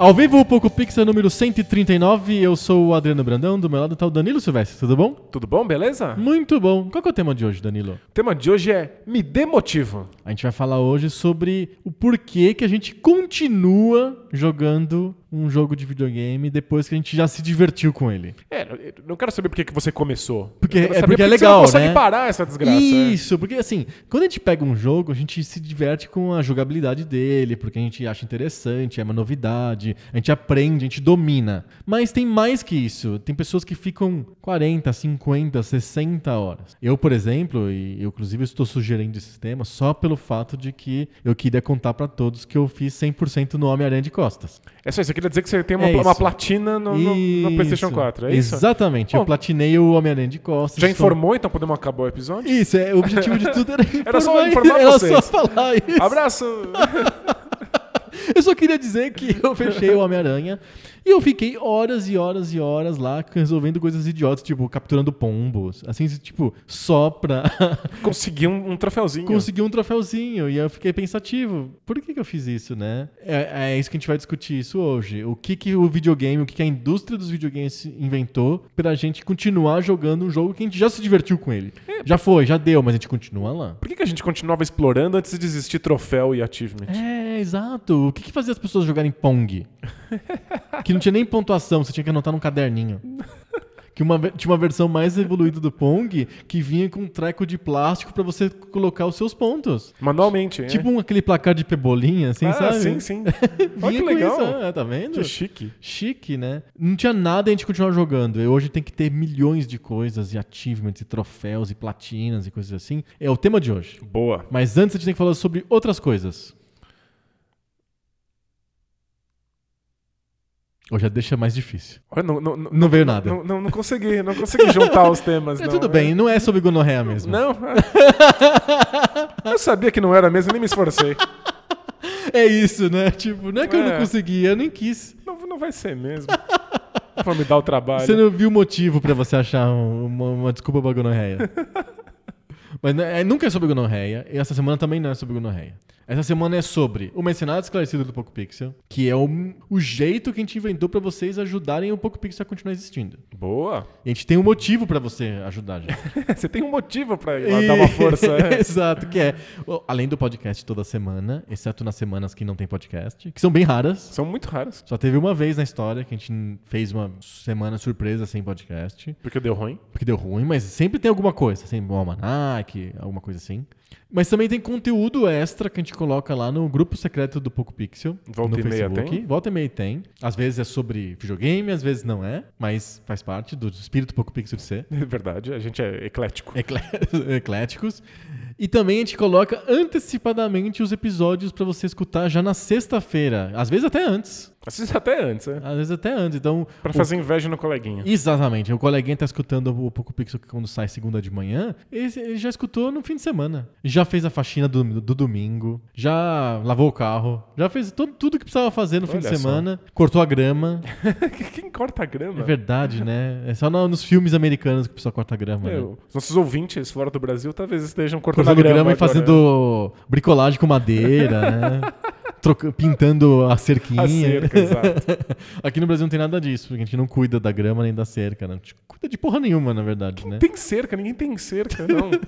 Ao vivo, o Poco Pixel número 139. Eu sou o Adriano Brandão, do meu lado tá o Danilo Silvestre. Tudo bom? Tudo bom, beleza? Muito bom. Qual que é o tema de hoje, Danilo? O tema de hoje é Me dê motivo. A gente vai falar hoje sobre o porquê que a gente continua jogando um jogo de videogame depois que a gente já se divertiu com ele. É, eu não quero saber por que você começou. Porque- é saber porque é legal, Você não consegue né? parar essa desgraça. é. Isso, porque assim, quando a gente pega um jogo, a gente se diverte com a jogabilidade dele, porque a gente acha interessante, é uma novidade, a gente aprende, a gente domina. Mas tem mais que isso. Tem pessoas que ficam 40, 50, 60 horas. Eu, por exemplo, e eu inclusive estou sugerindo esse tema só pelo fato de que eu queria contar pra todos que eu fiz 100% no Homem-Aranha de Costas. É só isso. Queria dizer que você tem uma, É uma platina no, no- no PlayStation Isso. 4. É isso? Exatamente. eu Bom, platinei o Homem-Aranha de Costas. Já informou, então podemos acabar o episódio? Isso, é, o objetivo de tudo era informar, Era só informar era vocês. só falar isso. Abraço! Eu só queria dizer que eu fechei o Homem-Aranha e eu fiquei horas e horas e horas lá resolvendo coisas idiotas, tipo capturando pombos, assim, tipo, só pra Consegui um, um troféuzinho. conseguir um troféuzinho. E eu fiquei pensativo, por que, que eu fiz isso, né? É, é isso que a gente vai discutir isso hoje. O que, que o videogame, o que, que a indústria dos videogames inventou pra gente continuar jogando um jogo que a gente já se divertiu com ele. Já foi, já deu, mas a gente continua lá. Por que, que a gente continuava explorando antes de desistir troféu e achievement? É, exato. O que, que fazia as pessoas jogarem Pong? que não tinha nem pontuação, você tinha que anotar num caderninho. Que uma, tinha uma versão mais evoluída do Pong que vinha com um treco de plástico pra você colocar os seus pontos. Manualmente, é. Tipo um, aquele placar de pebolinha, assim, ah, sabe? sim, sim. Vinha Olha que legal. isso, é, tá vendo? Que chique. Chique, né? Não tinha nada e a gente continuava jogando. E hoje tem que ter milhões de coisas, e achievements, e troféus, e platinas, e coisas assim. É o tema de hoje. Boa. Mas antes a gente tem que falar sobre outras coisas. Ou já deixa mais difícil. Não, não, não, Não veio nada. não, não, não consegui, não consegui juntar os temas. É, tudo bem, não é sobre gonorreia mesmo. Não. Eu sabia que não era mesmo, nem me esforcei. É isso, né? Tipo, não é que eu não É. consegui, eu nem quis. Não, não vai ser mesmo. Vou me dar o trabalho. Você não viu motivo pra você achar um- uma, uma desculpa pra gonorreia. Mas né, é, nunca é sobre gonorreia, e essa semana também não é sobre gonorreia. Essa semana é sobre o Mencionado Esclarecido do Poco Pixel, que é o, o jeito que a gente inventou pra vocês ajudarem o Poco Pixel a continuar existindo. Boa. E a gente tem um motivo pra você ajudar, gente. Você tem um motivo pra ir lá dar uma força. é. Exato, que é, o- além do podcast toda semana, exceto nas semanas que não tem podcast, que são bem raras. São muito raros. Só teve uma vez na história que a gente fez uma semana surpresa sem podcast. Porque deu ruim. Porque deu ruim, mas sempre tem alguma coisa, sempre um almanac, alguma coisa assim. Mas também tem conteúdo extra que a gente coloca lá no grupo secreto do Poco Pixel. Volta no e meia Facebook. tem? Volta e meia tem. Às vezes é sobre videogame, às vezes não é, mas faz parte do espírito Poco Pixel de ser. É verdade, a gente é eclético. Ecle- Ecléticos. E também a gente coloca antecipadamente os episódios pra você escutar já na sexta-feira. Às vezes até antes. Assista até antes, né? Às vezes até antes. Então, Pra o- fazer inveja no coleguinha. Exatamente. O coleguinha tá escutando o Poco Pixel quando sai segunda de manhã, ele, ele já escutou no fim de semana. Já fez a faxina do, do domingo, já lavou o carro, já fez todo, tudo que precisava fazer no fim de Olha só. semana, cortou a grama. Quem corta a grama? É verdade, né? É só no- nos filmes americanos que o pessoal corta a grama. né? Os nossos ouvintes fora do Brasil talvez estejam cortando, Cortando a grama, grama e fazendo bricolagem com madeira, né? Troca- pintando a cerquinha. Cerca, exato. Aqui no Brasil não tem nada disso, porque a gente não cuida da grama nem da cerca, né? A gente cuida de porra nenhuma, na verdade, né? Tem cerca, ninguém tem cerca, não.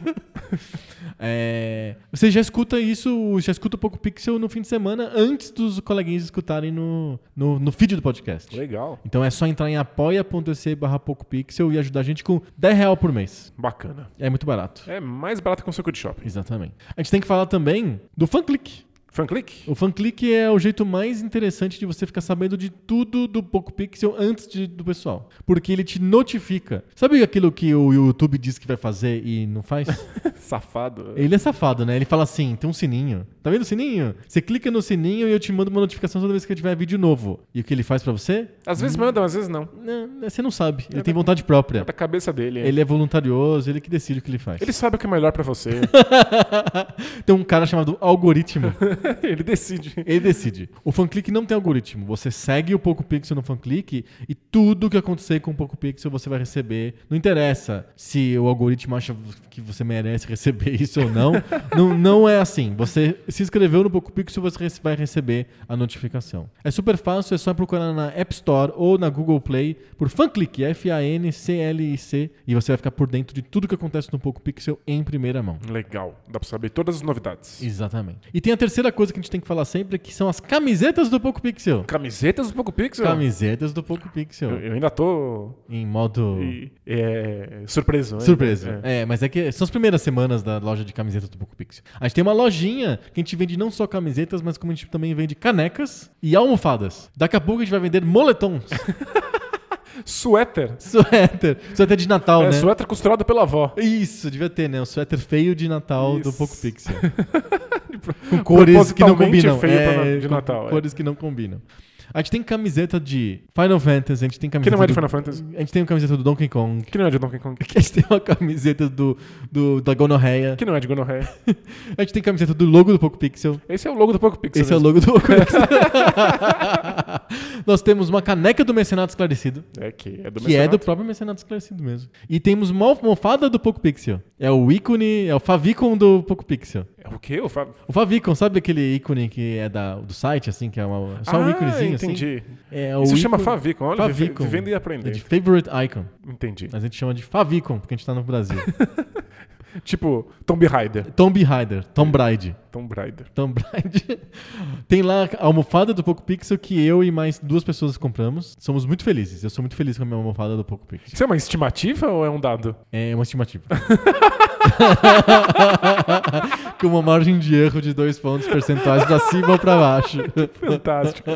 É, você já escuta isso, já escuta o Poco Pixel no fim de semana antes dos coleguinhas escutarem no, no, no feed do podcast. Legal. Então é só entrar em apoia.se barra PocoPixel e ajudar a gente com 10 real por mês. Bacana. É muito barato. É mais barato que um suco de shopping. Exatamente. A gente tem que falar também do FanClick. Fanclick? O FanClick é o jeito mais interessante de você ficar sabendo de tudo do PocoPixel antes de- do pessoal. Porque ele te notifica. Sabe aquilo que o YouTube diz que vai fazer e não faz? Safado. ele é safado, né? Ele fala assim: tem um sininho. Tá vendo o sininho? Você clica no sininho e eu te mando uma notificação toda vez que eu tiver vídeo novo. E o que ele faz pra você? Às vezes mandam, às vezes não. Não, você não sabe. Ele tem vontade própria. É da cabeça dele. Ele é voluntarioso, ele que decide o que ele faz. Ele sabe o que é melhor pra você. tem um cara chamado algoritmo. ele decide. Ele decide. O FanClick não tem algoritmo. Você segue o PocoPixel no FanClick e tudo que acontecer com o PocoPixel você vai receber. Não interessa se o algoritmo acha que você merece receber isso ou não. não, não é assim. Você se inscreveu no PocoPixel, você rece- vai receber a notificação. É super fácil, é só procurar na App Store ou na Google Play por FanClick, F-A-N-C-L-I-C, e você vai ficar por dentro de tudo que acontece no PocoPixel em primeira mão. Legal. Dá pra saber todas as novidades. Exatamente. E tem a terceira coisa que a gente tem que falar sempre, que são as camisetas do PocoPixel. Camisetas do Poco Pixel? Camisetas do PocoPixel. Eu, eu ainda tô Em modo e- é, surpreso. ainda. surpresa. É. É. mas é que são as primeiras semanas da loja de camisetas do PocoPixel. A gente tem uma lojinha que a gente vende não só camisetas, mas como a gente também vende canecas e almofadas. Daqui a pouco a gente vai vender moletons, Suéter. suéter, suéter de Natal, é, né? suéter costurado pela avó. Isso, devia ter, né? Um suéter feio de Natal do Isso. PocoPixel. com cores que não combinam. feio É, de com Natal, é. Cores que não combinam. A gente tem camiseta de Final Fantasy, a gente tem Que camiseta não é de do- Final Fantasy. A gente tem uma camiseta do Donkey Kong. Que não é de Donkey Kong. A gente tem uma camiseta do, do da Gonorreia. Que não é de Gonorreia. A gente tem camiseta do logo do PocoPixel. Esse é o logo do Poco Pixel. Esse é o mesmo. logo do PocoPixel. Nós temos uma caneca do Mecenato Esclarecido. É que é do Que é do próprio Mecenato Esclarecido mesmo. E temos uma almofada do PocoPixel. É o ícone, é o favicon do PocoPixel. É o quê? O Fa... O favicon, sabe aquele ícone que é da, do site, assim, que é uma, só um ah, íconezinho, assim? entendi. É o Isso chama Favicon. Olha, Favicon. vivendo e É aprendendo. de favorite icon. Entendi. Mas a gente chama de favicon, porque a gente tá no Brasil. Tipo, Tomb Raider. Tomb Raider, Tomb Raider. Tomb Raider. Tomb Raider. Tem lá a almofada do PocoPixel que eu e mais duas pessoas compramos. Somos muito felizes. Eu sou muito feliz com a minha almofada do PocoPixel. Isso é uma estimativa ou é um dado? É uma estimativa. com uma margem de erro de dois pontos percentuais pra cima ou pra baixo. Fantástico.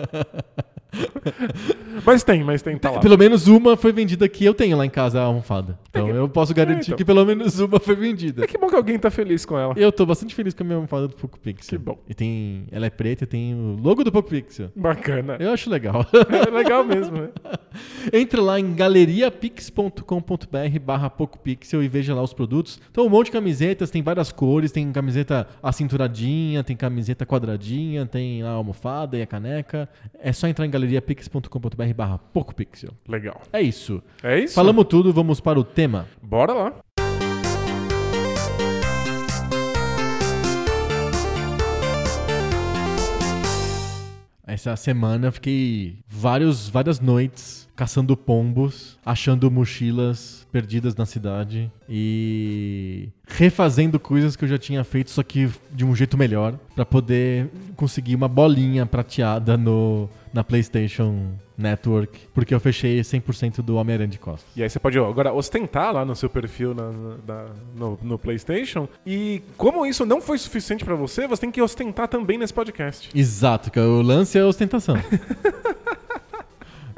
mas tem, mas tem, tá. Pelo menos uma foi vendida que eu tenho lá em casa, a almofada. Então eu posso garantir então. que pelo menos uma foi vendida. É que bom que alguém tá feliz com ela. Eu tô bastante feliz com a minha almofada do PocoPixel. Que bom. E tem. Ela é preta e tem o logo do PocoPixel. Bacana. Eu acho legal. É legal mesmo, né? Entre lá em galeriapix.com.br barra PocoPixel e veja lá os produtos. Então um monte de camisetas, tem várias cores, tem camiseta acinturadinha, tem camiseta quadradinha, tem a almofada e a caneca. É só entrar em galeriapix.com.br barra PocoPixel. Legal. É isso. É isso? Falamos tudo, vamos para o tema. Bora lá. Essa semana eu fiquei vários, várias noites caçando pombos, achando mochilas perdidas na cidade e refazendo coisas que eu já tinha feito, só que de um jeito melhor, pra poder conseguir uma bolinha prateada no, na PlayStation Network, porque eu fechei 100% do Homem-Aranha de Costas. E aí você pode agora ostentar lá no seu perfil na- na- no, no PlayStation. E como isso não foi suficiente pra você, você tem que ostentar também nesse podcast. Exato, que o lance é a ostentação.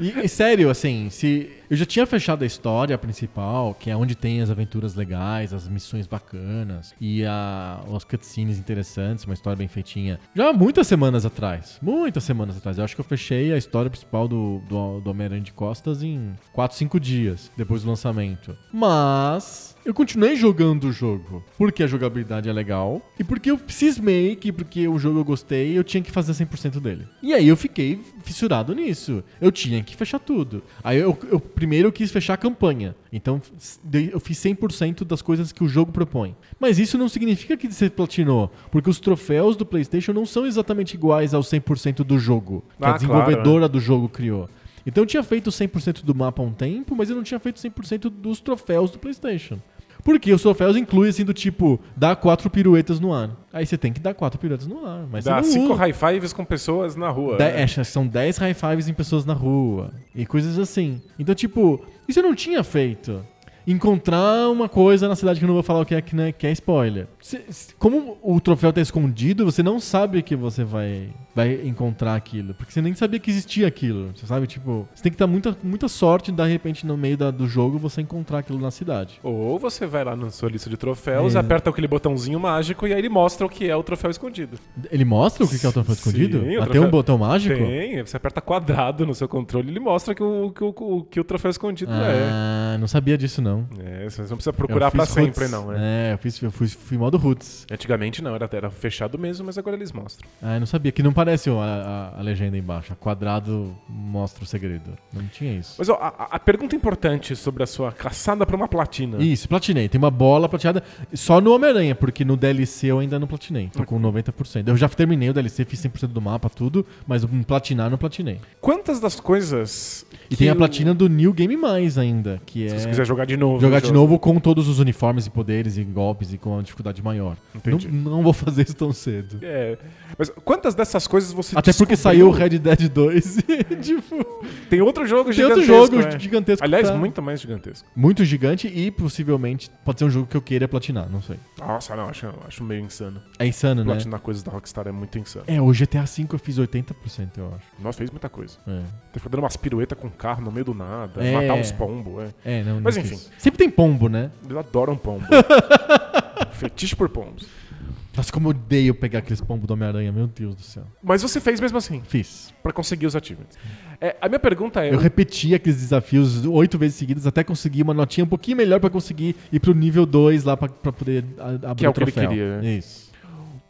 E, e sério, assim, se eu já tinha fechado a história principal, que é onde tem as aventuras legais, as missões bacanas e a, os cutscenes interessantes, uma história bem feitinha, já há muitas semanas atrás. Muitas semanas atrás. Eu acho que eu fechei a história principal do, do, do Homem-Aranha de Costas em 4, 5 dias depois do lançamento. Mas eu continuei jogando o jogo porque a jogabilidade é legal e porque eu cismei que porque o jogo eu gostei, eu tinha que fazer 100% dele. E aí eu fiquei fissurado nisso. Eu tinha que fechar tudo. Aí eu, eu primeiro quis fechar a campanha. Então eu fiz 100% das coisas que o jogo propõe. Mas isso não significa que você platinou, porque os troféus do PlayStation não são exatamente iguais ao 100% do jogo que Ah, a claro, desenvolvedora do jogo criou. Então eu tinha feito 100% do mapa há um tempo, mas eu não tinha feito 100% dos troféus do PlayStation. Porque os troféus incluem assim do tipo, dá quatro piruetas no ar. Aí você tem que dar quatro piruetas no ar. Mas Dá cinco usa. high fives com pessoas na rua. De- é, são 10 high fives em pessoas na rua. E coisas assim. Então, tipo, isso eu não tinha feito. Encontrar uma coisa na cidade que eu não vou falar o que é, que, né, que é spoiler. cê- cê- como o troféu tá escondido, você não sabe que você vai, vai encontrar aquilo. Porque você nem sabia que existia aquilo. Você sabe, tipo, você tem que dar muita, muita sorte de repente no meio da- do jogo você encontrar aquilo na cidade. Ou você vai lá na sua lista de troféus, É. aperta aquele botãozinho mágico e aí ele mostra o que é o troféu escondido. Ele mostra o que que é o troféu Sim, escondido? o Ah, tem troféu- um botão mágico? Tem, você aperta quadrado no seu controle e ele mostra que o, que o, o- que o troféu escondido é. Ah, não sabia disso não. É, você não precisa procurar fiz sempre, não. É. É, eu, fiz, eu fui, fui modo roots. Antigamente não, era, era fechado mesmo, mas agora eles mostram. Ah, eu não sabia. Que não parece a, a- a legenda embaixo. A quadrado mostra o segredo. Não tinha isso. Mas ó, a, a- pergunta importante sobre a sua caçada pra uma platina. Isso, platinei. Tem uma bola prateada só no Homem-Aranha, porque no DLC eu ainda não platinei. Tô com 90%. Eu já terminei o DLC, fiz 100% do mapa, tudo, mas platinar não platinei. Quantas das coisas. E tem a platina do New Game Mais ainda, que é Se você quiser jogar de novo. Jogar o de novo com todos os uniformes e poderes e golpes e com a dificuldade maior. Não, Entendi. não vou fazer isso tão cedo. É. Mas quantas dessas coisas você Até porque descobriu? saiu o Red Dead 2 e, tipo, Tem outro jogo tem outro gigantesco. jogo é. gigantesco. Aliás, tá muito mais gigantesco. muito gigante e possivelmente pode ser um jogo que eu queira platinar, não sei. Nossa, não, acho, acho meio insano. É insano, né? Platinar coisas da Rockstar é muito insano. É, o GTA V eu fiz 80%, eu acho. Nossa, fez muita coisa. É. Tem que ficar dando umas piruetas com carro no meio do nada, É. matar uns pombos, é. É, não, não Mas fiz. Sempre tem pombo, né? Eles adoram pombo. Fetiche por pombos. Nossa, como eu odeio pegar aqueles pombos do Homem-Aranha, meu Deus do céu. Mas você fez mesmo assim, Fiz. pra conseguir os achievements. É, a minha pergunta é... Eu repeti aqueles desafios oito vezes seguidas até conseguir uma notinha um pouquinho melhor pra conseguir ir pro nível 2 lá pra, pra poder a- abrir Que é o o que ele troféu. queria, né? Isso.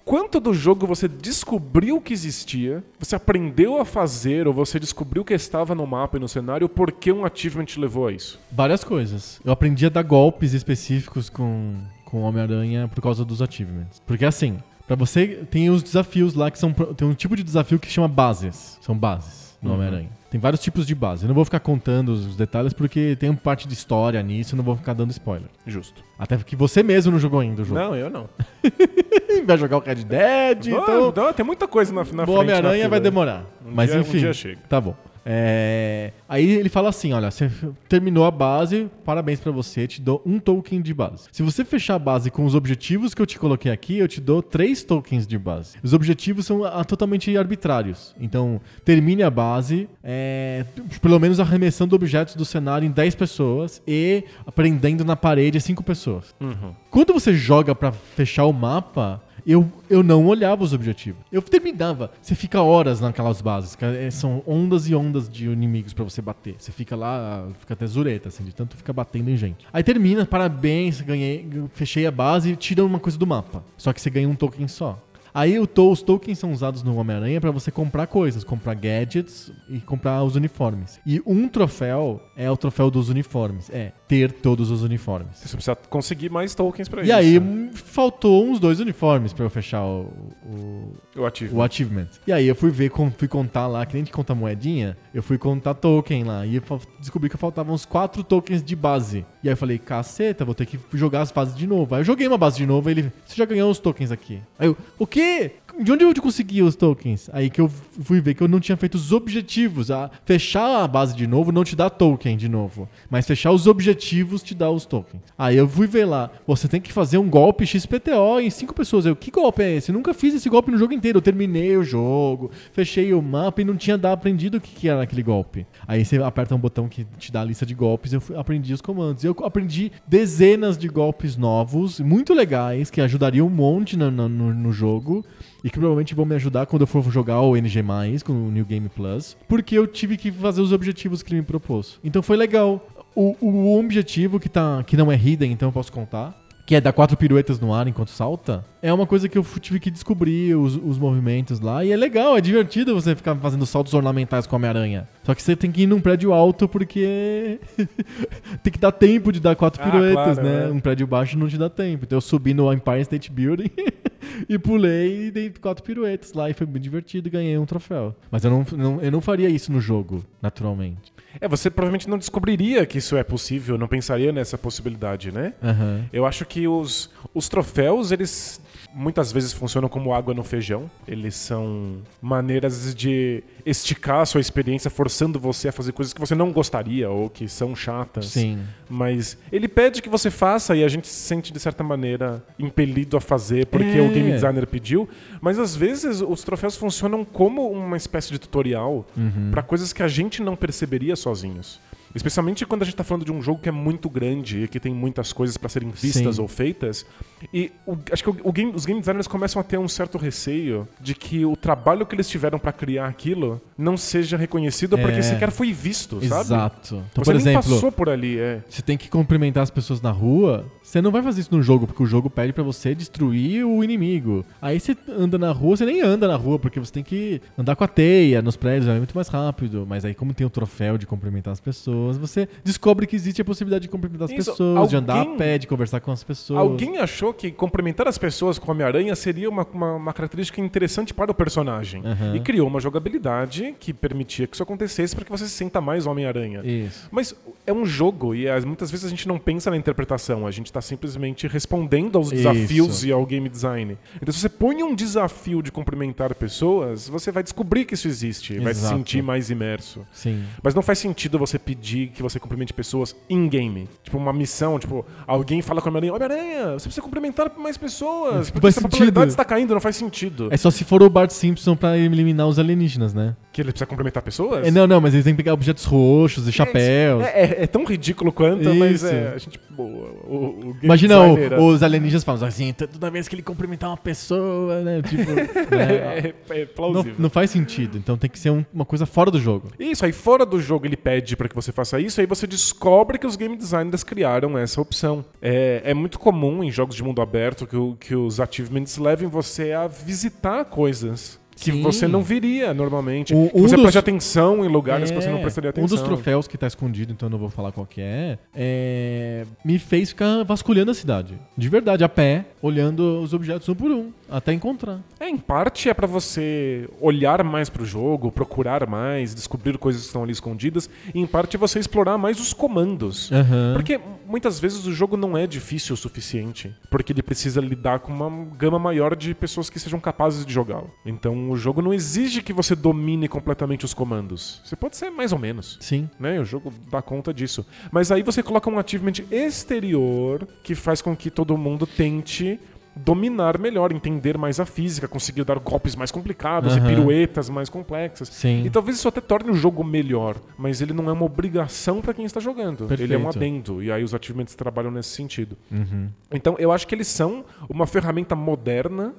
Quanto do jogo você descobriu que existia, você aprendeu a fazer, ou você descobriu que estava no mapa e no cenário, por que um achievement te levou a isso? Várias coisas. Eu aprendi a dar golpes específicos com, com Homem-Aranha por causa dos achievements. Porque assim, pra você tem os desafios lá que são. Tem um tipo de desafio que chama bases. São bases no Uhum. Homem-Aranha. Tem vários tipos de base. Eu não vou ficar contando os detalhes porque tem parte de história nisso, eu não vou ficar dando spoiler. Justo. Até porque você mesmo não jogou ainda o jogo. Não, eu não. Vai jogar o Red Dead, Não, então. não, tem muita coisa na, na o frente. Homem-Aranha vai demorar. Um Mas dia- um enfim. dia chega. Tá bom. É, Aí ele fala assim: olha, você terminou a base, parabéns pra você, te dou um token de base. Se você fechar a base com os objetivos que eu te coloquei aqui, eu te dou três tokens de base. Os objetivos são ah, totalmente arbitrários. Então, termine a base, é, pelo menos arremessando objetos do cenário em 10 pessoas e prendendo na parede 5 pessoas. Uhum. Quando você joga pra fechar o mapa, eu, eu não olhava os objetivos. Eu terminava. Você fica horas naquelas bases. é, São ondas e ondas de inimigos pra você bater. Você fica lá, fica até zureta, assim, de tanto ficar batendo em gente. Aí termina, parabéns, ganhei, fechei a base e tira uma coisa do mapa. Só que você ganha um token só. Aí os tokens são usados no Homem-Aranha pra você comprar coisas, comprar gadgets e comprar os uniformes. E um troféu é o troféu dos uniformes. É ter todos os uniformes. Você precisa conseguir mais tokens pra E isso. aí hum, faltou uns dois uniformes pra eu fechar o, o, O ativo. o achievement. E aí eu fui ver, fui contar lá, que nem de conta moedinha, eu fui contar token lá. E descobri que faltavam uns quatro tokens de base. E aí eu falei, caceta, vou ter que jogar as bases de novo. Aí eu joguei uma base de novo, aí ele, você já ganhou os tokens aqui. Aí eu, o quê? De onde eu consegui os tokens? Aí que eu fui ver que eu não tinha feito os objetivos. A fechar a base de novo não te dá token de novo. Mas fechar os objetivos te dá os tokens. Aí eu fui ver lá. Você tem que fazer um golpe XPTO em cinco pessoas. Eu, que golpe é esse? Eu nunca fiz esse golpe no jogo inteiro. Eu terminei o jogo, fechei o mapa e não tinha dado, aprendido o que, que era aquele golpe. Aí você aperta um botão que te dá a lista de golpes. Eu aprendi os comandos. Eu aprendi dezenas de golpes novos, muito legais, que ajudariam um monte no- no- no jogo. E que provavelmente vão me ajudar quando eu for jogar o NG, com o New Game Plus. Porque eu tive que fazer os objetivos que ele me propôs. Então foi legal. O, o objetivo que, tá, que não é hidden, então eu posso contar. Que é dar quatro piruetas no ar enquanto salta. É uma coisa que eu tive que descobrir os, os movimentos lá. E é legal, é divertido você ficar fazendo saltos ornamentais com a Homem-Aranha. Só que você tem que ir num prédio alto porque tem que dar tempo de dar quatro Ah, piruetas, claro, né? é. Um prédio baixo não te dá tempo. Então eu subi no Empire State Building e pulei e dei quatro piruetas lá. E foi bem divertido e ganhei um troféu. Mas eu não, não- eu não faria isso no jogo, naturalmente. É, você provavelmente não descobriria que isso é possível, não pensaria nessa possibilidade, né? Aham. Eu acho que os, os troféus, eles muitas vezes funcionam como água no feijão. Eles são maneiras de esticar a sua experiência, forçando você a fazer coisas que você não gostaria ou que são chatas. Sim. Mas ele pede que você faça e a gente se sente, de certa maneira, impelido a fazer porque É. o game designer pediu. Mas às vezes os troféus funcionam como uma espécie de tutorial Uhum. para coisas que a gente não perceberia sozinhos. Especialmente quando a gente tá falando de um jogo que é muito grande e que tem muitas coisas para serem vistas Sim. ou feitas. E o- acho que o- game- os game designers começam a ter um certo receio de que o trabalho que eles tiveram para criar aquilo não seja reconhecido porque É. sequer foi visto, sabe? Exato. Então, Você por nem exemplo, passou por ali, é. você tem que cumprimentar as pessoas na rua. Você não vai fazer isso no jogo, porque o jogo pede pra você destruir o inimigo. Aí você anda na rua, você nem anda na rua, porque você tem que andar com a teia nos prédios, é muito mais rápido. Mas aí, como tem o troféu de cumprimentar as pessoas, você descobre que existe a possibilidade de cumprimentar as Isso, pessoas, de andar a alguém- pé, de conversar com as pessoas. Alguém achou que cumprimentar as pessoas com Homem-Aranha seria uma, uma, uma característica interessante para o personagem. Aham. E criou uma jogabilidade que permitia que isso acontecesse para que você se sinta mais Homem-Aranha. Isso. Mas é um jogo e as- muitas vezes a gente não pensa na interpretação, a gente está simplesmente respondendo aos Isso. desafios e ao game design. Então, se você põe um desafio de cumprimentar pessoas, você vai descobrir que isso existe, e vai se Exato. sentir mais imerso. Sim. Mas não faz sentido você pedir que você cumprimente pessoas in-game. Tipo, uma missão, tipo, alguém fala com a Homem-Aranha, Homem-Aranha, você precisa cumprimentar mais pessoas, porque essa popularidade está caindo, não faz sentido. É só se for o Bart Simpson pra eliminar os alienígenas, né? Que ele precisa cumprimentar pessoas? É, não, não, mas eles têm que pegar objetos roxos e chapéus. É, é- é tão ridículo quanto, mas Isso. é, a gente, o, o, o Imagina o- designer, os alienígenas falam assim, toda vez que ele cumprimentar uma pessoa, né? Tipo, né? é, é Não, plausível. não faz sentido. Então tem que ser um- uma coisa fora do jogo. Isso, aí fora do jogo ele pede pra que você faça isso, aí você descobre que os game designers criaram essa opção. É, é muito comum em jogos de mundo aberto que, o- que os achievements levem você a visitar coisas que Sim. você não viria normalmente. Um- um você dos- preste atenção em lugares que você não É, prestaria atenção. Um dos troféus que tá escondido, então eu não vou falar qual que é, é, me fez ficar vasculhando a cidade. De verdade, a pé, olhando os objetos um por um, até encontrar. É, em parte é pra você olhar mais pro jogo, procurar mais, descobrir coisas que estão ali escondidas, e em parte é você explorar mais os comandos. Aham. Porque muitas vezes o jogo não é difícil o suficiente, porque ele precisa lidar com uma gama maior de pessoas que sejam capazes de jogá-lo. Então o jogo não exige que você domine completamente os comandos. Você pode ser mais ou menos. Sim. Né? O jogo dá conta disso. Mas aí você coloca um achievement exterior que faz com que todo mundo tente dominar melhor, entender mais a física, conseguir dar golpes mais complicados Aham. e piruetas mais complexas. Sim. E talvez isso até torne o jogo melhor, mas ele não é uma obrigação pra quem está jogando. Ele é um Perfeito. adendo, e aí os achievements trabalham nesse sentido. Uhum. Então eu acho que eles são uma ferramenta moderna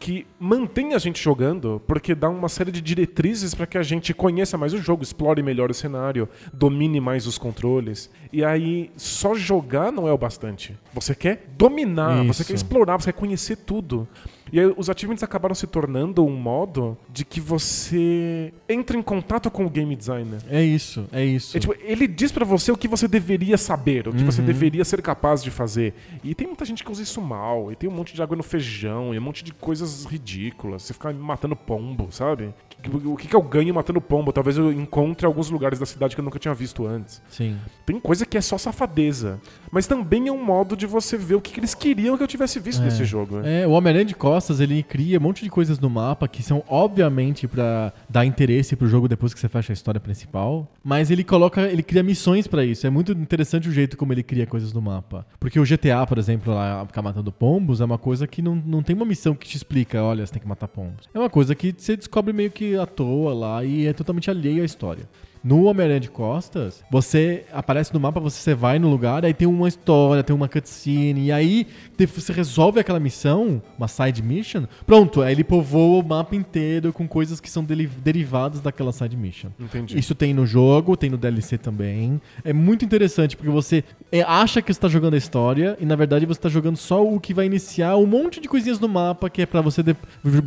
que mantém a gente jogando, porque dá uma série de diretrizes para que a gente conheça mais o jogo, explore melhor o cenário, domine mais os controles. E aí, só jogar não é o bastante. Você quer dominar, você Isso. quer explorar, você quer conhecer tudo. E aí, os achievements acabaram se tornando um modo de que você entra em contato com o game designer. É isso, é isso. É, tipo, ele diz pra você o que você deveria saber, o que você deveria ser capaz de fazer. E tem muita gente que usa isso mal, e tem um monte de água no feijão, e um monte de coisas ridículas. Você ficar matando pombo, sabe? O que, que eu ganho matando pombo? Talvez eu encontre alguns lugares da cidade que eu nunca tinha visto antes. Sim. Tem coisa que é só safadeza. Mas também é um modo de você ver o que, que eles queriam que eu tivesse visto É. nesse jogo. né? É, o Homem-Aranha de Costas, ele cria um monte de coisas no mapa que são obviamente pra dar interesse pro jogo depois que você fecha a história principal, mas ele coloca, ele cria missões pra isso. É muito interessante o jeito como ele cria coisas no mapa. Porque o GTA, por exemplo, lá ficar matando pombos é uma coisa que não, não tem uma missão que te explica, olha, você tem que matar pombos. É uma coisa que você descobre meio que à toa lá e é totalmente alheio à história. No Homem-Aranha de Costas, você aparece no mapa, você vai no lugar, aí tem uma história, tem uma cutscene, e aí você resolve aquela missão, uma side mission, pronto, aí ele povoa o mapa inteiro com coisas que são derivadas daquela side mission. Entendi. Isso tem no jogo, tem no DLC também. É muito interessante, porque você é, acha que está jogando a história, e na verdade você está jogando só o que vai iniciar um monte de coisinhas no mapa que é pra você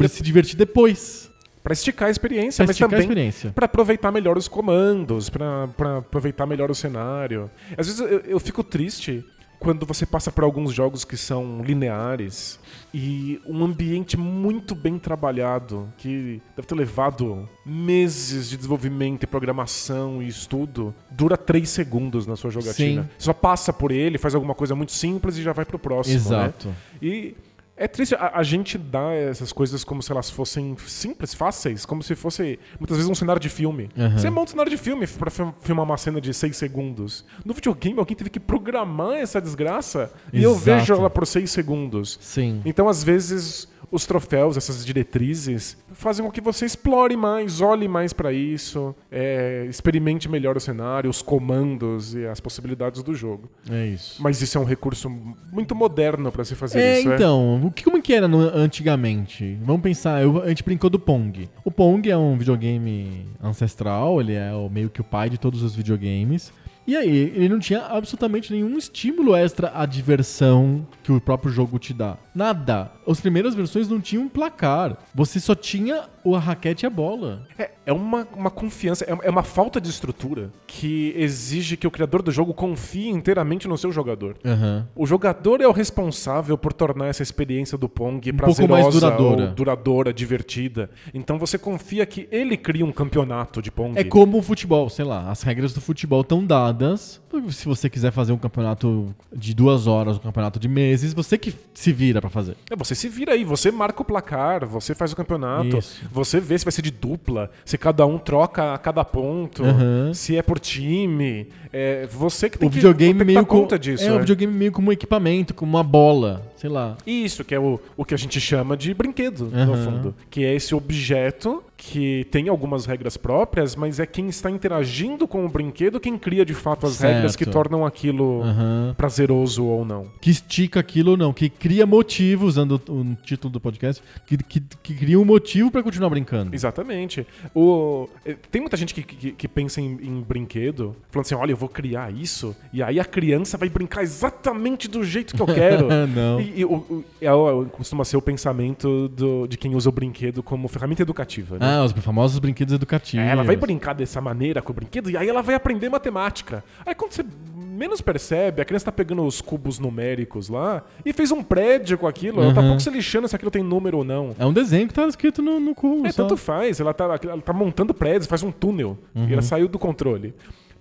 se divertir depois. Pra esticar a experiência, Pra mas também experiência. Pra aproveitar melhor os comandos, pra pra aproveitar melhor o cenário. Às vezes eu, eu fico triste quando você passa por alguns jogos que são lineares e um ambiente muito bem trabalhado, que deve ter levado meses de desenvolvimento e programação e estudo, dura três segundos na sua jogatina. Sim. Você só passa por ele, faz alguma coisa muito simples e já vai pro próximo. Exato. Né? E é triste, a, a gente dá essas coisas como se elas fossem simples, fáceis, como se fosse muitas vezes um cenário de filme. Aham. Você monta um cenário de filme pra fil- filmar uma cena de seis segundos. No videogame, alguém teve que programar essa desgraça e eu Exato. vejo ela por seis segundos. Sim. Então, às vezes, os troféus, essas diretrizes, fazem com que você explore mais, olhe mais pra isso, é, experimente melhor o cenário, os comandos e as possibilidades do jogo. É isso. Mas isso é um recurso muito moderno pra se fazer É, isso, é? então, o que, como que era no- antigamente? Vamos pensar, eu- a gente brincou do Pong. O Pong é um videogame ancestral, ele é o- meio que o pai de todos os videogames. E aí, ele não tinha absolutamente nenhum estímulo extra à diversão que o próprio jogo te dá. Nada. As primeiras versões não tinham placar. Você só tinha o- a raquete e a bola. É, é uma, uma confiança, é, é uma falta de estrutura que exige que o criador do jogo confie inteiramente no seu jogador. Aham. O jogador é o responsável por tornar essa experiência do Pong Um pouco prazerosa, mais duradoura. ou duradoura, divertida. Então você confia que ele cria um campeonato de Pong. É como o futebol, sei lá, as regras do futebol estão dadas. Se você quiser fazer um campeonato de duas horas, um campeonato de meses, você que se vira pra fazer. É, você se vira aí, você marca o placar, você faz o campeonato, Isso. você vê se vai ser de dupla, se cada um troca a cada ponto, Aham. se é por time. É você que tem o que, videogame que meio dar co- conta disso. É, é. o videogame meio como um equipamento, como uma bola, sei lá. Isso, que é o, o que a gente chama de brinquedo, no Aham. fundo. Que é esse objeto que tem algumas regras próprias, mas é quem está interagindo com o brinquedo quem cria de fato as Certo. regras que tornam aquilo Aham. prazeroso ou não. Que estica aquilo ou não, que cria motivo, usando o, título do podcast, que, que, que cria um motivo pra continuar brincando. Exatamente. O, eh, tem muita gente que, que, que pensa em, em brinquedo, falando assim: olha, eu vou criar isso, e aí a criança vai brincar exatamente do jeito que eu quero. Não. E, e o- o- é costuma ser o pensamento do- de quem usa o brinquedo como ferramenta educativa. Né? Ah, os famosos brinquedos educativos. É, ela vai brincar dessa maneira com o brinquedo e aí ela vai aprender matemática. Aí quando você menos percebe, a criança tá pegando os cubos numéricos lá e fez um prédio com aquilo. Ela tá Uhum. pouco se lixando se aquilo tem número ou não. É um desenho que tá escrito no, no cubo. É, só. tanto faz. Ela tá, ela tá montando prédios, faz um túnel. Uhum. E ela saiu do controle.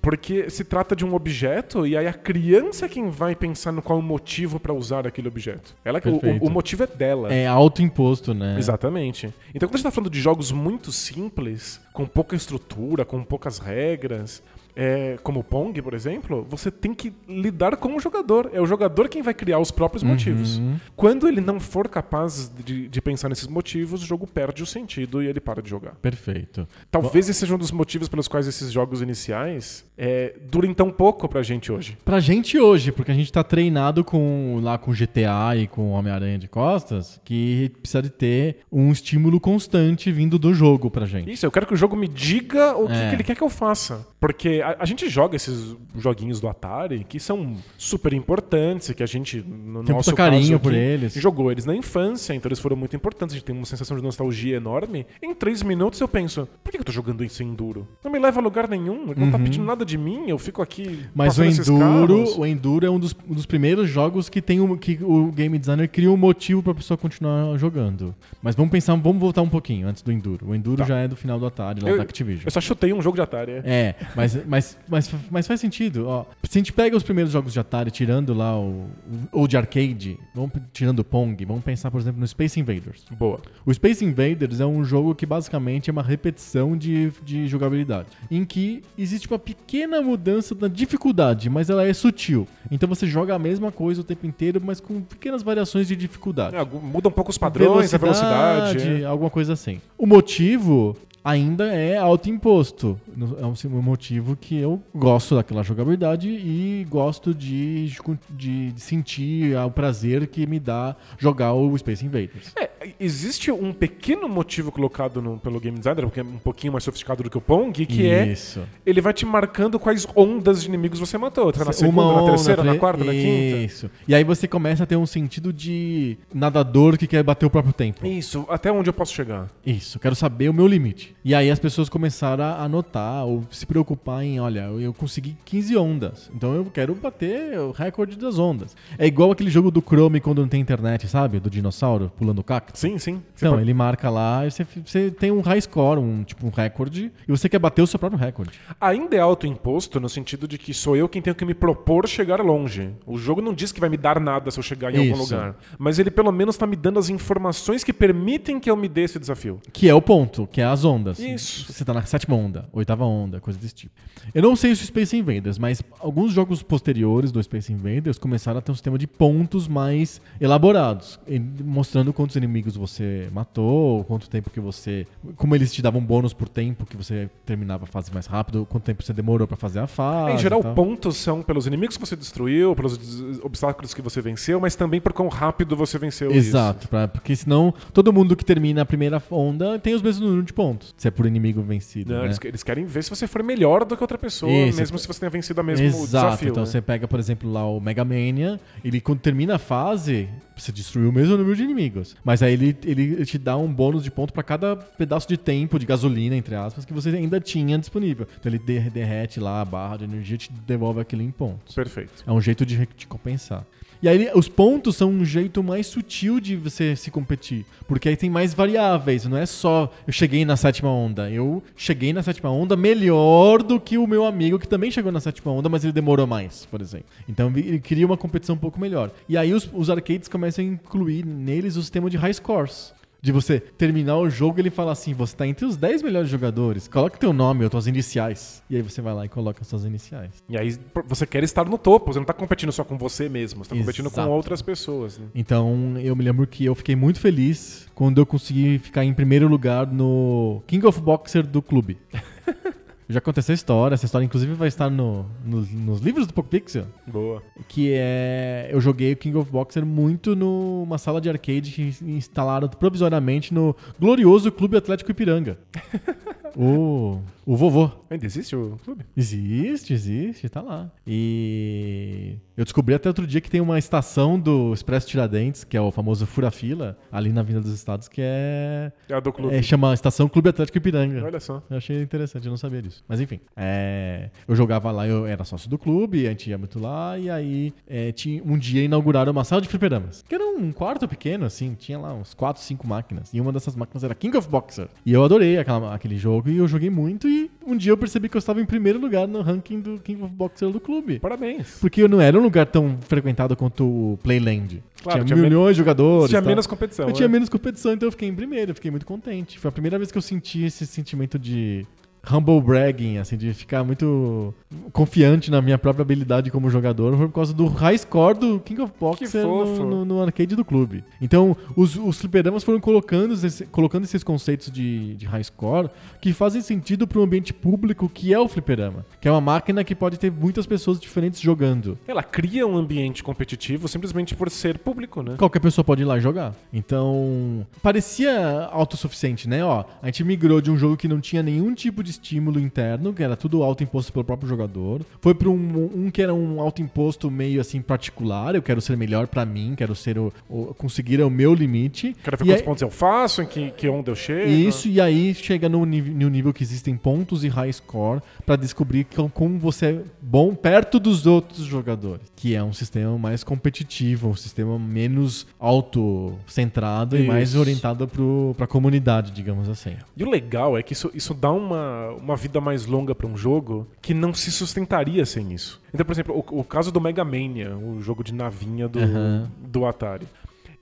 Porque se trata de um objeto e aí a criança é quem vai pensar no qual é o motivo pra usar aquele objeto. Ela, o, o motivo é dela. É autoimposto, né? Exatamente. Então, quando a gente tá falando de jogos muito simples, com pouca estrutura, com poucas regras, é, como o Pong, por exemplo, você tem que lidar com o jogador. É o jogador quem vai criar os próprios motivos. Uhum. Quando ele não for capaz de, de pensar nesses motivos, o jogo perde o sentido e ele para de jogar. Perfeito. Talvez esse seja um dos motivos pelos quais esses jogos iniciais é, durem tão pouco pra gente hoje. Pra gente hoje, porque a gente tá treinado com lá com GTA e com Homem-Aranha de Costas, que precisa de ter um estímulo constante vindo do jogo pra gente. Isso, eu quero que o jogo me diga o que, É. que ele quer que eu faça. Porque a, a gente joga esses joguinhos do Atari que são super importantes e que a gente, no Tem nosso carinho caso por eles. jogou eles na infância, então eles foram muito importantes. A gente tem uma sensação de nostalgia enorme. Em três minutos eu penso, por que eu tô jogando isso em Enduro? Não me leva a lugar nenhum, ele não tá pedindo nada de mim, eu fico aqui. Mas o Enduro, o Enduro é um dos, um dos primeiros jogos que tem um, que o game designer cria um motivo pra pessoa continuar jogando. Mas vamos pensar, vamos voltar um pouquinho antes do Enduro. O Enduro Tá. já é do final do Atari, lá Eu- da Activision. Eu só chutei um jogo de Atari. é. É, mas, mas, mas, mas faz sentido. Ó, se a gente pega os primeiros jogos de Atari, tirando lá o. ou de arcade, vamos, tirando o Pong, vamos pensar, por exemplo, no Space Invaders. Boa. O Space Invaders é um jogo que basicamente é uma repetição de, de jogabilidade, em que existe uma pequena mudança na dificuldade, mas ela é sutil. Então você joga a mesma coisa o tempo inteiro, mas com pequenas variações de dificuldade. É, muda um pouco os padrões, a velocidade. é. alguma coisa assim. O motivo ainda é autoimposto. É um um motivo que eu gosto daquela jogabilidade e gosto de, de sentir ah, o prazer que me dá jogar o Space Invaders. É, existe um pequeno motivo colocado no- pelo game designer, porque é um pouquinho mais sofisticado do que o Pong, que é Isso. ele vai te marcando quais ondas de inimigos você matou. Tá na segunda, na onda, terceira, na tre- quarta, na quinta. Isso. E aí você começa a ter um sentido de nadador que quer bater o próprio tempo. Isso, até onde eu posso chegar. Isso, quero saber o meu limite. E aí as pessoas começaram a anotar ou se preocupar em, olha, eu consegui 15 ondas, então eu quero bater o recorde das ondas. É igual aquele jogo do Chrome quando não tem internet, sabe? Do dinossauro pulando o cacto. Sim, sim. Você Então, pode- ele marca lá e você, você tem um high score, um tipo um recorde, e você quer bater o seu próprio recorde. Ainda é autoimposto no sentido de que sou eu quem tenho que me propor chegar longe. O jogo não diz que vai me dar nada se eu chegar em algum Isso. lugar. Mas ele pelo menos tá me dando as informações que permitem que eu me dê esse desafio. Que é o ponto, que é as ondas. Isso. Você tá na sétima onda, oitava onda, coisa desse tipo. Eu não sei se o Space Invaders, mas alguns jogos posteriores do Space Invaders começaram a ter um sistema de pontos mais elaborados, mostrando quantos inimigos você matou, quanto tempo que você. Como eles te davam bônus por tempo que você terminava a fase mais rápido, quanto tempo você demorou pra fazer a fase. em geral, pontos são pelos inimigos que você destruiu, pelos obstáculos que você venceu, mas também por quão rápido você venceu. Exato, pra- porque senão todo mundo que termina a primeira onda tem os mesmos números de pontos, se é por inimigo vencido. Não, né? eles, eles querem ver se você for melhor do que outra pessoa, mesmo se você tenha vencido a mesmo Exato, desafio. então né? você pega, por exemplo, lá o Mega Mania, ele quando termina a fase, você destruiu o mesmo número de inimigos. Mas aí ele, ele te dá um bônus de ponto pra cada pedaço de tempo, de gasolina, entre aspas, que você ainda tinha disponível. Então ele der- derrete lá a barra de energia e te devolve aquilo em pontos. Perfeito. É um jeito de te compensar. E aí os pontos são um jeito mais sutil de você se competir. Porque aí tem mais variáveis. Não é só eu cheguei na sétima onda. Eu cheguei na sétima onda melhor do que o meu amigo que também chegou na sétima onda, mas ele demorou mais, por exemplo. Então ele cria uma competição um pouco melhor. E aí os, os arcades começam a incluir neles o sistema de high scores. De você terminar o jogo ele fala assim: você tá entre os 10 melhores jogadores, coloca teu nome ou tuas iniciais. E aí você vai lá e coloca as suas iniciais. E aí você quer estar no topo, você não tá competindo só com você mesmo, você tá competindo com Exato. outras pessoas. Né? Então eu me lembro que eu fiquei muito feliz quando eu consegui ficar em primeiro lugar no King of Boxer do clube. Já aconteceu essa história, essa história inclusive vai estar no, no- nos livros do PocoPixel, Boa. que é... Eu joguei o King of Boxer muito numa sala de arcade que instalaram provisoriamente no glorioso Clube Atlético Ipiranga. o, o vovô. Ainda existe o clube? Existe, existe, tá lá. E eu descobri até outro dia que tem uma estação do Expresso Tiradentes, que é o famoso Fura-Fila, ali na Avenida dos Estados, que é, É a do clube. é chama Estação Clube Atlético Ipiranga. Olha só. Eu achei interessante, eu não sabia disso. Mas enfim, é, eu jogava lá, eu era sócio do clube, a gente ia muito lá, e aí é, tinha, um dia inauguraram uma sala de fliperamas. Que era um quarto pequeno, assim, tinha lá uns 4, 5 máquinas. E uma dessas máquinas era King of Boxer. E eu adorei aquela- aquele jogo, e eu joguei muito, e um dia eu percebi que eu estava em primeiro lugar no ranking do King of Boxer do clube. Parabéns. Porque eu não era um lugar tão frequentado quanto o Playland. Claro, tinha, tinha men- milhões de jogadores. Tinha menos competição. Eu tinha né? menos competição, então eu fiquei em primeiro, eu fiquei muito contente. Foi a primeira vez que eu senti esse sentimento de humble bragging, assim, de ficar muito confiante na minha própria habilidade como jogador, foi por causa do high score do King of Boxer no, no- no arcade do clube. Então, os, os fliperamas foram colocando, esse- colocando esses conceitos de, de high score que fazem sentido para um ambiente público que é o fliperama, que é uma máquina que pode ter muitas pessoas diferentes jogando. Ela cria um ambiente competitivo simplesmente por ser público, né? Qualquer pessoa pode ir lá jogar. Então, parecia autossuficiente, né? Ó, a gente migrou de um jogo que não tinha nenhum tipo de estímulo interno, que era tudo autoimposto pelo próprio jogador. Foi para um, um que era um autoimposto meio assim particular. Eu quero ser melhor pra mim, quero ser o, o- conseguir o meu limite. Quero ver E quantos aí- pontos eu faço, em que, que onda eu chego. isso, e aí chega no, nível- no nível que existem pontos e high score pra descobrir como você é bom perto dos outros jogadores. Que é um sistema mais competitivo, um sistema menos autocentrado e mais orientado pro, pra comunidade, digamos assim. E o legal é que isso, isso dá uma, uma vida mais longa pra um jogo que não se sustentaria sem isso. Então, por exemplo, o, o caso do Mega Mania, o jogo de navinha do, Aham. do Atari.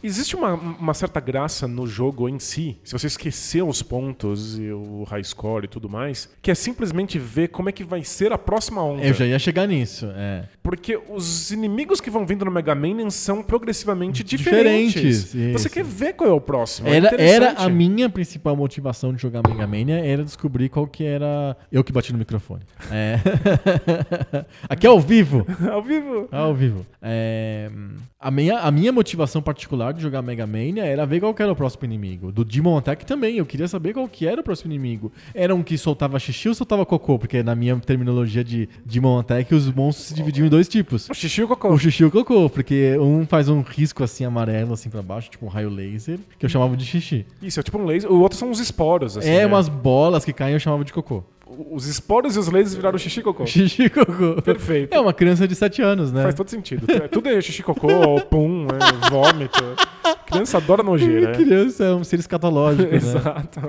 Existe uma, uma certa graça no jogo em si, se você esquecer os pontos e o high score e tudo mais, que é simplesmente ver como é que vai ser a próxima onda. Eu já ia chegar nisso, é. Porque os inimigos que vão vindo no Mega Man são progressivamente diferentes. Diferentes, Você quer ver qual é o próximo. é Era, era interessante. a minha principal motivação de jogar Mega Mania era descobrir qual que era. Eu que bati no microfone. É. Aqui é ao vivo. Ao vivo. Ao vivo. É, a, minha, a minha motivação particular vontade de jogar Mega Mania era ver qual que era o próximo inimigo. Do Demon Attack também, eu queria saber qual que era o próximo inimigo. Era um que soltava xixi ou soltava cocô? Porque na minha terminologia de Demon Attack, os monstros se dividiam em dois tipos. O xixi e o cocô. O xixi e o cocô, porque um faz um risco assim amarelo assim pra baixo, tipo um raio laser, que eu chamava de xixi. Isso, é tipo um laser. O outro são os esporos, assim. é, né? umas bolas que caem eu chamava de cocô. Os esporos e os lasers viraram xixi e cocô. Xixi cocô. Perfeito. É uma criança de 7 anos, né? Faz todo sentido. Tudo é xixi, cocô, pum, é, vômito. Criança adora nojeira. né? Criança é um ser escatológico, né? Exato.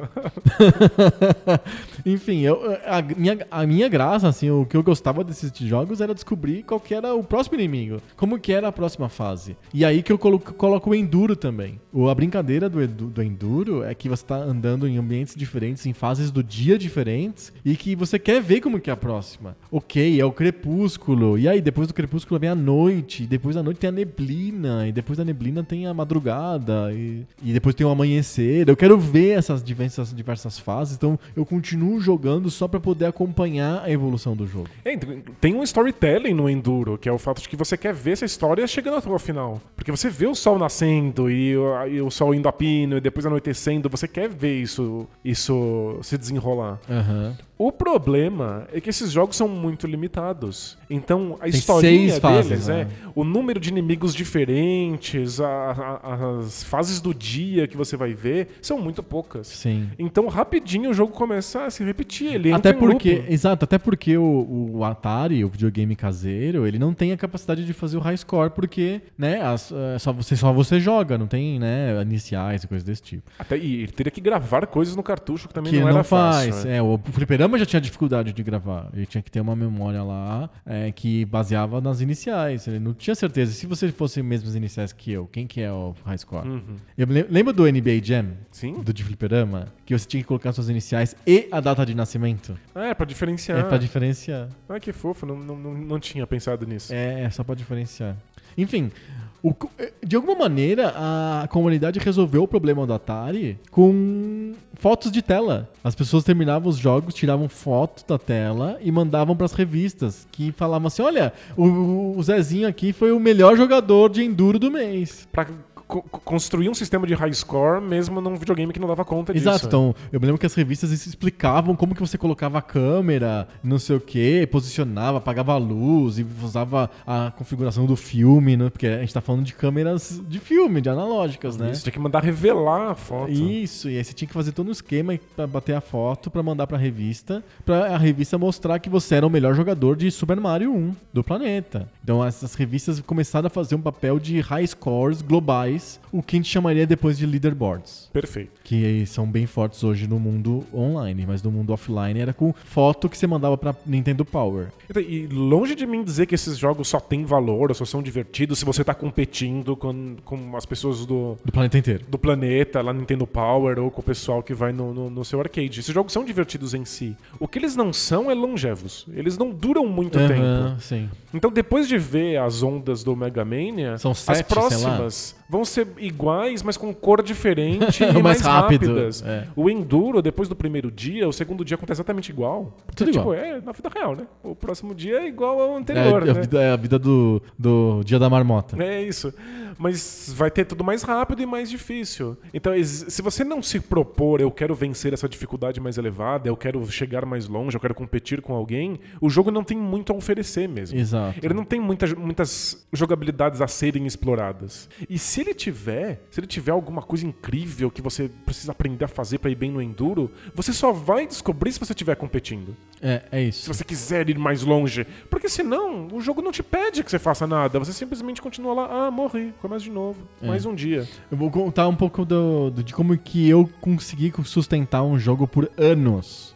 Enfim, eu, a, minha, a minha graça, assim, o que eu gostava desses jogos era descobrir qual que era o próximo inimigo, como que era a próxima fase. E aí que eu coloco, coloco o Enduro também. O, a brincadeira do, do Enduro é que você tá andando em ambientes diferentes, em fases do dia diferentes, e que você quer ver como que é a próxima. Ok, é o crepúsculo, e aí depois do crepúsculo vem a noite, e depois da noite tem a neblina, e depois da neblina tem a madrugada, e, e depois tem o amanhecer. Eu quero ver essas diversas, diversas fases, então eu continuo jogando só pra poder acompanhar a evolução do jogo. É, tem- um storytelling no Enduro, que é o fato de que você quer ver essa história chegando até o final. Porque você vê o sol nascendo e, o- e o sol indo a pino e depois anoitecendo, você quer ver isso, isso se desenrolar. Aham. O problema é que esses jogos são muito limitados. Então, a Tem historinha seis fases, deles né? é o número de inimigos diferentes, a- a- as fases do dia que você vai ver são muito poucas. Sim. Então, rapidinho o jogo começa a se repetir. Ele Até porque, exato, até porque o, o Atari, o videogame caseiro, ele não tem a capacidade de fazer o high score, porque, né, as- é só você só você joga, não tem, né, iniciais e coisas desse tipo. Até, e ele teria que gravar coisas no cartucho que também que não era não faz. fácil. né? É, o fliperama já tinha dificuldade de gravar. Ele tinha que ter uma memória lá é, que baseava nas iniciais. Ele não tinha certeza. Se você fosse mesmo as iniciais que eu, quem que é o high score? Uhum. Eu lembro do NBA Jam? Sim. Do de fliperama? Que você tinha que colocar suas iniciais e a data de nascimento. Ah, é pra diferenciar. É pra diferenciar. Ah, que fofo, não, não, não, não tinha pensado nisso. É, é só pra diferenciar. Enfim, o eh, de alguma maneira a comunidade resolveu o problema do Atari com fotos de tela. As pessoas terminavam os jogos, tiravam fotos da tela e mandavam pras revistas que falavam assim: olha, o, o Zezinho aqui foi o melhor jogador de enduro do mês. Pra co- co- construir um sistema de high score mesmo num videogame que não dava conta disso. Exato, então eu me lembro que as revistas explicavam como que você colocava a câmera, não sei o que, posicionava, apagava a luz e usava a configuração do filme, né? Porque a gente tá falando de câmeras de filme, de analógicas, né? Isso, tinha que mandar revelar a foto. Isso, e aí você tinha que fazer todo um esquema pra bater a foto, pra mandar pra revista, pra a revista mostrar que você era o melhor jogador de Super Mario 1 do planeta. Então essas revistas começaram a fazer um papel de high scores globais, o que a gente chamaria depois de leaderboards Perfeito. que são bem fortes hoje no mundo online, mas no mundo offline era com foto que você mandava pra Nintendo Power. Então, E longe de mim dizer que esses jogos só têm valor ou só são divertidos se você tá competindo com, com as pessoas do, Do planeta inteiro. do planeta, lá no Nintendo Power, ou com o pessoal que vai no, no, no seu arcade. Esses jogos são divertidos em si. O que eles não são é longevos. Eles não duram muito Aham, tempo. sim. Então, depois de ver as ondas do Mega Mania, São as sete, sei próximas vão ser iguais, mas com cor diferente e Mais mais, rápido, rápidas. é. O Enduro, depois do primeiro dia, o segundo dia acontece exatamente igual. Tudo tipo, igual. é na vida real, né? O próximo dia é igual ao anterior, é, a né? vida, é a vida do, do dia da marmota. É isso. Mas vai ter tudo mais rápido e mais difícil. Então, se você não se propor, eu quero vencer essa dificuldade mais elevada, eu quero chegar mais longe, eu quero competir com alguém, o jogo não tem muito a oferecer mesmo. Exato. Ele não tem muita- muitas jogabilidades a serem exploradas. E se ele tiver, se ele tiver alguma coisa incrível que você precisa aprender a fazer pra ir bem no enduro, você só vai descobrir se você estiver competindo. É, é Se isso. você quiser ir mais longe. Porque senão, o jogo não te pede que você faça nada. Você simplesmente continua lá, ah, morri, começa de novo. É. Mais um dia. Eu vou contar um pouco do, do- de como que eu consegui sustentar um jogo por anos.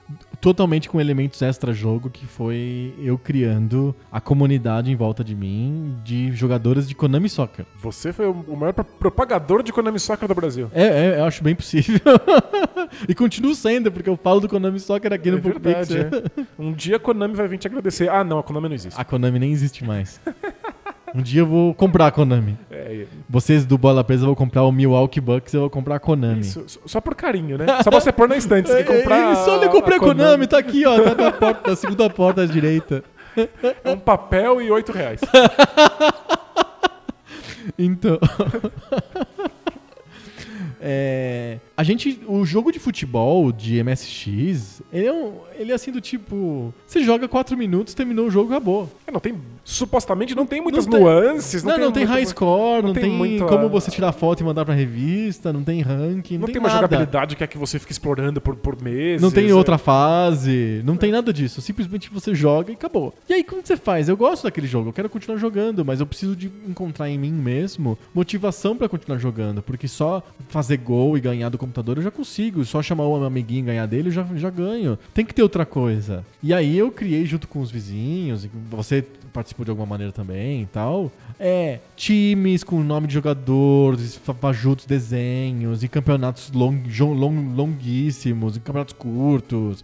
Totalmente com elementos extra-jogo, que foi eu criando a comunidade em volta de mim de jogadores de Konami Soccer. Você foi o maior pro- propagador de Konami Soccer do Brasil. É, é, eu acho bem possível. e continuo sendo, porque eu falo do Konami Soccer aqui no é verdade, Pixel. é. Um dia a Konami vai vir te agradecer. Ah, não, a Konami não existe. A Konami nem existe mais. Um dia eu vou comprar a Konami. É, Vocês do Bola Presa vão comprar o Milwaukee Bucks, eu vou comprar a Konami. isso, só- por carinho, né? Só você pôr na estante. Você tem que comprar. É, só eu comprei a a Konami, tá aqui, ó. Tá na, porta, na segunda porta à direita. É um papel e oito reais. Então. É, a gente, o jogo de futebol de MSX, ele é, um, ele é assim do tipo, você joga 4 minutos, terminou o jogo, acabou. Não tem. Supostamente não tem muitas tem- nuances. Não, não, tem, muito- high score, não, não tem tem, muita- como você tirar foto e mandar pra revista, não tem ranking, não, Não tem, tem uma nada. jogabilidade que é que você fica explorando por, por meses. Não tem é. outra fase, não tem nada disso. Simplesmente você joga e acabou. E aí, como você faz? Eu gosto daquele jogo, eu quero continuar jogando, mas eu preciso de encontrar em mim mesmo motivação pra continuar jogando. Porque só fazer gol e ganhar do computador eu já consigo. Só chamar o meu amiguinho e ganhar dele eu já, já ganho. Tem que ter outra coisa. E aí eu criei junto com os vizinhos, e participou de alguma maneira também e tal. É, times com nome de jogadores, fa- fajutos desenhos, e campeonatos long, long- longuíssimos, e campeonatos curtos.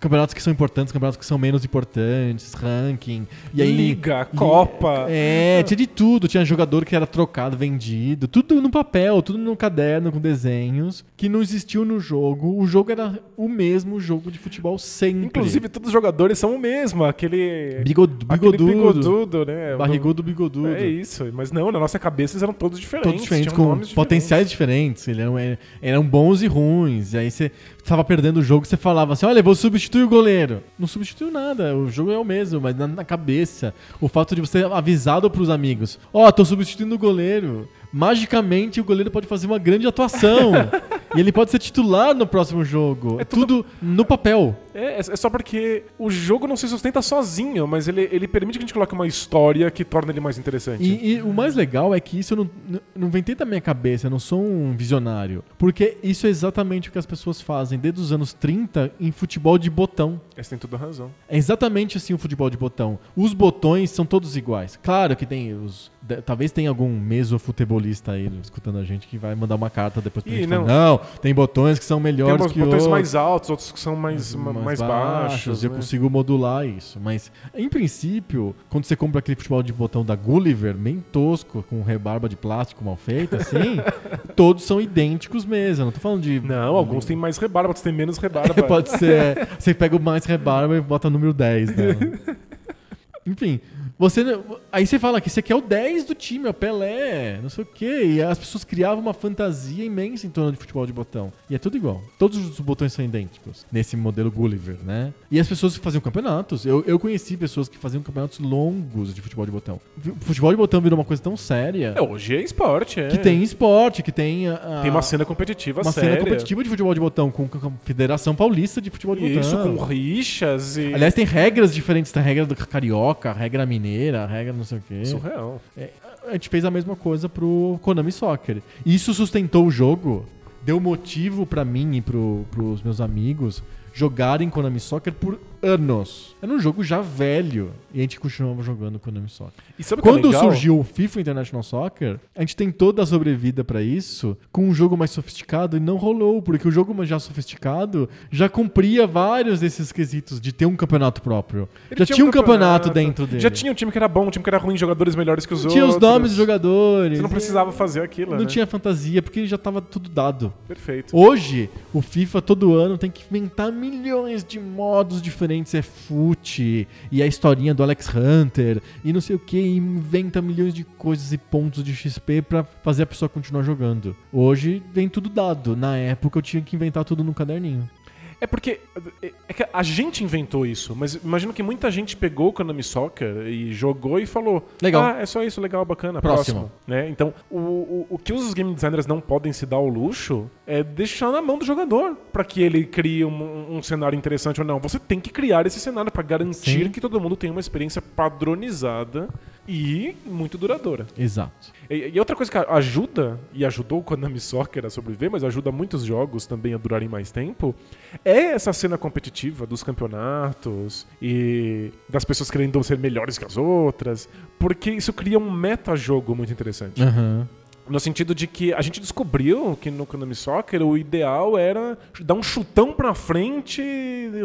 Campeonatos que são importantes, campeonatos que são menos importantes, ranking. E aí, Liga, li- Copa. É, tinha de tudo. Tinha jogador que era trocado, vendido. Tudo no papel, tudo no caderno com desenhos. Que não existiu no jogo. O jogo era o mesmo jogo de futebol sempre. Inclusive, todos os jogadores são o mesmo. Aquele. Bigod- aquele bigodudo. bigodudo, né? Barrigudo bigodudo. É isso. Mas não, na nossa cabeça eles eram todos diferentes. Todos diferentes, com nomes potenciais diferentes. Eram, eram bons e ruins. E aí você tava perdendo o jogo, você falava assim: olha, vou substituir o goleiro. Não substituiu nada, o jogo é o mesmo, mas na, na cabeça, o fato de você ter avisado pros amigos: ó, tô substituindo o goleiro. Magicamente o goleiro pode fazer uma grande atuação. e ele pode ser titular no próximo jogo. É tudo no papel. É, é só porque o jogo não se sustenta sozinho, mas ele, ele permite que a gente coloque uma história que torna ele mais interessante. E, e o mais legal é que isso não, não- vem da minha cabeça, eu não sou um visionário. Porque isso é exatamente o que as pessoas fazem desde os anos 30 em futebol de botão. Você tem toda razão. É exatamente assim o futebol de botão. Os botões são todos iguais. Claro que tem os. Talvez tenha algum mesofutebolista aí escutando a gente que vai mandar uma carta depois pra gente não. falar, não, tem botões que são Tem melhores uns que botões outros. mais altos, outros que são mais, ma- mais, baixos. eu né? consigo modular isso. Mas, em princípio, quando você compra aquele futebol de botão da Gulliver, bem tosco, com rebarba de plástico mal feita, assim, todos são idênticos mesmo. Eu não tô falando de. Não, alguns têm mais rebarba, outros têm menos rebarba. Pode ser. Você pega o mais rebarba e bota o número 10, né? Enfim, você. Aí você fala que você quer o 10 do time, é o Pelé, não sei o quê. E as pessoas criavam uma fantasia imensa em torno de futebol de botão. E é tudo igual. Todos os botões são idênticos nesse modelo Gulliver, né? E as pessoas faziam campeonatos. Eu, eu conheci pessoas que faziam campeonatos longos de futebol de botão. Futebol de botão virou uma coisa tão séria É, hoje é esporte, é. que tem esporte, que tem. a- Tem uma cena competitiva uma séria. cena competitiva de futebol de botão com a Federação Paulista de Futebol de Isso, Botão. com rixas e... Aliás, tem regras diferentes. Tem a regra do carioca, a regra mineira, a regra não sei o quê. Surreal. É, a gente fez a mesma coisa pro Konami Soccer. Isso sustentou o jogo, deu motivo pra mim e pro, pros meus amigos jogarem Konami Soccer por anos. Era um jogo já velho e a gente continuava jogando Konami Soccer. E sabe é Quando legal? surgiu o FIFA International Soccer, a gente tentou dar sobrevida pra isso com um jogo mais sofisticado e não rolou, porque o jogo mais já sofisticado já cumpria vários desses quesitos de ter um campeonato próprio. Ele já tinha um campeonato, dentro dele. Já tinha um time que era bom, um time que era ruim, jogadores melhores que os Tinha outros. os nomes dos jogadores. Você não precisava fazer aquilo, Não né? tinha fantasia, porque já tava tudo dado. Perfeito. Hoje, o FIFA todo ano tem que inventar milhões de modos diferentes. É fute, e a historinha do Alex Hunter, e não sei o que, inventa milhões de coisas e pontos de XP pra fazer a pessoa continuar jogando. Hoje vem tudo dado. Na época eu tinha que inventar tudo no caderninho. É porque é- que a gente inventou isso, mas imagino que muita gente pegou o Konami Soccer e jogou e falou: Legal. Ah, é só isso, legal, bacana, Próximo." próximo. Né? Então, o, o, o que os game designers não podem se dar ao luxo é deixar na mão do jogador para que ele crie um, um cenário interessante ou não. Você tem que criar esse cenário para garantir Sim. que todo mundo tenha uma experiência padronizada e muito duradoura. Exato. E, e outra coisa que ajuda, e ajudou o Konami Soccer a sobreviver, mas ajuda muitos jogos também a durarem mais tempo, é essa cena competitiva dos campeonatos e das pessoas querendo ser melhores que as outras, porque isso cria um meta-jogo muito interessante. Aham. No sentido de que a gente descobriu que no Konami Soccer o ideal era dar um chutão pra frente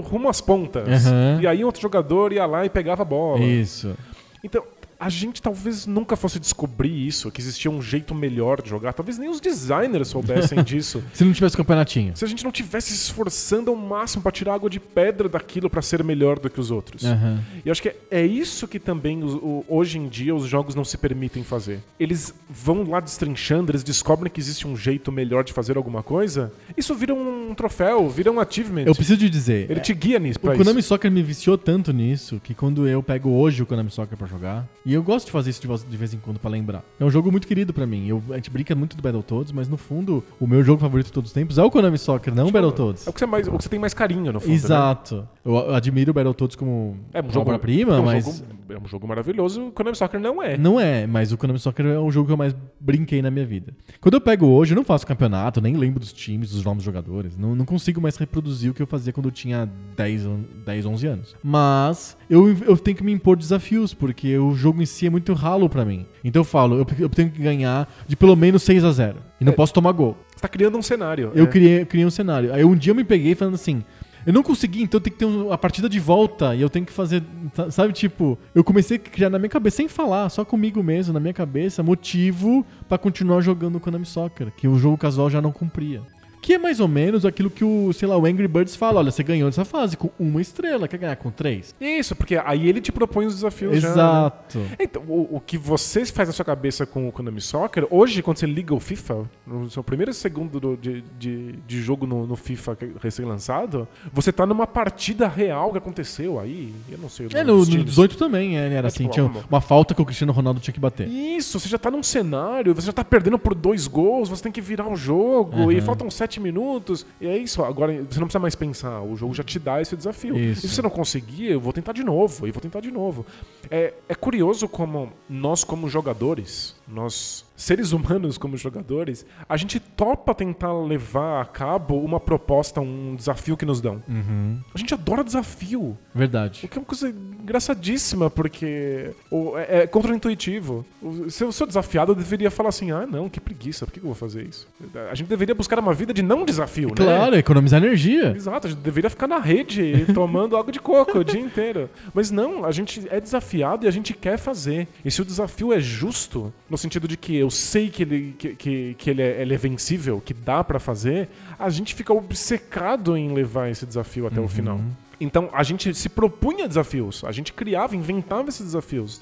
rumo às pontas. Aham. E aí outro jogador ia lá e pegava a bola. Isso. Então, a gente talvez nunca fosse descobrir isso, que existia um jeito melhor de jogar. Talvez nem os designers soubessem disso. Se não tivesse campeonatinho. Se a gente não tivesse se esforçando ao máximo para tirar água de pedra daquilo para ser melhor do que os outros. Aham. E acho que é- é isso que também os- o- hoje em dia os jogos não se permitem fazer. Eles vão lá destrinchando, eles descobrem que existe um jeito melhor de fazer alguma coisa. Isso vira um troféu, vira um achievement. Eu preciso te dizer. Ele te guia nisso. O Konami isso. Soccer me viciou tanto nisso que quando eu pego hoje o Konami Soccer pra jogar, e eu gosto de fazer isso de vez em quando pra lembrar. É um jogo muito querido pra mim. Eu, a gente brinca muito do Battletoads, mas no fundo, o meu jogo favorito de todos os tempos é o Konami Soccer, não o Battletoads. É o que você, mais, o que você tem mais carinho, no fundo. né? Exato. Eu, eu admiro o Battletoads como É um jogo prima, é um mas jogo- é um jogo maravilhoso. O Konami Soccer não é. não é. Mas o Konami Soccer é o jogo que eu mais brinquei na minha vida. Quando eu pego hoje, eu não faço campeonato, nem lembro dos times, dos nomes dos jogadores. Não, não consigo mais reproduzir o que eu fazia quando eu tinha 10, an- 10 11 anos. Mas eu, eu tenho que me impor desafios, porque o jogo em si é muito ralo pra mim. Então eu falo, eu, eu tenho que ganhar de pelo menos 6 a 0 E não É. posso tomar gol. Você tá criando um cenário. Eu é. criei, criei um cenário. Aí um dia eu me peguei falando assim. Eu não consegui, então tem que ter um- a partida de volta e eu tenho que fazer. sa- Sabe, tipo, eu comecei a criar na minha cabeça, sem falar, só comigo mesmo, na minha cabeça, motivo pra continuar jogando o Konami Soccer, que o jogo casual já não cumpria. Que é mais ou menos aquilo que o, sei lá, o Angry Birds fala: olha, você ganhou essa fase com uma estrela, quer ganhar com três? Isso, porque aí ele te propõe os desafios já. né? Exato. Então, o, o que você faz na sua cabeça com o Konami Soccer, hoje, quando você liga o FIFA, no seu primeiro segundo do- de, de, de jogo no, no FIFA recém-lançado, você tá numa partida real que aconteceu aí. Eu não sei. o É, no, no times. 18 também é, era É, assim: tipo, tinha uma- falta que o Cristiano Ronaldo tinha que bater. Isso, você já tá num cenário, você já tá perdendo por dois gols, você tem que virar o jogo, Uhum. e faltam sete minutos. E é isso, agora você não precisa mais pensar, o jogo já te dá esse desafio. Isso. E se você não conseguir, eu vou tentar de novo, e vou tentar de novo. É, é curioso como nós, como jogadores, nós, seres humanos como jogadores, a gente topa tentar levar a cabo uma proposta, um desafio que nos dão. Uhum. A gente adora desafio. Verdade. O que é uma coisa engraçadíssima, porque é, é contra-intuitivo. Se eu sou desafiado, eu deveria falar assim: ah, não, que preguiça, por que eu vou fazer isso? A gente deveria buscar uma vida de não desafio, né? Claro, economizar energia. Exato, a gente deveria ficar na rede tomando água de coco o dia inteiro. Mas não, a gente é desafiado e a gente quer fazer. E se o desafio é justo, no sentido de que eu sei que ele, que, que, que ele, é, ele é vencível, que dá pra fazer, a gente fica obcecado em levar esse desafio até o final. Então a gente se propunha desafios, a gente criava, inventava esses desafios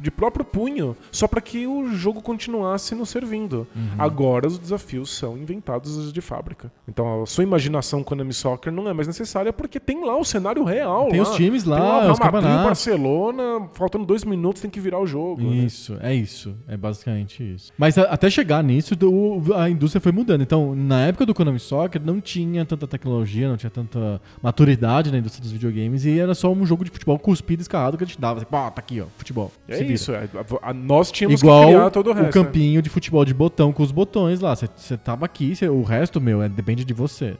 de, próprio punho, só pra que o jogo continuasse nos servindo. Agora os desafios são inventados de fábrica. Então a sua imaginação Konami Soccer não é mais necessária porque tem lá o cenário real. Tem lá. os times lá, tem lá Real os Madrid. Barcelona, faltando dois minutos tem que virar o jogo. né? Isso, é isso. É basicamente isso. Mas a- até chegar nisso, a indústria foi mudando. Então, na época do Konami Soccer, não tinha tanta tecnologia, não tinha tanta maturidade na indústria dos videogames e era só um jogo de futebol cuspido, escarrado que a gente dava. Assim, Pá, tá aqui, ó, futebol. É se vira." isso, é, nós tínhamos que Igual criar todo o resto. né? campinho de futebol de botão com os botões lá. Você tava aqui, cê- o resto, meu, é, depende de você.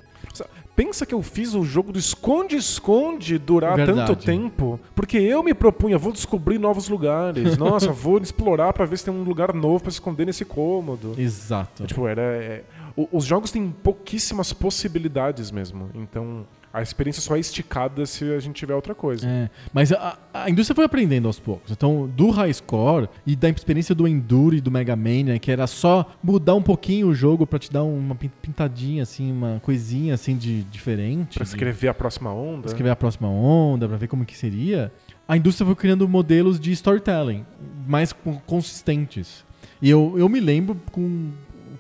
Pensa que eu fiz o jogo do esconde-esconde durar Verdade. tanto tempo, porque eu me propunha, vou descobrir novos lugares. Nossa, vou explorar pra ver se tem um lugar novo pra se esconder nesse cômodo. Exato. Tipo, era. é, o- os jogos têm pouquíssimas possibilidades mesmo. Então, a experiência só é esticada se a gente tiver outra coisa. É, mas a, a indústria foi aprendendo aos poucos. Então, do High Score e da experiência do Enduro e do Mega Mania, que era só mudar um pouquinho o jogo pra te dar uma pin- pintadinha, assim, uma coisinha assim de diferente. Pra escrever a próxima onda. escrever a próxima onda, pra ver como que seria. A indústria foi criando modelos de storytelling mais co- consistentes. E eu, eu me lembro com,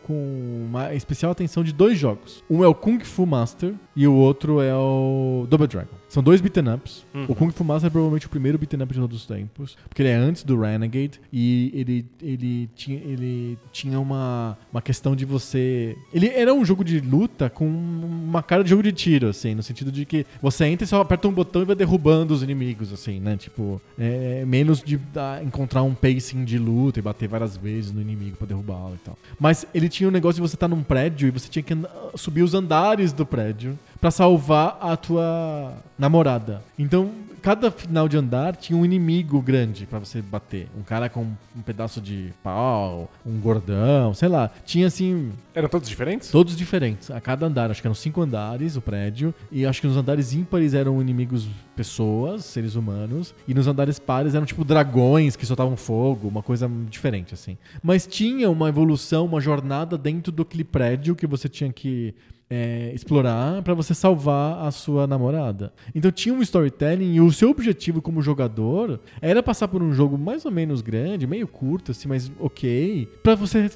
com uma especial atenção de dois jogos. Um é o Kung Fu Master e o outro é o Double Dragon. São dois beaten ups. Uhum. O Kung Fu Master é provavelmente o primeiro beaten up de todos os tempos, porque ele é antes do Renegade e ele, ele, tinha, ele tinha uma, uma questão de você... Ele era um jogo de luta com uma cara de jogo de tiro, assim, no sentido de que você entra e só aperta um botão e vai derrubando os inimigos, assim, né? Tipo, é menos de ah, encontrar um pacing de luta e bater várias vezes no inimigo pra derrubá-lo e tal. Mas ele tinha um negócio de você estar num prédio e você tinha que subir os andares do prédio pra salvar a tua namorada. Então, cada final de andar tinha um inimigo grande pra você bater. Um cara com um pedaço de pau, um gordão, sei lá. Tinha assim Eram todos diferentes? Todos diferentes. A cada andar, acho que eram cinco andares o prédio. E acho que nos andares ímpares eram inimigos pessoas, seres humanos. E nos andares pares eram tipo dragões que soltavam fogo, uma coisa diferente, assim. Mas tinha uma evolução, uma jornada dentro daquele prédio que você tinha que é, explorar pra você salvar a sua namorada. Então tinha um storytelling e o seu objetivo como jogador era passar por um jogo mais ou menos grande, meio curto, assim, mas ok, pra você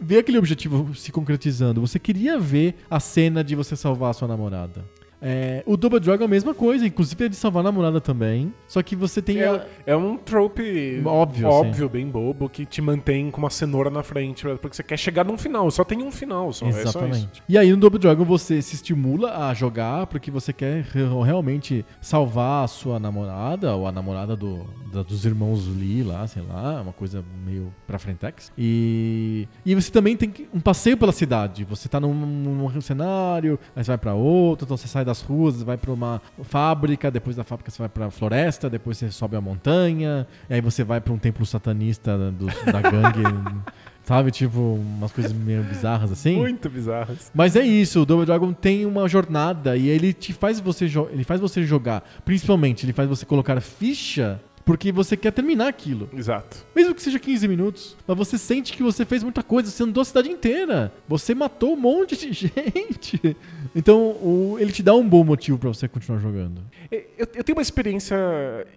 ver aquele objetivo se concretizando. Você queria ver a cena de você salvar a sua namorada. É, o Double Dragon é a mesma coisa, inclusive é de salvar a namorada também. Só que você tem. a- É, é um trope Óbvio, óbvio bem bobo, que te mantém com uma cenoura na frente, porque você quer chegar num final, só tem um final, só, é só. Exatamente. E aí no Double Dragon você se estimula a jogar porque você quer re- realmente salvar a sua namorada ou a namorada do, da- dos irmãos Lee lá, sei lá, uma coisa meio pra frentex. E, e você também tem um passeio pela cidade. Você tá num, num cenário, aí você vai pra outro, então você sai das ruas, vai pra uma fábrica, depois da fábrica você vai pra floresta, depois você sobe a montanha, e aí você vai pra um templo satanista dos- da gangue. Sabe, tipo, umas coisas meio bizarras assim. Muito bizarras. Mas é isso, o Double Dragon tem uma jornada e ele te faz você ele faz você jogar, principalmente ele faz você colocar ficha porque você quer terminar aquilo. Exato. Mesmo que seja 15 minutos, mas você sente que você fez muita coisa, você andou a cidade inteira. Você matou um monte de gente. Então, o- ele te dá um bom motivo pra você continuar jogando. É, Eu, eu tenho uma experiência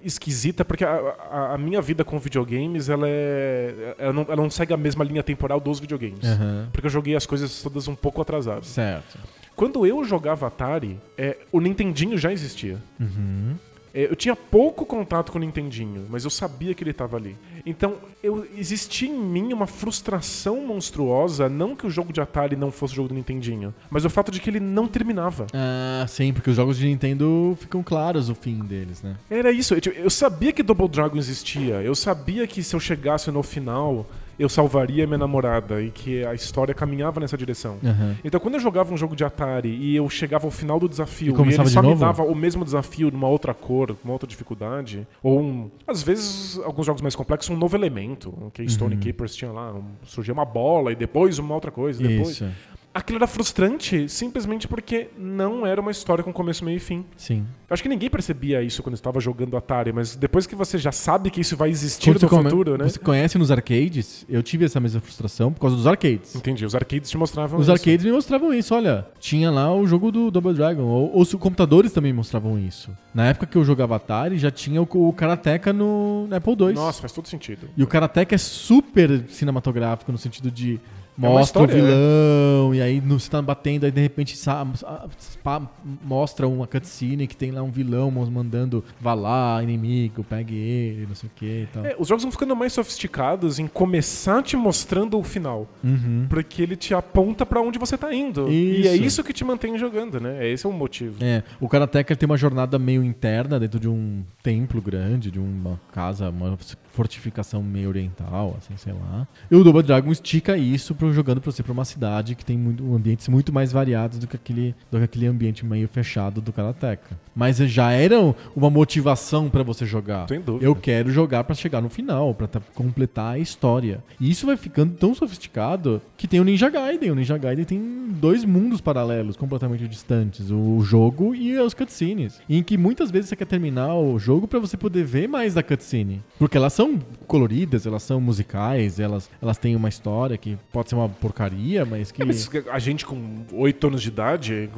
esquisita, porque a, a- a minha vida com videogames, ela é. Ela não, ela não segue a mesma linha temporal dos videogames. Aham. Porque eu joguei as coisas todas um pouco atrasadas. Certo. Quando eu jogava Atari, é, o Nintendinho já existia. Uhum. É, eu tinha pouco contato com o Nintendinho, mas eu sabia que ele estava ali. Então, eu, existia em mim uma frustração monstruosa, não que o jogo de Atari não fosse o jogo do Nintendinho, mas o fato de que ele não terminava. Ah, sim, porque os jogos de Nintendo ficam claros o fim deles, né? Era isso, eu, tipo, eu sabia que Double Dragon existia, eu sabia que se eu chegasse no final, eu salvaria minha namorada e que a história caminhava nessa direção. Aham. Então, quando eu jogava um jogo de Atari e eu chegava ao final do desafio E e, ele de só me dava o mesmo desafio numa outra cor, com uma outra dificuldade, ou um, às vezes, alguns jogos mais complexos, um novo elemento, que Uhum. Stone Keepers tinha lá, um, surgia uma bola e depois uma outra coisa, depois. Isso, Aquilo era frustrante simplesmente porque não era uma história com começo, meio e fim. sim. Eu acho que ninguém percebia isso quando estava jogando Atari, mas depois que você já sabe que isso vai existir Quando no come- futuro, né? você conhece nos arcades, eu tive essa mesma frustração por causa dos arcades. Entendi, os arcades te mostravam Os isso. arcades me mostravam isso, olha. Tinha lá o jogo do Double Dragon. Ou, ou os computadores também mostravam isso. Na época que eu jogava Atari, já tinha o, o Karateka no, no Apple II. Nossa, faz todo sentido. E o Karateka é super cinematográfico no sentido de É mostra o história, vilão, e aí você tá batendo, aí de repente mostra uma cutscene que tem lá um vilão mandando vá lá, inimigo, pegue ele, não sei o que e tal. É, os jogos vão ficando mais sofisticados em começar te mostrando o final. Uhum. Porque ele te aponta pra onde você tá indo. E é Isso. isso que te mantém jogando, né? Esse é o motivo. É, o Karateka tem uma jornada meio interna dentro de um templo grande, de uma casa, uma fortificação meio oriental, assim, sei lá. E o Double Dragon estica isso pro, jogando pra você pra uma cidade que tem muito, ambientes muito mais variados do que aquele, do que aquele ambiente meio fechado do Karateka. Mas já era uma motivação pra você jogar. Sem dúvida. Eu quero jogar pra chegar no final, pra tá- completar a história. E isso vai ficando tão sofisticado que tem o Ninja Gaiden. O Ninja Gaiden tem dois mundos paralelos completamente distantes: o jogo e os cutscenes. Em que muitas vezes você quer terminar o jogo pra você poder ver mais da cutscene. Porque elas são coloridas, elas são musicais, elas, elas têm uma história que pode ser uma porcaria, mas que. É, mas a gente com 8 anos de idade,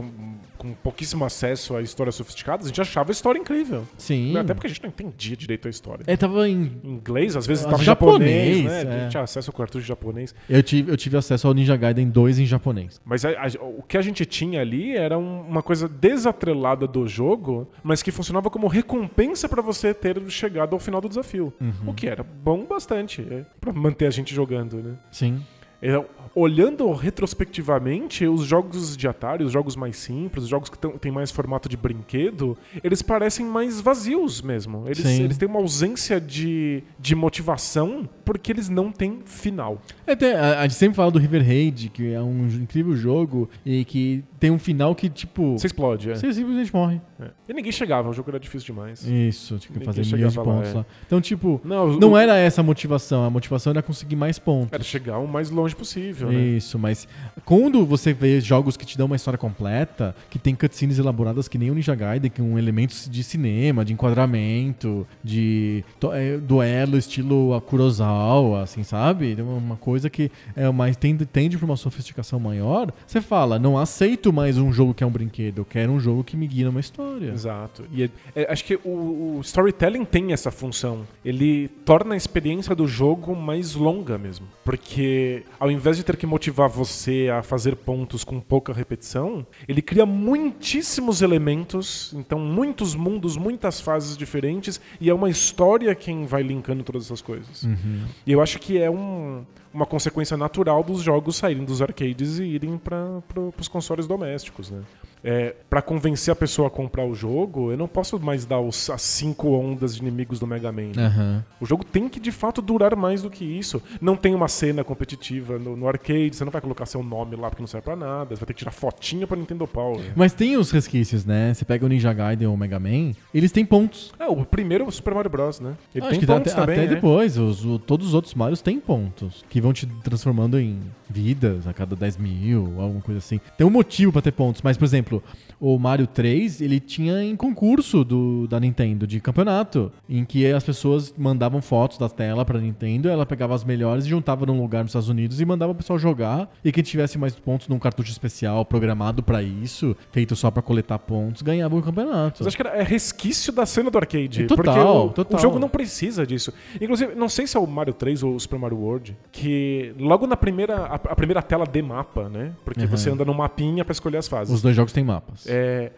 com pouquíssimo acesso a histórias sofisticadas, a gente achava a história incrível. Sim. Até porque a gente não entendia direito a história. É, tava em. Inglês, às vezes Ah, estava em japonês, japonês, né? é. A gente tinha acesso ao cartucho japonês. Eu tive, eu tive acesso ao Ninja Gaiden 2 em japonês. Mas a- a- o que a gente tinha ali era um- uma coisa desatrelada do jogo, mas que funcionava como recompensa pra você ter chegado ao final do desafio. Uhum. O que era bom bastante, é, para manter a gente jogando, né? Sim. É, olhando retrospectivamente, os jogos de Atari, os jogos mais simples, os jogos que têm mais formato de brinquedo, eles parecem mais vazios mesmo. Eles, eles têm uma ausência de, de motivação porque eles não têm final. É, tem- a, a gente sempre fala do River Raid, que é um incrível jogo e que tem um final que, tipo, Você explode, é. você simplesmente morre. É. E ninguém chegava, o jogo era difícil demais. Isso, tinha que fazer milhões de lá, pontos é. lá. Então, tipo, Não, o- não era essa a motivação. A motivação era conseguir mais pontos. Era chegar o mais longe possível, né? Isso, mas quando você vê jogos que te dão uma história completa, que tem cutscenes elaboradas que nem o Ninja Gaiden, com elementos de cinema, de enquadramento, de é, duelo estilo a Kurosawa, assim, sabe? Tem Uma coisa que é mais tende, tende pra uma sofisticação maior, você fala, não aceito mais um jogo que é um brinquedo, eu quero um jogo que me guia numa história. Exato. E é- é- acho que o, o storytelling tem essa função. Ele torna a experiência do jogo mais longa mesmo. Porque ao invés de ter que motivar você a fazer pontos com pouca repetição, ele cria muitíssimos elementos, então muitos mundos, muitas fases diferentes, e é uma história quem vai linkando todas essas coisas. Uhum. E eu acho que é um- uma consequência natural dos jogos saírem dos arcades e irem para os consoles domésticos, né? É, para convencer a pessoa a comprar o jogo, eu não posso mais dar os, as cinco ondas de inimigos do Mega Man. Aham. O jogo tem que de fato durar mais do que isso. Não tem uma cena competitiva no, no arcade, você não vai colocar seu nome lá porque não serve pra nada, você vai ter que tirar fotinha pra Nintendo Power. Mas tem os resquícios, né? Você pega o Ninja Gaiden ou o Mega Man, eles têm pontos. É, o primeiro é o Super Mario Bros, né? Ele Acho tem que pontos até, também, até né? depois, os, o- todos os outros Marios têm pontos, que vão te transformando em vidas a cada 10 mil, alguma coisa assim. Tem um motivo pra ter pontos, mas, por exemplo, o Mario 3, ele tinha em concurso do, da Nintendo, de campeonato, em que as pessoas mandavam fotos da tela pra Nintendo, ela pegava as melhores e juntava num lugar nos Estados Unidos e mandava o pessoal jogar, e quem tivesse mais pontos num cartucho especial programado pra isso, feito só pra coletar pontos, ganhava o campeonato. Mas acho que era- é resquício da cena do arcade. É total, porque o, total. o jogo não precisa disso. Inclusive, não sei se é o Mario 3 ou o Super Mario World, que logo na primeira, a, a primeira tela de mapa, né? Porque Uhum. você anda no mapinha pra escolher as fases. Os dois jogos têm mapas. É,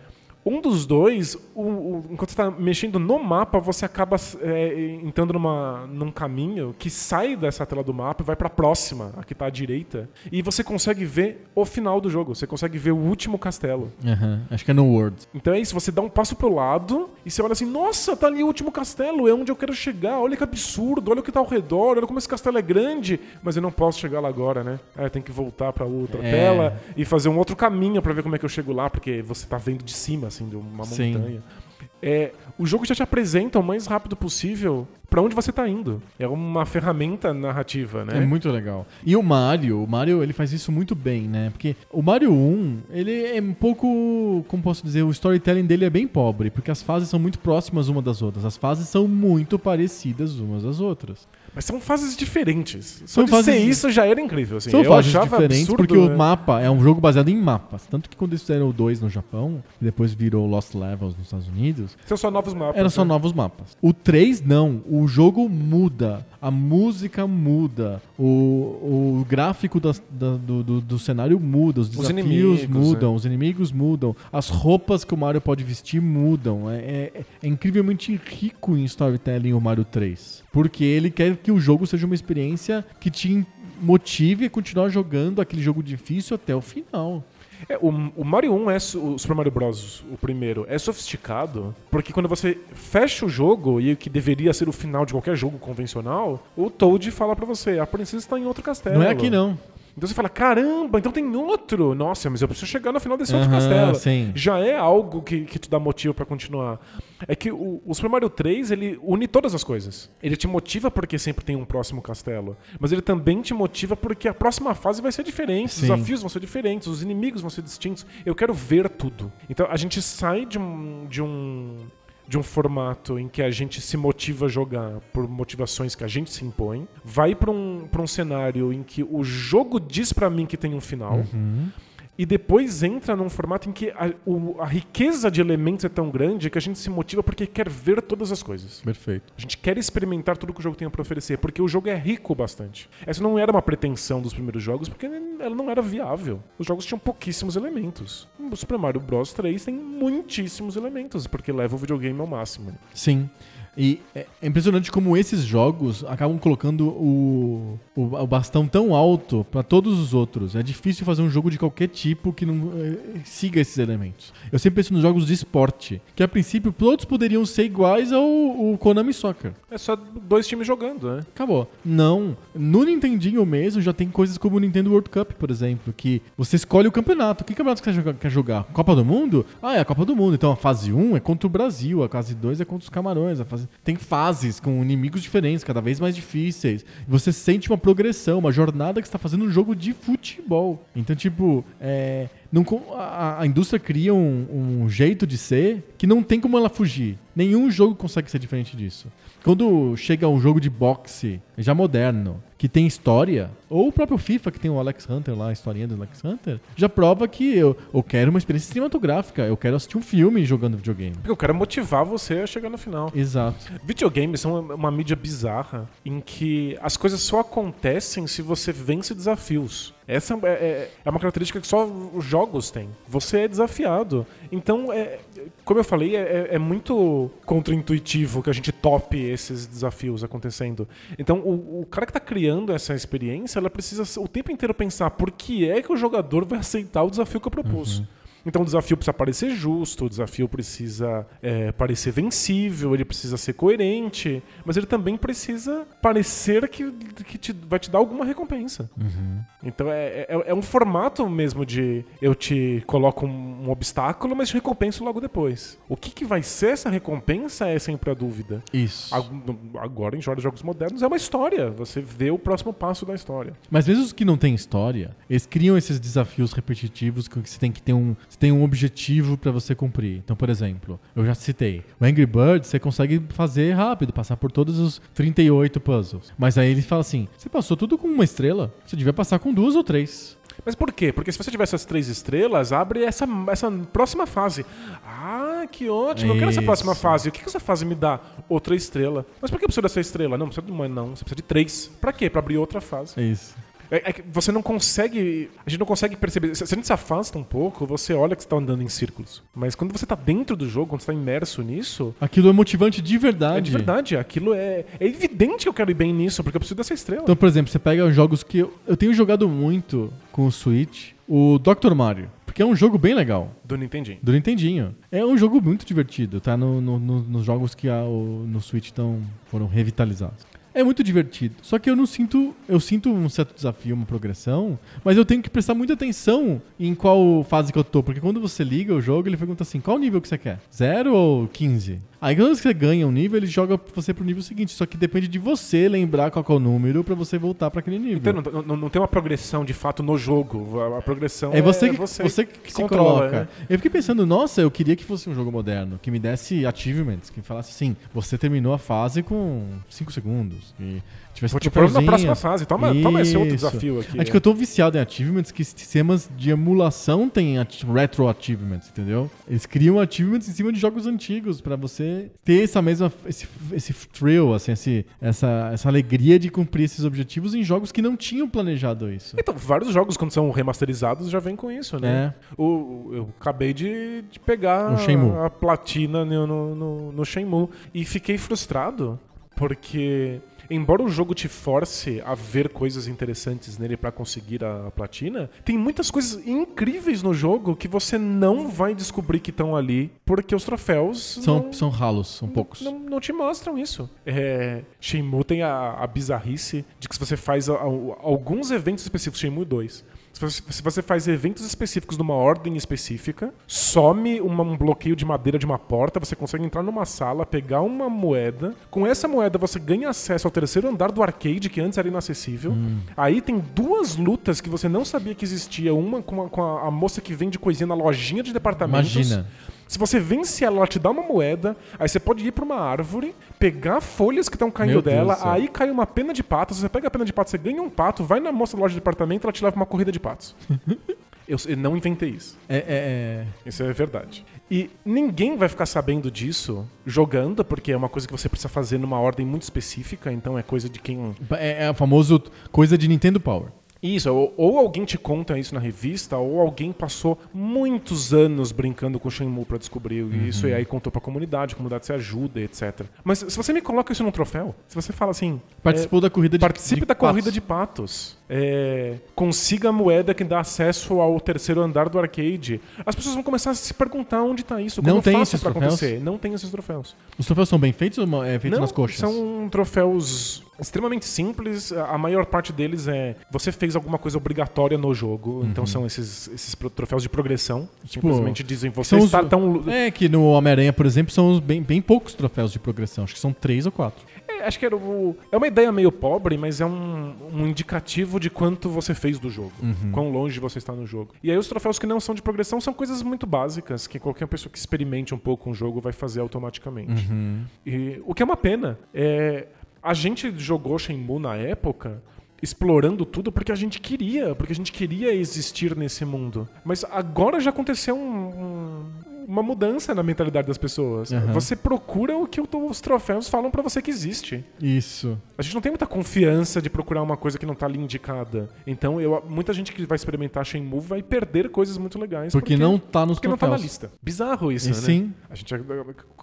um dos dois, o- o- enquanto você tá mexendo no mapa, você acaba é, entrando numa, num caminho que sai dessa tela do mapa e vai pra próxima, a que tá à direita. E você consegue ver o final do jogo. Você consegue ver o último castelo. Aham, Acho que é no World. Então é isso, você dá um passo pro lado e você olha assim, nossa, tá ali o último castelo, é onde eu quero chegar, olha que absurdo, olha o que tá ao redor, olha como esse castelo é grande, mas eu não posso chegar lá agora, né? Ah, eu tenho que voltar pra outra É. tela e fazer um outro caminho pra ver como é que eu chego lá, porque você tá vendo de cima, assim, de uma Sim. montanha. É, o jogo já te apresenta o mais rápido possível pra onde você tá indo. É uma ferramenta narrativa, né? É muito legal. E o Mario, o Mario ele faz isso muito bem, né? Porque o Mario 1, ele é um pouco, como posso dizer, o storytelling dele é bem pobre, porque as fases são muito próximas uma das outras. As fases são muito parecidas umas das outras. Mas são fases diferentes. Só São de fases- ser isso já era incrível, assim. são eu fases diferentes absurdo, porque o né? mapa é um jogo baseado em mapas. Tanto que quando eles fizeram o 2 no Japão, e depois virou Lost Levels nos Estados Unidos, São só novos mapas. Eram só né? novos mapas. O 3, não. O jogo muda. A música muda. O, o gráfico das- da- do, do, do cenário muda. Os desafios inimigos, mudam. Os inimigos mudam. As roupas que o Mario pode vestir mudam. É, é- é incrivelmente rico em storytelling o Mario 3. Porque ele quer que o jogo seja uma experiência que te motive a continuar jogando aquele jogo difícil até o final. É, o, o Mario 1 é o Super Mario Bros, o primeiro, é sofisticado, porque quando você fecha o jogo e o que deveria ser o final de qualquer jogo convencional, o Toad fala pra você, a princesa está em outro castelo. Não é aqui não. Então você fala, caramba, então tem outro. Nossa, mas eu preciso chegar no final desse outro Aham, castelo. sim. Já é algo que, que te dá motivo pra continuar. É que o, o Super Mario 3, ele une todas as coisas. Ele te motiva porque sempre tem um próximo castelo. Mas ele também te motiva porque a próxima fase vai ser diferente. Os Sim. desafios vão ser diferentes, os inimigos vão ser distintos. Eu quero ver tudo. Então a gente sai de um. De um de um formato em que a gente se motiva a jogar por motivações que a gente se impõe, vai pra um, um cenário em que o jogo diz pra mim que tem um final, e depois entra num formato em que a, o- a riqueza de elementos é tão grande que a gente se motiva porque quer ver todas as coisas. Perfeito. A gente quer experimentar tudo que o jogo tem para oferecer, porque o jogo é rico bastante. Essa não era uma pretensão dos primeiros jogos, porque ela não era viável. Os jogos tinham pouquíssimos elementos. O Super Mario Bros 3 tem muitíssimos elementos, porque leva o videogame ao máximo. Sim. E é é impressionante como esses jogos acabam colocando o, o, o bastão tão alto pra todos os outros. É difícil fazer um jogo de qualquer tipo que não eh, siga esses elementos. Eu sempre penso nos jogos de esporte, que a princípio todos poderiam ser iguais ao, ao Konami Soccer. É só dois times jogando, né? Acabou. Não. No Nintendinho mesmo já tem coisas como o Nintendo World Cup, por exemplo, que você escolhe o campeonato. Que campeonato você quer jogar? Quer jogar? Copa do Mundo? Ah, é a Copa do Mundo. Então a fase 1 é contra o Brasil, a fase 2 é contra os Camarões. A fase... Tem fases com inimigos diferentes, cada vez mais difíceis. Você sente uma progressão, uma jornada que está fazendo um jogo de futebol. Então, tipo, é, não a, a indústria cria um, um jeito de ser que não tem como ela fugir. Nenhum jogo consegue ser diferente disso. Quando chega um jogo de boxe já moderno, que tem história, ou o próprio FIFA, que tem o Alex Hunter lá, a historinha do Alex Hunter, já prova que eu, eu quero uma experiência cinematográfica, eu quero assistir um filme jogando videogame. Eu quero motivar você a chegar no final. Exato. Videogames são uma, uma mídia bizarra em que as coisas só acontecem se você vence desafios. Essa é, é- é uma característica que só os jogos têm. Você é desafiado. Então, é, como eu falei, é, é muito contra-intuitivo que a gente tope esses desafios acontecendo. Então, o, o cara que está criando essa experiência, ela precisa o tempo inteiro pensar por que é que o jogador vai aceitar o desafio que eu propus. Então o desafio precisa parecer justo, o desafio precisa é, parecer vencível, ele precisa ser coerente, mas ele também precisa parecer que, que te- vai te dar alguma recompensa. Então é, é, é um formato mesmo de eu te coloco um, um obstáculo, mas te recompenso logo depois. O que, que vai ser essa recompensa é sempre a dúvida. Isso. Ag- Agora, em jogos jogos modernos, é uma história. Você vê o próximo passo da história. Mas mesmo os que não têm história, eles criam esses desafios repetitivos que você tem que ter um, você tem um objetivo pra você cumprir. Então, por exemplo, eu já citei, o Angry Birds você consegue fazer rápido, passar por todos os 38 puzzles. Mas aí ele fala assim: você passou tudo com uma estrela, você devia passar com duas ou três. Mas por quê? Porque se você tiver essas três estrelas, abre essa, essa próxima fase. Ah, que ótimo. Eu quero essa próxima fase. O que, que essa fase me dá? Outra estrela. Mas por que eu preciso dessa estrela? Não, não precisa de uma, não. Você precisa de três. Pra quê? Pra abrir outra fase. É isso. É, é que você não consegue. A gente não consegue perceber. Se a gente se afasta um pouco, você olha que você tá andando em círculos. Mas quando você tá dentro do jogo, quando você tá imerso nisso. Aquilo é motivante de verdade. É de verdade, aquilo é. É evidente que eu quero ir bem nisso, porque eu preciso dessa estrela. Então, por exemplo, você pega jogos que eu, eu tenho jogado muito com o Switch, o Dr. Mario, porque é um jogo bem legal. Do Nintendinho. Do Nintendinho. É um jogo muito divertido, tá? No, no- no- nos jogos que a- o- no Switch tão, foram revitalizados. É muito divertido. Só que eu não sinto. Eu sinto um certo desafio, uma progressão, mas eu tenho que prestar muita atenção em qual fase que eu tô. Porque quando você liga o jogo, ele pergunta assim: qual nível que você quer? Zero ou 15? Aí quando você ganha um nível, ele joga você pro nível seguinte. Só que depende de você lembrar qual que é o número pra você voltar pra aquele nível. Então não, não- não tem uma progressão de fato no jogo. A, a progressão É você é que, você, você que se controla, coloca. né? Eu fiquei pensando, nossa, eu queria que fosse um jogo moderno, que me desse achievements, que falasse assim, você terminou a fase com 5 segundos, que tivesse Vou te pôr na próxima fase. Toma, toma esse outro desafio aqui. Acho que eu tô viciado em achievements, que sistemas de emulação têm retro achievements, entendeu? Eles criam achievements em cima de jogos antigos pra você ter essa mesma esse, esse thrill, assim, esse, essa, essa alegria de cumprir esses objetivos em jogos que não tinham planejado isso. Então, vários jogos, quando são remasterizados, já vem com isso, né? O, eu acabei de, de pegar a platina no, no, no, no Shenmue e fiquei frustrado porque, embora o jogo te force a ver coisas interessantes nele pra conseguir a, a platina, tem muitas coisas incríveis no jogo que você não vai descobrir que estão ali porque os troféus São, não, são ralos, são poucos. não, não te mostram isso. É, Shenmue tem a, a bizarrice de que se você faz a- a- alguns eventos específicos, Shenmue 2, se você, faz eventos específicos numa ordem específica, some uma- um bloqueio de madeira de uma porta, você consegue entrar numa sala, pegar uma moeda, com essa moeda você ganha acesso ao terceiro andar do arcade, que antes era inacessível. Aí tem duas lutas que você não sabia que existia, uma com, a, com a- a moça que vende coisinha na lojinha de departamentos. Imagina. Se você vence ela, ela te dá uma moeda, aí você pode ir pra uma árvore, pegar folhas que estão caindo Meu Deus dela, céu. aí cai uma pena de patos, você pega a pena de patos, você ganha um pato, vai na moça da loja de departamento, ela te leva uma corrida de patos. eu, eu não inventei isso. É, é, é, Isso é verdade. E ninguém vai ficar sabendo disso jogando, porque é uma coisa que você precisa fazer numa ordem muito específica, então é coisa de quem É, é o famoso coisa de Nintendo Power. Isso, ou, ou alguém te conta isso na revista, ou alguém passou muitos anos brincando com o Shenmue pra descobrir isso, e aí contou pra comunidade, a comunidade se ajuda, etc. Mas se você me coloca isso num troféu, se você fala assim... Participou da corrida de Participe de da corrida patos. de patos. É, consiga a moeda que dá acesso ao terceiro andar do arcade. As pessoas vão começar a se perguntar onde tá isso. Como Não tem faço troféus? acontecer? Não tem esses troféus. Os troféus são bem feitos ou é feito Não, nas coxas? são troféus extremamente simples. A maior parte deles é você fez alguma coisa obrigatória no jogo. Então são esses, esses troféus de progressão. Uhum. Tipo, Simplesmente dizem você São os- está tão. É que no Homem-Aranha, por exemplo, são os bem, bem poucos troféus de progressão. Acho que são três ou quatro. É, acho que era o- é uma ideia meio pobre, mas é um, um indicativo de quanto você fez do jogo. Uhum. Quão longe você está no jogo. E aí os troféus que não são de progressão são coisas muito básicas, que qualquer pessoa que experimente um pouco um jogo vai fazer automaticamente. Uhum. E, o que é uma pena. É, a gente jogou Shenmue na época explorando tudo porque a gente queria, porque a gente queria existir nesse mundo. Mas agora já aconteceu um- um- uma mudança na mentalidade das pessoas. Aham. Você procura o que os troféus falam pra você que existe. Isso. A gente não tem muita confiança de procurar uma coisa que não tá ali indicada. Então, eu, muita gente que vai experimentar Shenmue vai perder coisas muito legais. Porque, não tá nos porque não tá na troféus. lista. Bizarro isso, E né? sim. A gente eh,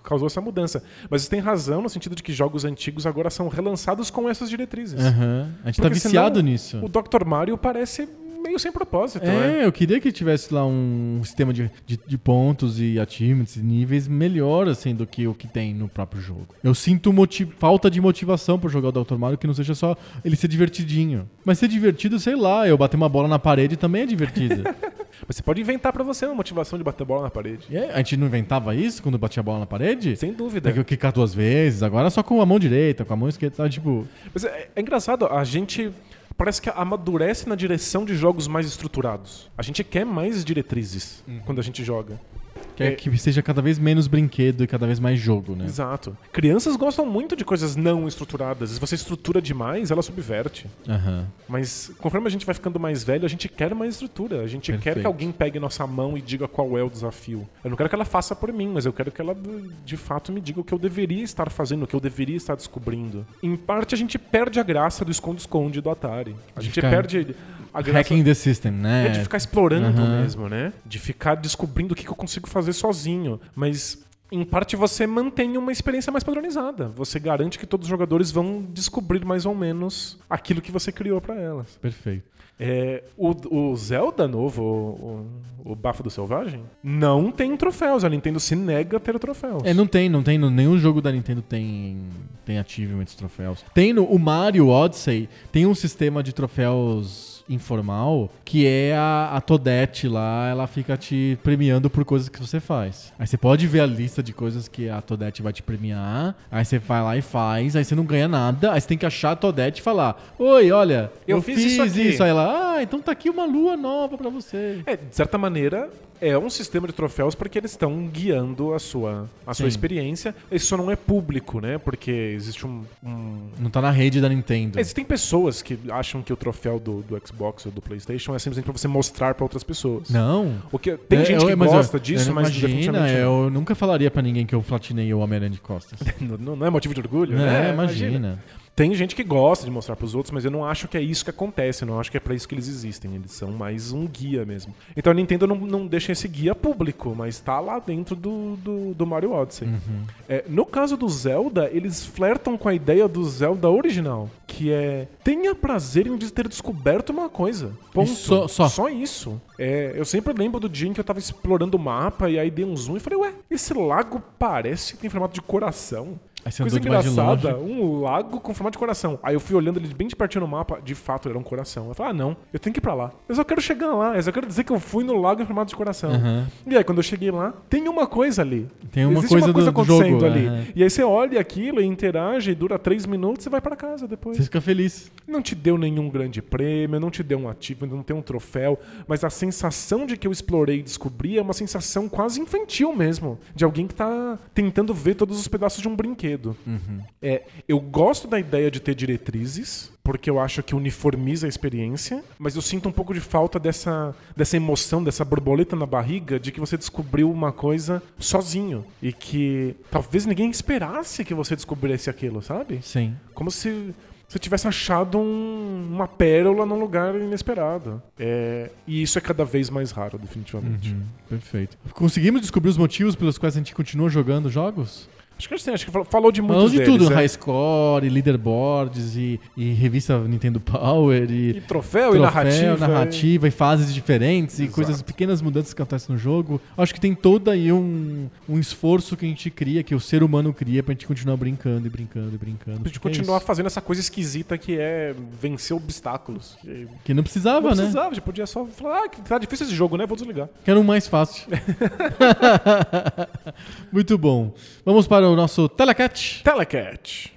causou essa mudança. Mas você tem razão no sentido de que jogos antigos agora são relançados com essas diretrizes. Aham. A gente tá Porque viciado senão nisso. O Dr. Mario parece meio sem propósito, né? É, eu queria que tivesse lá um sistema de, de, de pontos e achievements e níveis melhor, assim, do que o que tem no próprio jogo. Eu sinto falta de motivação pra jogar o Dr. Mario, que não seja só ele ser divertidinho. Mas ser divertido, sei lá, eu bater uma bola na parede também é divertido. Mas você pode inventar pra você uma motivação de bater bola na parede. aí, a gente não inventava isso quando batia a bola na parede? Sem dúvida. Tem que quicar duas vezes, agora é só com a mão direita, com a mão esquerda, tá? tipo... Mas é, é engraçado, a gente parece que amadurece na direção de jogos mais estruturados. A gente quer mais diretrizes Uhum. quando a gente joga. Quer É. que seja cada vez menos brinquedo e cada vez mais jogo, né? Exato. Crianças gostam muito de coisas não estruturadas. Se você estrutura demais, ela subverte. Aham. Mas conforme a gente vai ficando mais velho, a gente quer mais estrutura. A gente quer Perfeito. que alguém pegue nossa mão e diga qual é o desafio. Eu não quero que ela faça por mim, mas eu quero que ela de fato me diga o que eu deveria estar fazendo, o que eu deveria estar descobrindo. Em parte, a gente perde a graça do esconde-esconde do Atari. A gente perde a graça. Hacking the system, né? É de ficar explorando Aham. mesmo, né? De ficar descobrindo o que que eu consigo fazer sozinho. Mas, em parte, você mantém uma experiência mais padronizada. Você garante que todos os jogadores vão descobrir mais ou menos aquilo que você criou pra elas. Perfeito. É, o, o Zelda novo, o, o, o Bafo do Selvagem, não tem troféus. A Nintendo se nega a ter troféus. É, não tem, não tem. Nenhum jogo da Nintendo tem, tem achievements, troféus. Tem no o Mario Odyssey, tem um sistema de troféus informal que é a, a Toadette lá, ela fica te premiando por coisas que você faz. Aí você pode ver a lista de coisas que a Toadette vai te premiar, aí você vai lá e faz, aí você não ganha nada, aí você tem que achar a Toadette e falar: Oi, olha, Eu fiz isso aqui." Aí ela, ah, então tá aqui uma lua nova pra você. É, de certa maneira, é um sistema de troféus porque eles estão guiando a sua, a sua Sim. experiência. Isso só não é público, né? Porque existe um- um, Não tá na rede da Nintendo. Existem pessoas que acham que o troféu do, do Xbox ou do PlayStation é simplesmente pra você mostrar pra outras pessoas. Não. O que, tem É, gente eu- que mas eu- gosta disso, eu mas imagina, definitivamente eu nunca falaria pra ninguém que eu platinei o Homem-Aranha de costas. não. não, não é motivo de orgulho, É, né? imagina. Tem gente que gosta de mostrar pros outros, mas eu não acho que é isso que acontece, eu não acho que é pra isso que eles existem. Eles são mais um guia mesmo. Então a Nintendo não, não deixa esse guia público, mas tá lá dentro do, do, do Mario Odyssey. Uhum. É, no caso do Zelda, eles flertam com a ideia do Zelda original, que é tenha prazer em ter descoberto uma coisa. Ponto. só- só. isso. É, eu sempre lembro do dia em que eu tava explorando o mapa e aí dei um zoom e falei, ué, esse lago parece que tem formato de coração. Você Coisa engraçada, um lago com formato de coração. Aí eu fui olhando ele bem de pertinho no mapa, de fato era um coração. Eu falei, ah, não, eu tenho que ir pra lá. Eu só quero chegar lá, eu só quero dizer que eu fui no lago em formato de coração. Aham. E aí, quando eu cheguei lá, tem uma coisa ali. Tem uma Existe coisa uma coisa do- do acontecendo jogo, ali. aham. E aí você olha aquilo e interage, e dura três minutos e vai pra casa depois. Você fica feliz. Não te deu nenhum grande prêmio, não te deu um ativo, não tem um troféu, mas a sensação de que eu explorei e descobri é uma sensação quase infantil mesmo, de alguém que tá tentando ver todos os pedaços de um brinquedo. É, eu gosto da ideia de ter diretrizes, porque eu acho que uniformiza a experiência, mas eu sinto um pouco de falta dessa, dessa emoção, dessa borboleta na barriga de que você descobriu uma coisa sozinho e que talvez ninguém esperasse que você descobrisse aquilo, sabe? Sim. Como se você tivesse achado um- uma pérola num lugar inesperado. É, e isso é cada vez mais raro, definitivamente. Uhum, perfeito. Conseguimos descobrir os motivos pelos quais a gente continua jogando jogos? Acho que assim, acho que fal- falou de muitos Falamos de deles. tudo, é. high score, e leaderboards, e, e revista Nintendo Power, e, E troféu, e narrativa. narrativa, e fases diferentes, e Exato. coisas, pequenas mudanças que acontecem no jogo. Acho que tem todo aí um, um esforço que a gente cria, que o ser humano cria pra gente continuar brincando e brincando e brincando. A gente é continuar isso. fazendo essa coisa esquisita que é vencer obstáculos. Que Que não precisava, não né? precisava, a gente podia só falar, ah, que tá difícil esse jogo, né? Vou desligar. Que era um mais fácil. Muito bom. Vamos para o nosso Telecat. Telecat.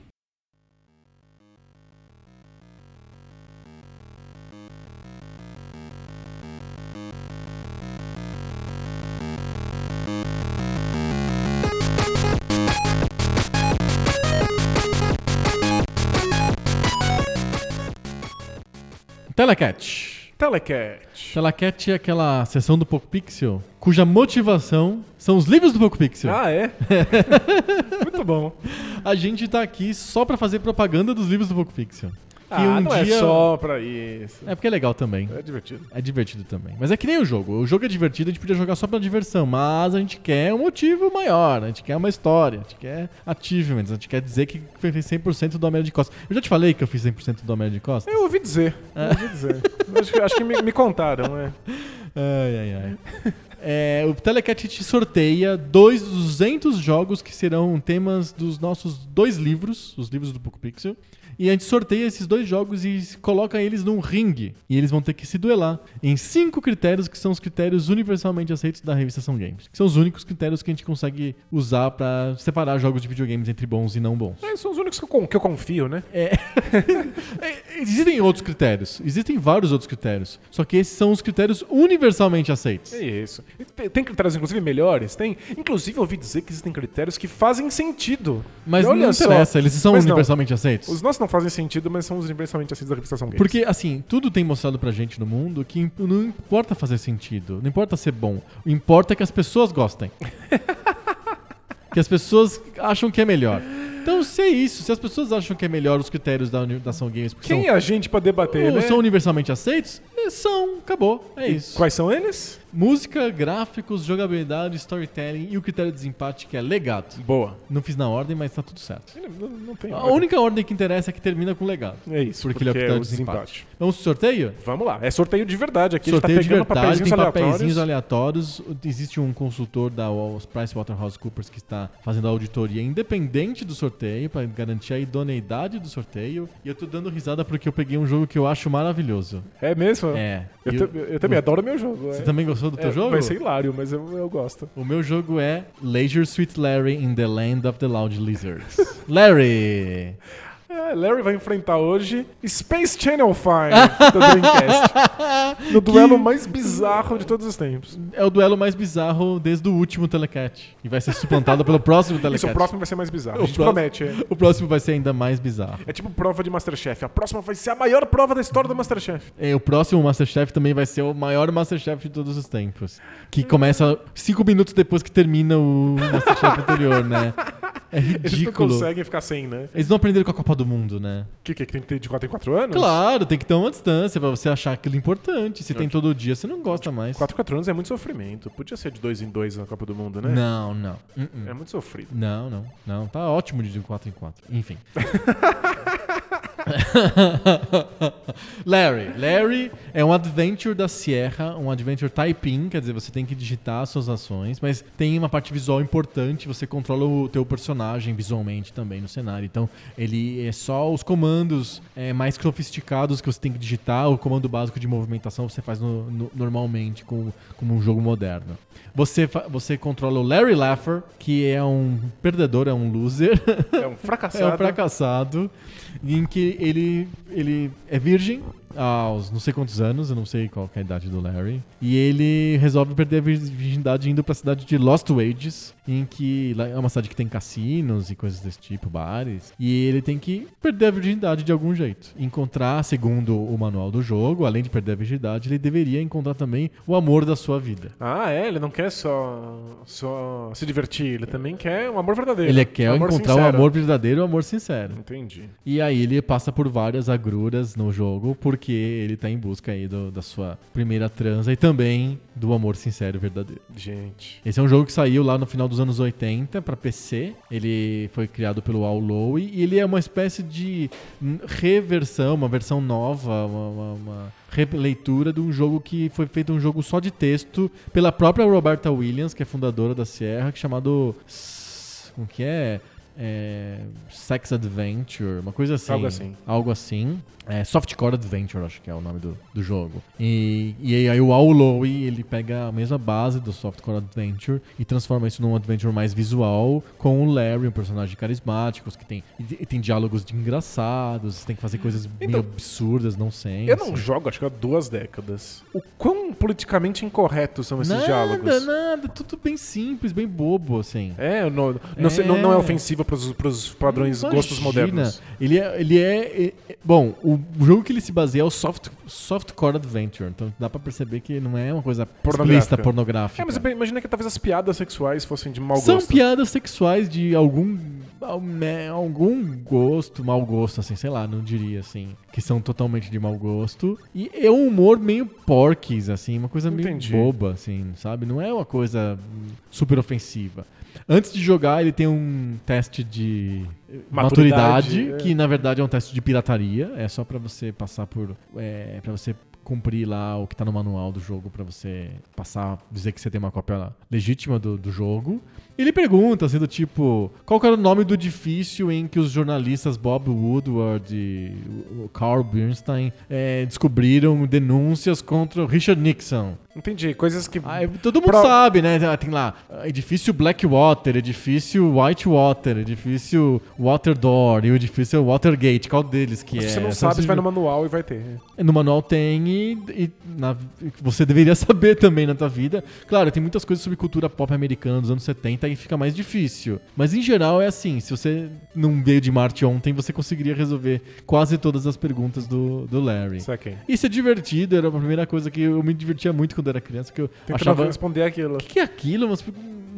Telecat. Telecat. Telecat é aquela sessão do Poco Pixel cuja motivação são os livros do Poco Pixel. Ah, é? Muito bom. A gente tá aqui só pra fazer propaganda dos livros do Poco Pixel. Que ah, um não é dia- só pra isso. É porque é legal também. É divertido. É divertido também. Mas é que nem o jogo. O jogo é divertido, a gente podia jogar só pela diversão. Mas a gente quer um motivo maior. A gente quer uma história. A gente quer achievements. A gente quer dizer que fez 100% do Homem de Costa. Eu já te falei que eu fiz 100% do Homem de Costa? Eu ouvi dizer. Eu ouvi dizer. acho, que- acho que me, me contaram, é. Ai, ai, ai. É, o Telecat te sorteia dois dos 200 jogos que serão temas dos nossos dois livros, os livros do Poco Pixel. E a gente sorteia esses dois jogos e coloca eles num ringue. E eles vão ter que se duelar em cinco critérios que são os critérios universalmente aceitos da revista São Games. Que são os únicos critérios que a gente consegue usar pra separar jogos de videogames entre bons e não bons. É, São os únicos que eu, que eu confio, né? É, existem outros critérios. Existem vários outros critérios. Só que esses são os critérios universalmente aceitos. É isso. Tem, critérios, inclusive, melhores? Tem. Inclusive, eu ouvi dizer que existem critérios que fazem sentido. Mas E não olha só, interessa, eles são mas não. universalmente aceitos. Os nossos não fazem sentido, mas são os universalmente aceitos da revista São Games. Porque, assim, tudo tem mostrado pra gente no mundo que não importa fazer sentido, não importa ser bom. O importa é que as pessoas gostem. que as pessoas acham que é melhor. Então, se é isso, se as pessoas acham que é melhor os critérios da, da São Games, Quem são, é a gente pra debater, ou né? são universalmente aceitos, é, são, acabou, é isso. Quais são eles? Música, gráficos, jogabilidade, storytelling e o critério de desempate, que é legado. Boa. Não fiz na ordem, mas tá tudo certo. Não, não tem. A única ordem que interessa é que termina com legado. É isso, Porque, porque, ele é o é critério o de desempate. desempate. Vamos pro sorteio? Vamos lá. É sorteio de verdade. Aqui sorteio a de gente tá pegando verdade, tem papeizinhos papeizinhos aleatórios. aleatórios. Existe um consultor da PricewaterhouseCoopers que está fazendo a auditoria independente do sorteio para garantir a idoneidade do sorteio. E eu tô dando risada porque eu peguei um jogo que eu acho maravilhoso. É mesmo? É. Eu, Eu- eu também adoro meu jogo. Você é. também gostou do teu É, jogo? Vai ser hilário, mas eu, eu gosto. O meu jogo é Leisure Suite Larry in the Land of the Loud Lizards. Larry! É, Larry vai enfrentar hoje Space Channel 5 do Dreamcast. no duelo mais bizarro de todos os tempos. É o duelo mais bizarro desde o último Telecat. E vai ser suplantado pelo próximo Telecat. Isso, o próximo vai ser mais bizarro. O A gente próximo- promete. É. O próximo vai ser ainda mais bizarro. É tipo prova de Masterchef. A próxima vai ser a maior prova da história do Masterchef. É, o próximo Masterchef também vai ser o maior Masterchef de todos os tempos. Que começa cinco minutos depois que termina o Masterchef anterior, né? É Eles não ridículo. conseguem ficar sem, né? Eles não aprenderam com a Copa do Mundo, né? O que, que, que tem que ter de 4 em 4 anos? Claro, tem que ter uma distância pra você achar aquilo importante. Se tem todo dia, você não gosta mais. 4 em 4 anos é muito sofrimento. Podia ser de 2 em 2 na Copa do Mundo, né? Não, não. Uh-uh. É muito sofrido. Não, não, não. Tá ótimo de 4 em 4. Enfim. Larry. Larry é um adventure da Sierra, um adventure typing, quer dizer, você tem que digitar as suas ações, mas tem uma parte visual importante, você controla o teu personagem visualmente também no cenário. Então, ele é só os comandos é, mais sofisticados que você tem que digitar, o comando básico de movimentação você faz no- no- normalmente com, como um jogo moderno. Você, você controla o Larry Laffer, que é um perdedor, é um loser. É um fracassado. É um fracassado em que ele, ele é virgem aos não sei quantos anos, eu não sei qual que é a idade do Larry, e ele resolve perder a vir- virgindade indo pra cidade de Lost Wages, em que lá é uma cidade que tem cassinos e coisas desse tipo, bares, e ele tem que perder a virgindade de algum jeito. Encontrar, segundo o manual do jogo, além de perder a virgindade, ele deveria encontrar também o amor da sua vida. Ah, é? Ele não quer só, só se divertir, ele também quer um amor verdadeiro. Ele quer um encontrar o sincero. amor verdadeiro e o amor sincero. Entendi. E aí ele passa passa por várias agruras no jogo, porque ele tá em busca aí do- da sua primeira transa e também do amor sincero e verdadeiro. Gente. Esse é um jogo que saiu lá no final dos anos 80 pra PC. Ele foi criado pelo Al Lowe e ele é uma espécie de reversão, uma versão nova, uma, uma- uma releitura de um jogo que foi feito um jogo só de texto pela própria Roberta Williams, que é fundadora da Sierra, que é chamado como que é? É, Sex Adventure, uma coisa assim. Algo assim. Algo assim. É, Softcore Adventure, acho que é o nome do, do jogo. E, e aí o Ao Lowe, ele pega a mesma base do Softcore Adventure e transforma isso num adventure mais visual, com o Larry, um personagem carismático, que tem, e tem diálogos de engraçados, tem que fazer coisas meio Então, absurdas, não sei. Eu não jogo, acho que há duas décadas. O quão politicamente incorretos são esses nada, diálogos? Nada, tudo bem simples, bem bobo, assim. É, não, não, sei- não, É. não é ofensivo pros, pros padrões Imagina. gostos modernos. Ele é, ele é, é- é- Bom, o jogo que ele se baseia é o soft, Softcore Adventure. Então dá pra perceber que não é uma coisa Pornográfica. pornográfica. É, mas imagina que talvez as piadas sexuais fossem de mau São gosto. piadas sexuais de algum. al- né, Algum gosto, mau gosto, assim, sei lá, não diria assim. Que são totalmente de mau gosto. E é um humor meio porques, assim, uma coisa meio Entendi. boba, assim, sabe? Não é uma coisa hum, super ofensiva. Antes de jogar, ele tem um teste de Maturidade, maturidade, é. que na verdade é um teste de pirataria. É só pra você passar por. É, para você cumprir lá o que tá no manual do jogo, pra você passar, dizer que você tem uma cópia legítima do, do jogo. Ele pergunta, assim, do tipo, qual era o nome do edifício em que os jornalistas Bob Woodward e Carl Bernstein eh, descobriram denúncias contra o Richard Nixon. Entendi. Coisas que. Ah, todo mundo Pro- sabe, né? Tem lá ah, edifício Blackwater, edifício Whitewater, edifício Waterdoor e o edifício Watergate. Qual deles que se é? você não sabe, você você vai no manual e vai ter. no manual tem e, e na- você deveria saber também na tua vida. Claro, tem muitas coisas sobre cultura pop americana dos anos 70 fica mais difícil. Mas em geral é assim, se você não veio de Marte ontem, você conseguiria resolver quase todas as perguntas do, do Larry. Saquei. Isso é divertido, era a primeira coisa que eu me divertia muito quando era criança, que eu Tentando achava... responder aquilo. O que, que é aquilo? Mas,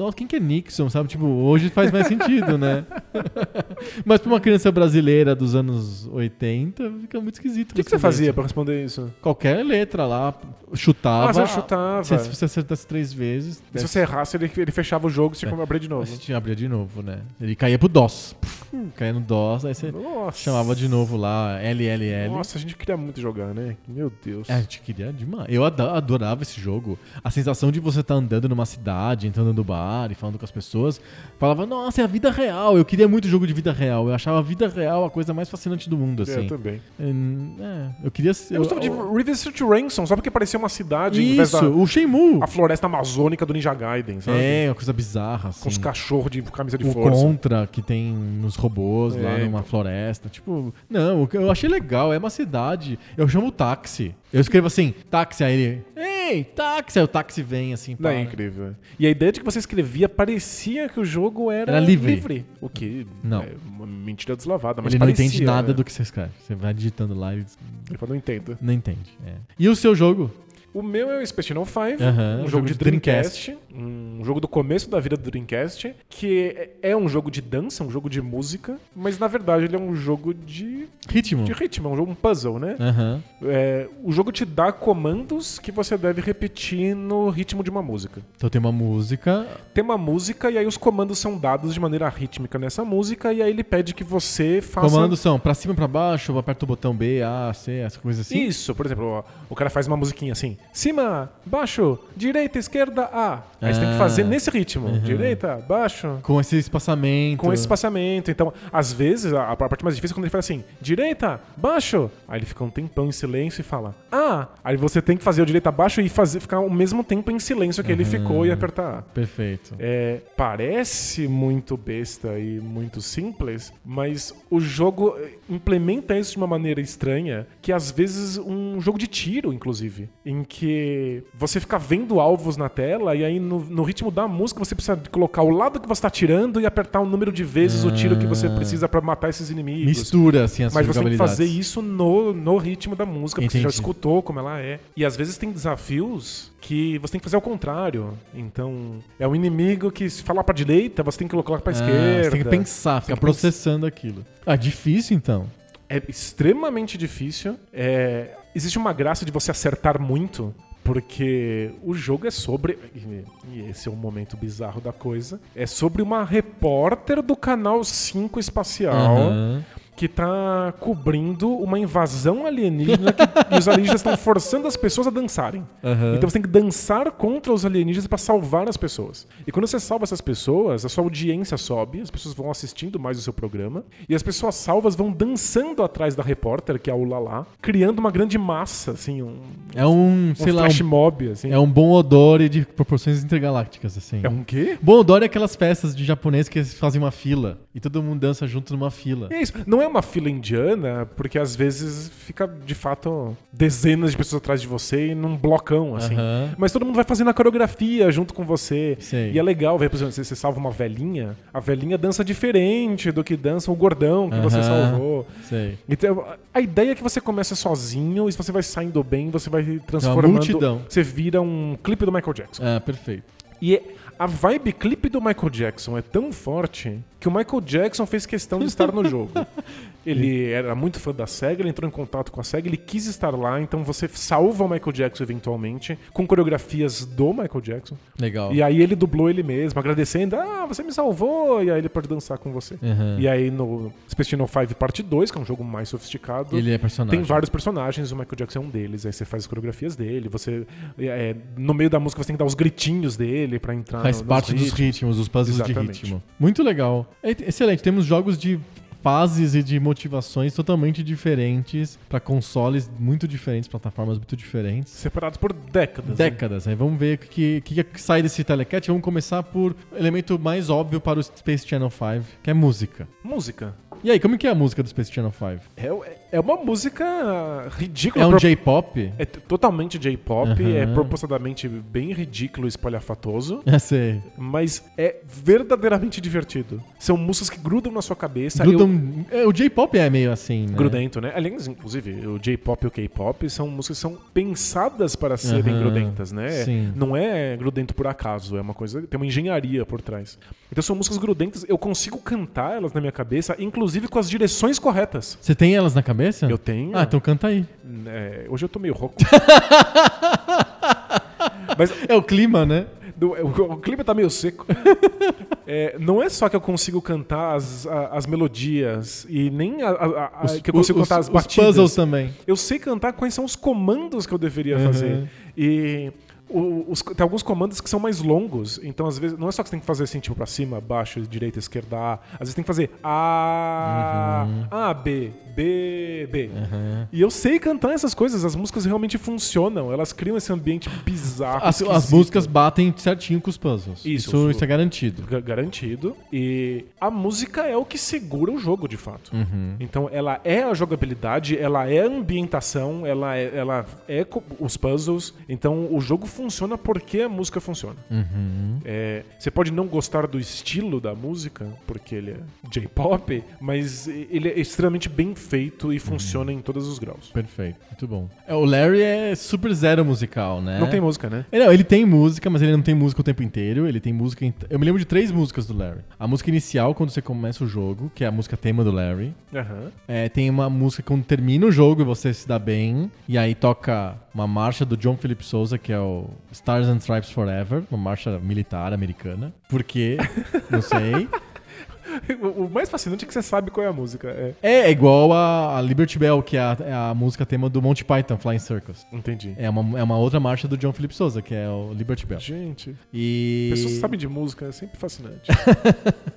nossa, quem que é Nixon, sabe? Tipo, hoje faz mais sentido, né? Mas pra uma criança brasileira dos anos 80, fica muito esquisito. O que, que você fazia pra responder isso? Qualquer letra lá, chutava. Ah, você chutava. Se, você acertasse três vezes, se você errasse, ele, ele fechava o jogo e você que abrir de novo. você tinha abrir de novo, né? Ele caía pro DOS. Puf, caía no DOS, aí você Nossa. chamava de novo lá, LLL. Nossa, a gente queria muito jogar, né? Meu Deus. É, a gente queria demais. Eu ado- adorava esse jogo. A sensação de você estar andando numa cidade, entrando no bar e falando com as pessoas. Falava, nossa, é a vida real. Eu queria muito jogo de vida real. Eu achava a vida real a coisa mais fascinante do mundo, É, assim. eu também. É, eu queria ser. Eu gostava de Revisit to Ransom, só porque parecia uma cidade em vez Isso, da o Shenmue. a floresta amazônica do Ninja Gaiden, sabe? É, uma coisa bizarra, assim. Com os cachorros de camisa de o força. Contra que tem nos robôs lá É, numa então. floresta. Tipo, não, eu achei legal, é uma cidade. Eu chamo o táxi. Eu escrevo assim, táxi, aí ele. Ei, táxi! Aí o táxi vem assim, Não, para. é incrível. E a ideia de que você escrevia parecia que o jogo era, Era livre. O que Não. é uma mentira deslavada, mas Ele não parecia, entende nada né? do que você escreve. Você vai digitando lá e Ele fala, não entendo. não entende. é. E o seu jogo? O meu é o Space Channel 5, Aham, um jogo de Dreamcast, um jogo do começo da vida do Dreamcast, que é é um jogo de dança, um jogo de música, mas na verdade ele é um jogo de, Ritmo. de ritmo, é um jogo um puzzle, né? Aham. É, o jogo te dá comandos que você deve repetir no ritmo de uma música. Então tem uma música. Tem uma música e aí os comandos são dados de maneira rítmica nessa música e aí ele pede que você faça Comandos são pra cima, pra baixo, aperta o botão B, A, C, essa coisa assim. Isso, por exemplo, ó, o cara faz uma musiquinha assim: cima, baixo, direita, esquerda, A. Aí você tem que Ah. fazer nesse ritmo: direita, baixo. Com esse espaçamento. Com esse espaçamento. Então, às vezes, a, a parte mais difícil é quando ele faz assim: direita, baixo. Aí ele fica um tempão em silêncio e fala: Ah! Aí você tem que fazer o direita, baixo e fazer, ficar o mesmo tempo em silêncio que ele ficou e apertar A. Perfeito. É, parece muito besta e muito simples, mas o jogo eh, implementa isso de uma maneira estranha, que às vezes um jogo de tiro, inclusive, em que você fica vendo alvos na tela e aí no, no ritmo da música você precisa colocar o lado que você está tirando e apertar o número de vezes o tiro que você precisa para matar esses inimigos. Mistura, assim, as Mas você tem que fazer isso no, no ritmo da música, porque você já Entendi. escutou como ela é. E às vezes tem desafios que você tem que fazer ao contrário. Então, é um inimigo que se falar pra direita, você tem que colocar pra Ah, esquerda. Você tem que pensar, ficar processando aquilo. Ah, difícil então. É extremamente difícil. É, existe uma graça de você acertar muito. Porque o jogo é sobre. e- esse é o momento bizarro da coisa. É sobre uma repórter do canal 5 espacial Aham. Que tá cobrindo uma invasão alienígena que, e os alienígenas estão forçando as pessoas a dançarem. Aham. Então você tem que dançar contra os alienígenas pra salvar as pessoas. E quando você salva essas pessoas, a sua audiência sobe, as pessoas vão assistindo mais o seu programa, e as pessoas salvas vão dançando atrás da repórter, que é a Ulala, criando uma grande massa, assim, um, É um, um sei lá, flash um, mob, assim. é um bom odor e de proporções intergalácticas, assim. É um quê? Bom odor é aquelas festas de japonês que fazem uma fila e todo mundo dança junto numa fila. É isso. Não é uma fila indiana, porque às vezes fica, de fato, dezenas de pessoas atrás de você e num blocão, assim. Aham. Mas todo mundo vai fazendo a coreografia junto com você. Sei. E é legal ver, por exemplo, se você salva uma velhinha, a velhinha dança diferente do que dança o gordão que você Aham. salvou. Sei. Então, a ideia é que você comece sozinho e se você vai saindo bem, você vai transformando. multidão. Você vira um clipe do Michael Jackson. Ah, perfeito. E é- a vibe clipe do Michael Jackson é tão forte que o Michael Jackson fez questão de estar no jogo. Ele era muito fã da SEGA, ele entrou em contato com a SEGA, ele quis estar lá, então você salva o Michael Jackson eventualmente, com coreografias do Michael Jackson. Legal. E aí ele dublou ele mesmo, agradecendo, ah, você me salvou, e aí ele pode dançar com você. Aham. E aí no Channel 5 Parte 2, que é um jogo mais sofisticado, Ele é personagem. tem vários personagens, o Michael Jackson é um deles. Aí você faz as coreografias dele, você. é, no meio da música você tem que dar os gritinhos dele pra entrar Faz parte dos ritmos. ritmos, os puzzles Exatamente. de ritmo. Muito legal. É excelente. Temos jogos de fases e de motivações totalmente diferentes pra consoles muito diferentes, plataformas muito diferentes. Separados por décadas. né? Décadas. Aí vamos ver o que, que, que sai desse telecat. Vamos começar por elemento mais óbvio para o Space Channel 5, que é música. Música. E aí, como que é a música do Space Channel 5? É, é uma música ridícula. É um pro- J-pop? É totalmente J-pop, é propositadamente bem ridículo e espalhafatoso, É, sei. mas é verdadeiramente divertido. São músicas que grudam na sua cabeça. Grudam- é, o J-pop é meio assim, né? Grudento, né? Aliás, inclusive, o J-pop e o K-pop são músicas que são pensadas para serem grudentas, né? sim. Não é grudento por acaso, é uma coisa, tem uma engenharia por trás. Então são músicas grudentas, eu consigo cantar elas na minha cabeça, inclusive com as direções corretas. Você tem elas na cabeça? Eu tenho. Ah, então canta aí. É, hoje eu tô meio rouco. Mas É o clima, né? do- o, o clima tá meio seco. É, não é só que eu consigo cantar as, a- as melodias e nem a- a- Os- que eu consigo os- cantar as os batidas. puzzles também. Eu sei cantar quais são os comandos que eu deveria Uhum. fazer. E o- os- tem alguns comandos que são mais longos, então às vezes não é só que você tem que fazer assim, tipo, pra cima, baixo, direita, esquerda, A. Às vezes tem que fazer A, A, B, B, B. Uhum. E eu sei cantar essas coisas, as músicas realmente funcionam, elas criam esse ambiente bizarro. As, as músicas batem certinho com os puzzles. Isso, Isso, isso é garantido. Ga- Garantido. E a música é o que segura o jogo, de fato. Uhum. Então ela é a jogabilidade, ela é a ambientação, ela é, ela é os puzzles. Então o jogo funciona porque a música funciona. Uhum. É, você pode não gostar do estilo da música, porque ele é J-pop, mas ele é extremamente bem feito e funciona em todos os graus. Perfeito, muito bom. É, o Larry é super zero musical, né? Não tem música, né? É, Não, ele tem música, mas ele não tem música o tempo inteiro. Ele tem música. em- Eu me lembro de três músicas do Larry. A música inicial, quando você começa o jogo, que é a música tema do Larry. Aham. É, tem uma música quando termina o jogo e você se dá bem. E aí toca uma marcha do John Philip Sousa, que é o Stars and Stripes Forever, uma marcha militar americana. Por quê? Não sei. O mais fascinante é que você sabe qual é a música. É. É igual a, a Liberty Bell, que é a, é a música tema do Monty Python, Flying Circus. Entendi. É uma, é uma outra marcha do John Philip Sousa, que é o Liberty Bell. Gente, E... pessoas que sabem de música é sempre fascinante.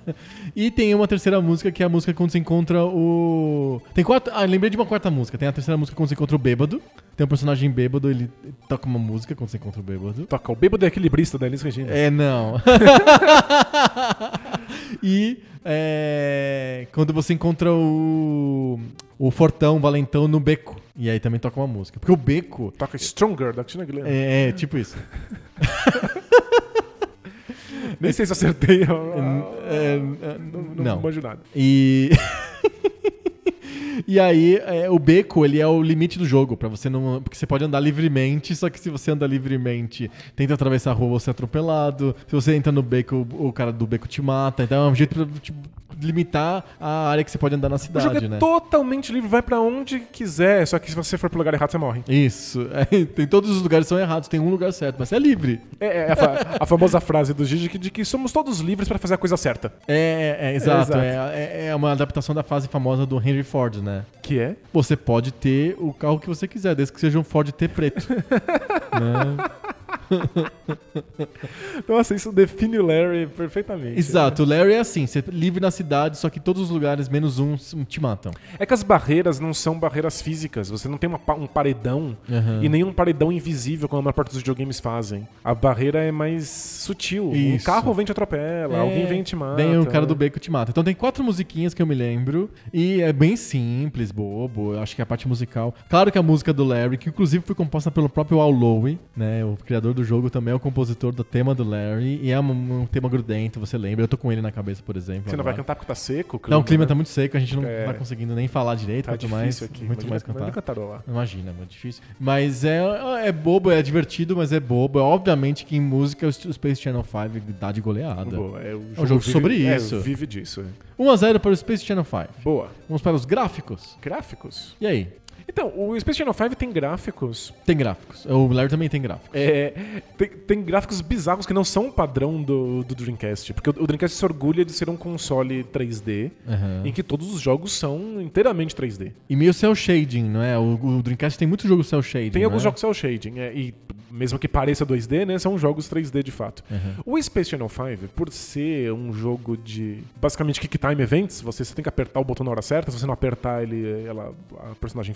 E tem uma terceira música que é a música quando você encontra o. Tem quatro. Ah, lembrei de uma quarta música. Tem a terceira música quando você encontra o bêbado. Tem um personagem bêbado, ele toca uma música quando você encontra o bêbado. Toca o bêbado é equilibrista da Elis Regina. É, não. e é, quando você encontra o. O Fortão, o Valentão no beco. E aí também toca uma música. Porque o beco. Toca Stronger, da Cristina Aguilera. É, é tipo isso. Nem sei se acertei. é, não, não, não. manjo nada. E. E aí, é, o beco, ele é o limite do jogo, para você não. Porque você pode andar livremente, só que se você anda livremente, tenta atravessar a rua, você é atropelado. Se você entra no beco, o, cara do beco te mata. Então é um jeito pra, tipo, limitar a área que você pode andar na O jogo cidade, é né? totalmente livre, vai pra onde quiser, só que se você for pro lugar errado, você morre. Isso. É, tem todos os lugares são errados, tem um lugar certo, mas você é livre. É, é a, fa- a famosa frase do Gigi que- de que somos todos livres pra fazer a coisa certa. É, é, é, exato. exato. É, é- é uma adaptação da frase famosa do Henry Ford, né? Que é? Você pode ter o carro que você quiser, desde que seja um Ford T preto. né? Nossa, isso define o Larry perfeitamente. Exato, o Larry é assim, você é livre na cidade, só que todos os lugares, menos um, te matam. É que as barreiras não são barreiras físicas. Você não tem uma um paredão Aham. e nenhum paredão invisível, como a maior parte dos videogames fazem. A barreira é mais sutil. Um Isso. carro vem te atropela, É, alguém vem e te mata. Vem o cara do beco te mata. Então tem quatro musiquinhas que eu me lembro. E é bem simples, bobo. Eu acho que é a parte musical. Claro que a música do Larry, que inclusive foi composta pelo próprio Al Lowe, né? O criador do jogo também é o compositor do tema do Larry. E é um, um tema grudento, você lembra? Eu tô com ele na cabeça, por exemplo. Você não vai cantar porque tá seco? Não, o clima né? tá muito seco, a gente não É. tá conseguindo nem falar direito, Tá difícil mais, aqui. muito Imagina- mais cantar. cantarolar. Imagina, é muito difícil. Mas é, é bobo, é divertido, mas é bobo. É obviamente que em música o Space Channel 5 dá de goleada. Boa, é, o É um jogo vive- sobre é, isso. vive disso. é. 1x0 para o Space Channel 5. Boa. Vamos para os gráficos. Gráficos? E aí? Então, o Space Channel 5 tem gráficos. Tem gráficos. O Larry também tem gráficos. É, tem, tem gráficos bizarros que não são o padrão do, do Dreamcast. Porque o, o Dreamcast se orgulha de ser um console 3D Aham. em que todos os jogos são inteiramente 3D. E meio cel shading, não é? O, o Dreamcast tem muito jogo cel shading. Tem alguns é? jogos cel shading, é, e mesmo que pareça 2D, né, são jogos 3D de fato. Uhum. O Space Channel 5, por ser um jogo de basicamente kick time events, você, você tem que apertar o botão na hora certa, se você não apertar ele, ela, a personagem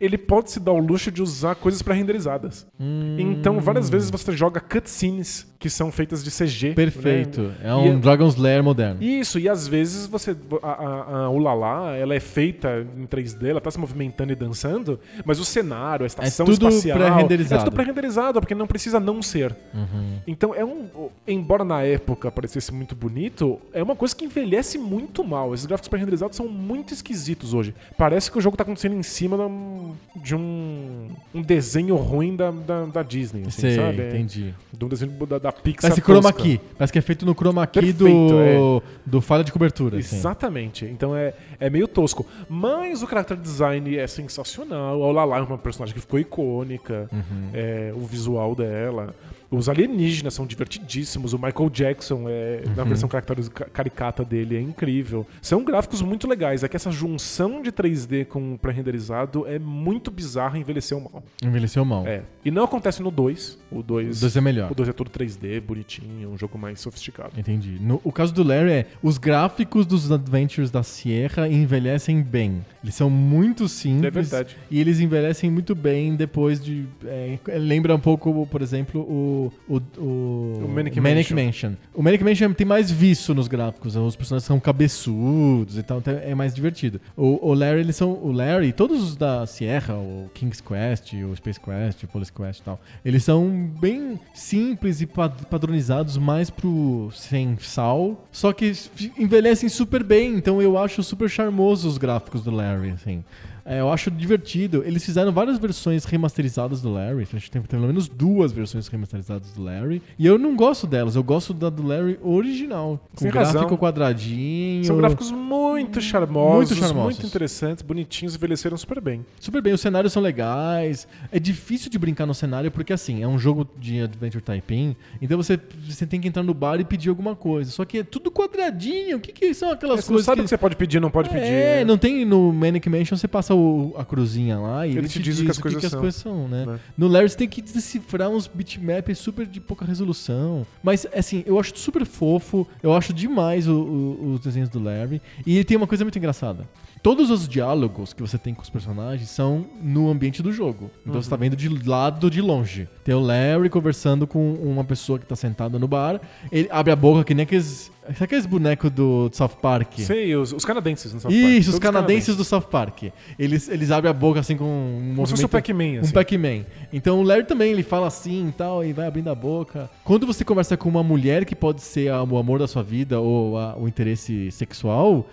ele pode se dar o luxo de usar coisas pré-renderizadas. Hum. Então, várias vezes você joga cutscenes que são feitas de CG. Perfeito. né? É um E- Dragon's Lair moderno. isso, e às vezes você. A, a, a Ulala, ela é feita em 3D, ela tá se movimentando e dançando, mas o cenário, a estação tudo espacial. pré-renderizado. É tudo pré-renderizado, porque não precisa não ser. Uhum. Então é um. Embora na época parecesse muito bonito, é uma coisa que envelhece muito mal. Esses gráficos pré-renderizados são muito esquisitos hoje. Parece que o jogo tá acontecendo em cima da- de um, um desenho ruim da, da, da Disney, assim, Sei, sabe? É, entendi. De um desenho da, da Pixar. Parece chroma key. Parece que é feito no chroma key do, Perfeito, do falha de cobertura. assim. Exatamente. Então é, é meio tosco. Mas o character design é sensacional. A Olala é uma personagem que ficou icônica. Uhum. É, o visual dela. Os alienígenas são divertidíssimos. O Michael Jackson, é, na Uhum. versão caracteriz- ca- caricata dele, é incrível. São gráficos muito legais. É que essa junção de 3D com pré-renderizado é muito bizarra e envelheceu mal. Envelheceu mal. É. E não acontece no 2. O 2 O 2 é melhor. o 2 é todo 3D, bonitinho, um jogo mais sofisticado. Entendi. No, o caso do Larry é os gráficos dos Adventures da Sierra envelhecem bem. Eles são muito simples. É verdade. E eles envelhecem muito bem depois de. é, lembra um pouco, por exemplo, o. O, o, O Manic Manic Mansion. Mansion. O Manic Mansion tem mais vício nos gráficos. Os personagens são cabeçudos e tal, então é mais divertido. O, o Larry, eles são. O Larry, todos os da Sierra, o King's Quest, o Space Quest, o Police Quest e tal, eles são bem simples e pa- padronizados mais pro sem sal, só que envelhecem super bem, então eu acho super charmoso os gráficos do Larry, assim. É, eu acho divertido. Eles fizeram várias versões remasterizadas do Larry. A gente tem pelo menos duas versões remasterizadas do Larry. E eu não gosto delas. Eu gosto da do Larry original. Com Tem gráfico razão. quadradinho. São gráficos muito charmosos, Muito charmosos. muito interessantes, bonitinhos, envelheceram super bem. Super bem, os cenários são legais. É difícil de brincar no cenário porque, assim, é um jogo de Adventure Typing. Então você, você tem que entrar no bar e pedir alguma coisa. Só que é tudo quadradinho. O que, que são aquelas Você não coisas sabe o que... que você pode pedir, não pode pedir. É, não tem no Manic Mansion, você passa o- a cruzinha lá e ele, Ele te diz o que as coisas são. são, né? Né? No Larry você tem que decifrar uns bitmaps super de pouca resolução. Mas, assim, eu acho super fofo, eu acho demais o- o- os desenhos do Larry. E ele tem uma coisa muito engraçada. Todos os diálogos que você tem com os personagens são no ambiente do jogo. Então você tá vendo de lado de longe. Tem o Larry conversando com uma pessoa que tá sentada no bar. Ele abre a boca que nem aqueles. Sabe aqueles bonecos do South Park? Sei, os, os canadenses no South Park. Isso, os Todos canadenses do South Park. Eles, eles abrem a boca assim com um Como se fosse movimento... o Pac-Man, Um assim. Pac-Man. Então o Larry também, ele fala assim e tal, e vai abrindo a boca. Quando você conversa com uma mulher que pode ser a- o amor da sua vida ou a- o interesse sexual,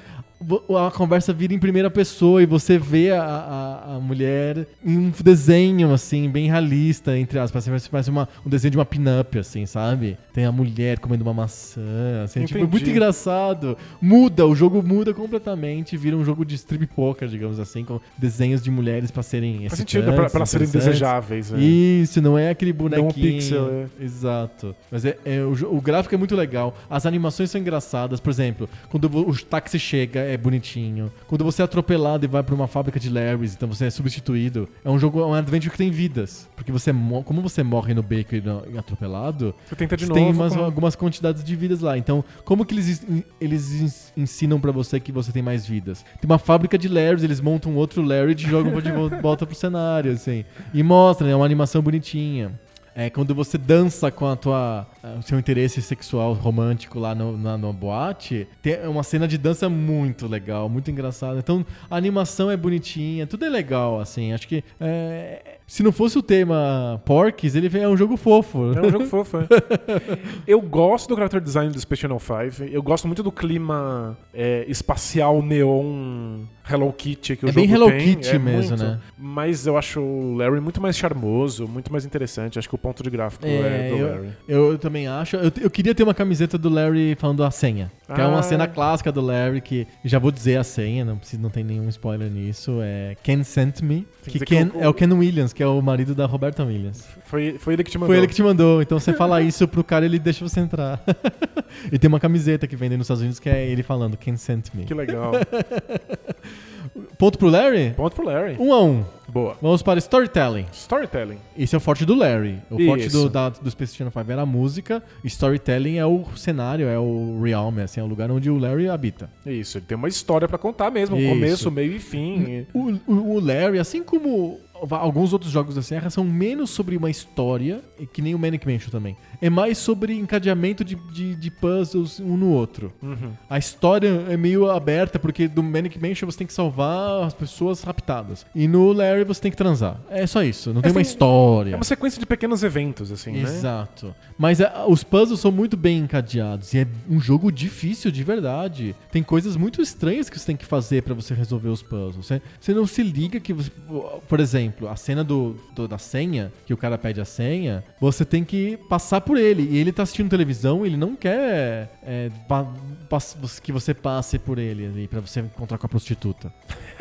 a conversa vira em primeira pessoa e você vê a, a, a mulher em um desenho, assim, bem realista, entre aspas. Parece, parece uma, um desenho de uma pin-up, assim, sabe? Tem a mulher comendo uma maçã, assim, tipo, é muito engraçado. Muda, o jogo muda completamente, vira um jogo de strip poker, digamos assim, com desenhos de mulheres pra serem Faz sentido, pra, pra serem desejáveis. né? Isso, não é aquele Não um bonequinho. pixel, é. Exato. Mas é, é, o, o gráfico é muito legal. As animações são engraçadas. Por exemplo, quando o táxi chega, é bonitinho. Quando você é atropelado e vai pra uma fábrica de Larrys, então você é substituído. É um jogo, é um adventure que tem vidas. Porque você, mo- como você morre no beco e, no- atropelado, Você tenta de você novo. tem umas- com- algumas quantidades de vidas lá. Então, como que eles, eles ens- ensinam pra você que você tem mais vidas? Tem uma fábrica de Larrys, eles montam outro Larry e te jogam de vo- volta pro cenário, assim. E mostra, é uma animação bonitinha. É quando você dança com a tua, o seu interesse sexual romântico lá no, na, no boate, tem uma cena de dança muito legal, muito engraçada. Então a animação é bonitinha, tudo é legal, assim. Acho que é, se não fosse o tema Porks, ele é um jogo fofo. É um jogo fofo, é. Eu gosto do character design do Space Channel 5. Eu gosto muito do clima é, espacial neon Hello Kitty que o É jogo bem Hello tem. Kitty É mesmo, muito. né? Mas eu acho o Larry muito mais charmoso, muito mais interessante. Acho que o ponto de gráfico é, É, do eu, Larry. eu também acho. Eu, eu queria ter uma camiseta do Larry falando a senha. Que é Ah. uma cena clássica do Larry, que já vou dizer a senha, não, preciso, não tem nenhum spoiler nisso. É Ken Sent Me. Tem que Que Ken, o- é o Ken Williams, que é o marido da Roberta Williams. Foi, foi ele que te mandou. Foi ele que te mandou. Então você fala isso pro cara, ele deixa você entrar. e tem uma camiseta que vendem nos Estados Unidos que é ele falando Ken Sent Me. Que legal. Ponto pro Larry? Ponto pro Larry. Um a um. Boa. Vamos para storytelling. Storytelling. Esse é o forte do Larry. O forte Isso. do, da, do Space Channel 5 era a música. Storytelling é o cenário, é o realm, assim, é o lugar onde o Larry habita. Isso, ele tem uma história pra contar mesmo. Isso. começo, meio e fim. O, o- o Larry, assim como alguns outros jogos da Serra, são menos sobre uma história, e que nem o Manic Mansion também. É mais sobre encadeamento de, de, de puzzles um no outro. Uhum. A história é meio aberta, porque do Manic Mansion você tem que salvar as pessoas raptadas. E no Larry você tem que transar. É só isso, não tem uma tem- história. É uma sequência de pequenos eventos, assim, né? Exato. Mas é, os puzzles são muito bem encadeados. E é um jogo difícil de verdade. Tem coisas muito estranhas que você tem que fazer pra você resolver os puzzles. Você, você não se liga que. você- por exemplo, a cena do, do- da senha, que o cara pede a senha, você tem que passar por ele. E ele tá assistindo televisão, ele não quer é, que você passe por ele ali pra você encontrar com a prostituta.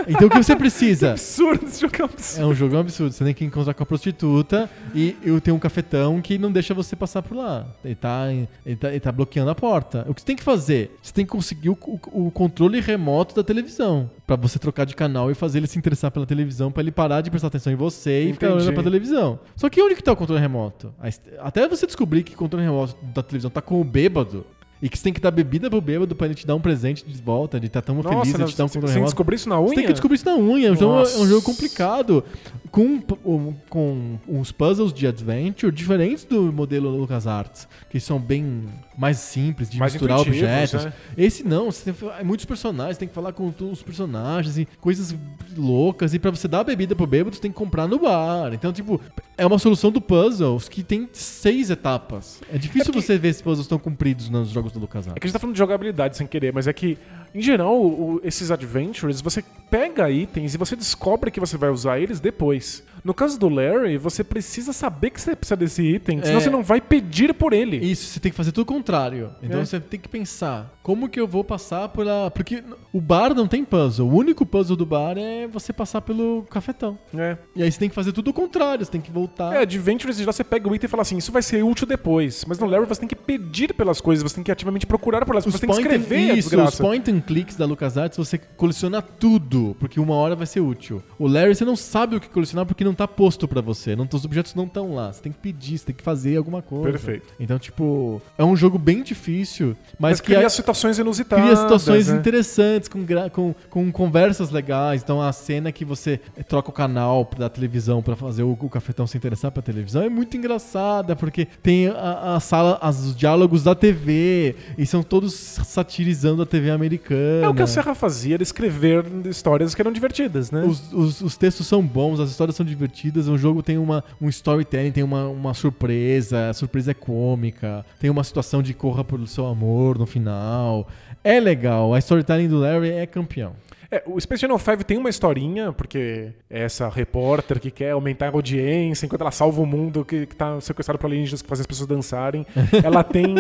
Então o que você precisa? Absurdo, esse jogo é um absurdo. É um jogo absurdo. Você tem que encontrar com a prostituta e eu tenho um cafetão que não deixa você passar por lá. Ele tá, ele tá, ele tá bloqueando a porta. O que você tem que fazer? Você tem que conseguir o, o- o controle remoto da televisão. Pra você trocar de canal e fazer ele se interessar pela televisão, pra ele parar de prestar atenção em você e ficar Entendi. olhando pra televisão. Só que onde que tá o controle remoto? Até você descobrir que o controle remoto da televisão tá com o bêbado. E que você tem que dar bebida pro bêbado pra ele te dar um presente de volta, ele tá tão feliz Nossa, de te dar um controle você remoto. descobriu isso na unha? Você tem que descobrir isso na unha. Então é um jogo Nossa. complicado. Com, um- com uns puzzles de adventure diferentes do modelo LucasArts, que são bem mais simples, de Mais misturar objetos. né? Esse não, você tem é muitos personagens, tem que falar com os personagens e coisas loucas. E pra você dar a bebida pro bêbado, você tem que comprar no bar. Então, tipo, é uma solução do puzzles que tem seis etapas. É difícil É porque- você ver esses puzzles tão compridos nos jogos do É LucasArts. que a gente tá falando de jogabilidade sem querer, mas é que, em geral, o- esses adventures, você pega itens e você descobre que você vai usar eles depois. No caso do Larry, você precisa saber que você precisa desse item, senão É. você não vai pedir por ele. Isso, você tem que fazer tudo o contrário. Então É. você tem que pensar, como que eu vou passar pela. Porque o bar não tem puzzle. O único puzzle do bar é você passar pelo cafetão. É. E aí você tem que fazer tudo o contrário, você tem que voltar. É, Adventures, já você pega o item e fala assim, isso vai ser útil depois. Mas no Larry você tem que pedir pelas coisas, você tem que ativamente procurar por elas, Os você tem que escrever and, a isso, os desgraça. point and clicks da LucasArts, você coleciona tudo, porque uma hora vai ser útil. O Larry, você não sabe o que colecionar porque não tá posto pra você. Não, os objetos não estão lá. Você tem que pedir, você tem que fazer alguma coisa. Perfeito. Então, tipo, é um jogo bem difícil, mas, Mas que cria a- situações inusitadas. cria situações né? interessantes, com, gra- com, com conversas legais. Então a cena que você troca o canal da televisão pra fazer o, o cafetão se interessar pra televisão é muito engraçada, porque tem a, a sala, as- os diálogos da TV, e são todos satirizando a TV bacana. É o que a Serra fazia, era escrever histórias que eram divertidas, né? Os, os, os textos são bons, as histórias são divertidas, o jogo tem uma, um storytelling, tem uma, uma surpresa, a surpresa é cômica, tem uma situação de corra pelo seu amor no final. É legal, a storytelling do Larry é campeão. É, o Space Channel 5 tem uma historinha, porque é essa repórter que quer aumentar a audiência enquanto ela salva o mundo que, que tá sequestrado por alienígenas que fazem as pessoas dançarem. ela tem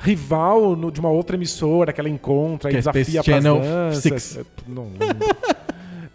rival no- de uma outra emissora que ela encontra Que e é desafia Space pras Channel danças. 6. É, Não lembro.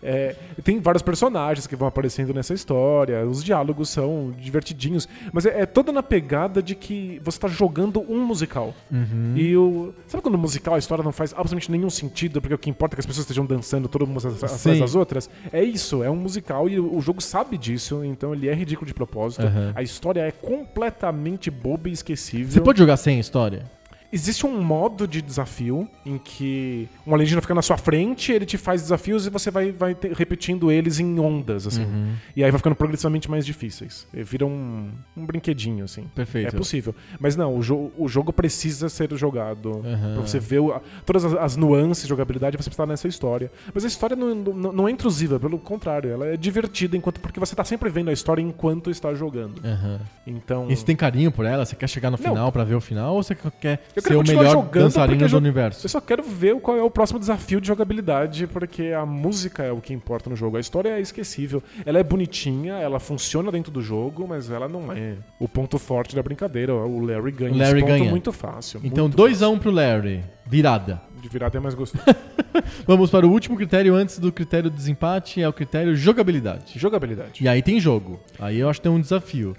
É, tem vários personagens que vão aparecendo nessa história, os diálogos são divertidinhos, mas é, é toda na pegada de que você tá jogando um musical. Uhum. E o. Sabe quando o musical, a história não faz absolutamente nenhum sentido, porque o que importa é que as pessoas estejam dançando todo mundo atrás das outras? É isso, é um musical e o o jogo sabe disso, então ele é ridículo de propósito. Aham. A história é completamente boba e esquecível. Você pode jogar sem história? Existe um modo de desafio em que um alienígena fica na sua frente, ele te faz desafios e você vai, vai ter- repetindo eles em ondas, assim. Uhum. E aí vai ficando progressivamente mais difíceis. E Vira um, um brinquedinho, assim. Perfeito. É possível. Mas não, o, jo o jogo precisa ser jogado. Aham. Pra você ver o- a- todas as, as nuances de jogabilidade, você precisa estar nessa história. Mas a história não, não, não é intrusiva, pelo contrário, ela é divertida enquanto porque você tá sempre vendo a história enquanto está jogando. Aham. Então. E você tem carinho por ela? Você quer chegar no final pra ver o final ou você quer Eu ser o melhor dançarino do universo? Eu só quero ver qual é o próximo desafio de jogabilidade, porque a música é o que importa no jogo. A história é esquecível. Ela é bonitinha, ela funciona dentro do jogo, mas ela não é o ponto forte da brincadeira. O Larry ganha O Larry esse ponto ganha. muito fácil. Então muito 2 a 1 um pro Larry. Virada. De virada é mais gostoso. Vamos para o último critério antes do critério de desempate, é o critério jogabilidade. jogabilidade. E aí tem jogo. Aí eu acho que tem um desafio.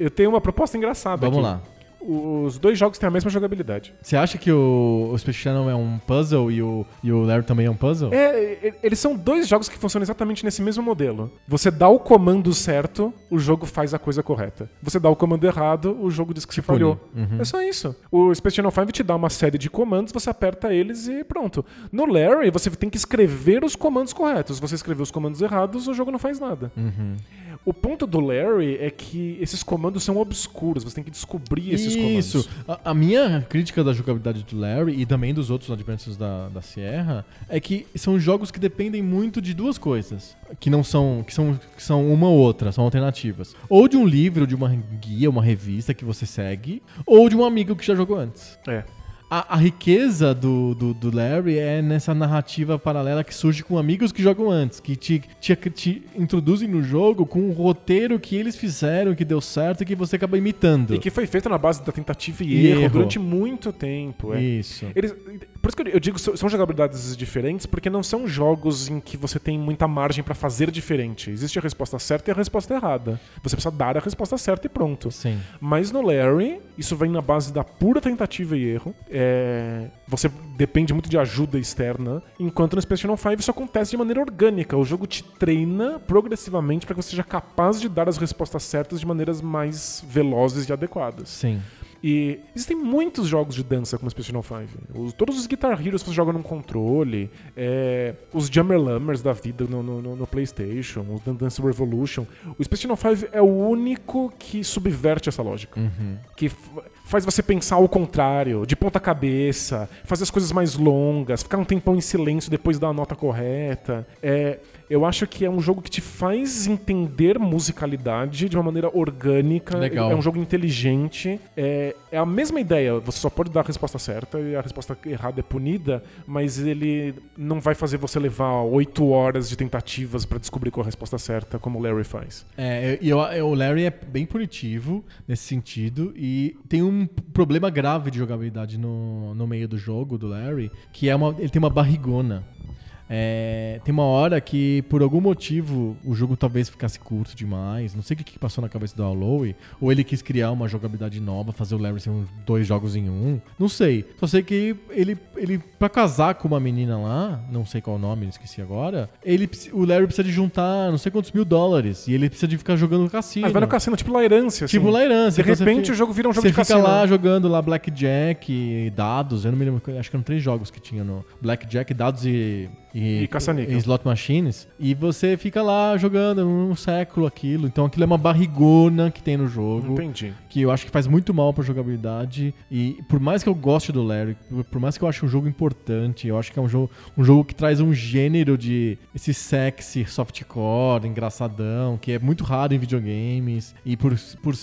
Eu tenho uma proposta engraçada Vamos aqui. lá. Os dois jogos têm a mesma jogabilidade. Você acha que o, o Space Channel é um puzzle e o, e o Larry também é um puzzle? É, eles são dois jogos que funcionam exatamente nesse mesmo modelo. Você dá o comando certo, o jogo faz a coisa correta. Você dá o comando errado, o jogo diz que você pune. falhou. Uhum. É só isso. O Space Channel 5 te dá uma série de comandos, você aperta eles e pronto. No Larry, você tem que escrever os comandos corretos. Se você escrever os comandos errados, o jogo não faz nada. Uhum. O ponto do Larry é que esses comandos são obscuros, você tem que descobrir esses Isso. comandos. A, a minha crítica da jogabilidade do Larry e também dos outros Adventures da, da Sierra é que são jogos que dependem muito de duas coisas. Que não são. Que são, que são uma ou outra, são alternativas. Ou de um livro, de uma guia, uma revista que você segue, ou de um amigo que já jogou antes. É. A, a riqueza do, do, do Larry é nessa narrativa paralela que surge com amigos que jogam antes, que te, te, te introduzem no jogo com um roteiro que eles fizeram, que deu certo e que você acaba imitando. E que foi feito na base da tentativa e, E erro, erro. durante muito tempo. É. Isso. Eles, por isso que eu digo são são jogabilidades diferentes, porque não são jogos em que você tem muita margem pra fazer diferente. Existe a resposta certa e a resposta errada. Você precisa dar a resposta certa e pronto. Sim. Mas no Larry, isso vem na base da pura tentativa e erro. É, você depende muito de ajuda externa, enquanto no Space Channel 5 isso acontece de maneira orgânica. O jogo te treina progressivamente para que você seja capaz de dar as respostas certas de maneiras mais velozes e adequadas. Sim. E existem muitos jogos de dança como Space Channel 5. Os- todos os Guitar Heroes você joga num controle, é, os Jammer Lammers da vida no, no- no- PlayStation, o Dan- Dance Revolution. O Space Channel 5 é o único que subverte essa lógica. Uhum. Que faz você pensar ao contrário, de ponta cabeça, fazer as coisas mais longas, ficar um tempão em silêncio depois dar a nota correta. É, eu acho que é um jogo que te faz entender musicalidade de uma maneira orgânica. Legal. É um jogo inteligente. É, é a mesma ideia. Você só pode dar a resposta certa e a resposta errada é punida, mas ele não vai fazer você levar oito horas de tentativas pra descobrir qual é a resposta certa, como o Larry faz. É, e o Larry é bem punitivo nesse sentido e tem um problema grave de jogabilidade no, no meio do jogo do Larry, que é uma, ele tem uma barrigona. É, tem uma hora que, por algum motivo, o jogo talvez ficasse curto demais. Não sei o que que passou na cabeça do Alloy. Ou ele quis criar uma jogabilidade nova, fazer o Larry ser um, dois jogos em um. Não sei. Só sei que ele, ele pra casar com uma menina lá, não sei qual o nome, esqueci agora, ele, o Larry precisa de juntar não sei quantos mil dólares. E ele precisa de ficar jogando no cassino. Mas vai no cassino, tipo Lairância, assim. Tipo herança. De Então você repente fica- o jogo vira um jogo você de fica cassino. lá jogando lá Blackjack, dados, eu não me lembro, acho que eram três jogos que tinha no Blackjack, dados e e, E caça-níquel. slot machines. E você fica lá jogando um século aquilo. Então aquilo é uma barrigona que tem no jogo. Entendi. Que eu acho que faz muito mal pra jogabilidade. E por mais que eu goste do Larry, por- mais que eu ache um jogo importante, eu acho que é um jogo, um jogo que traz um gênero de esse sexy, softcore, engraçadão, que é muito raro em videogames. E por, por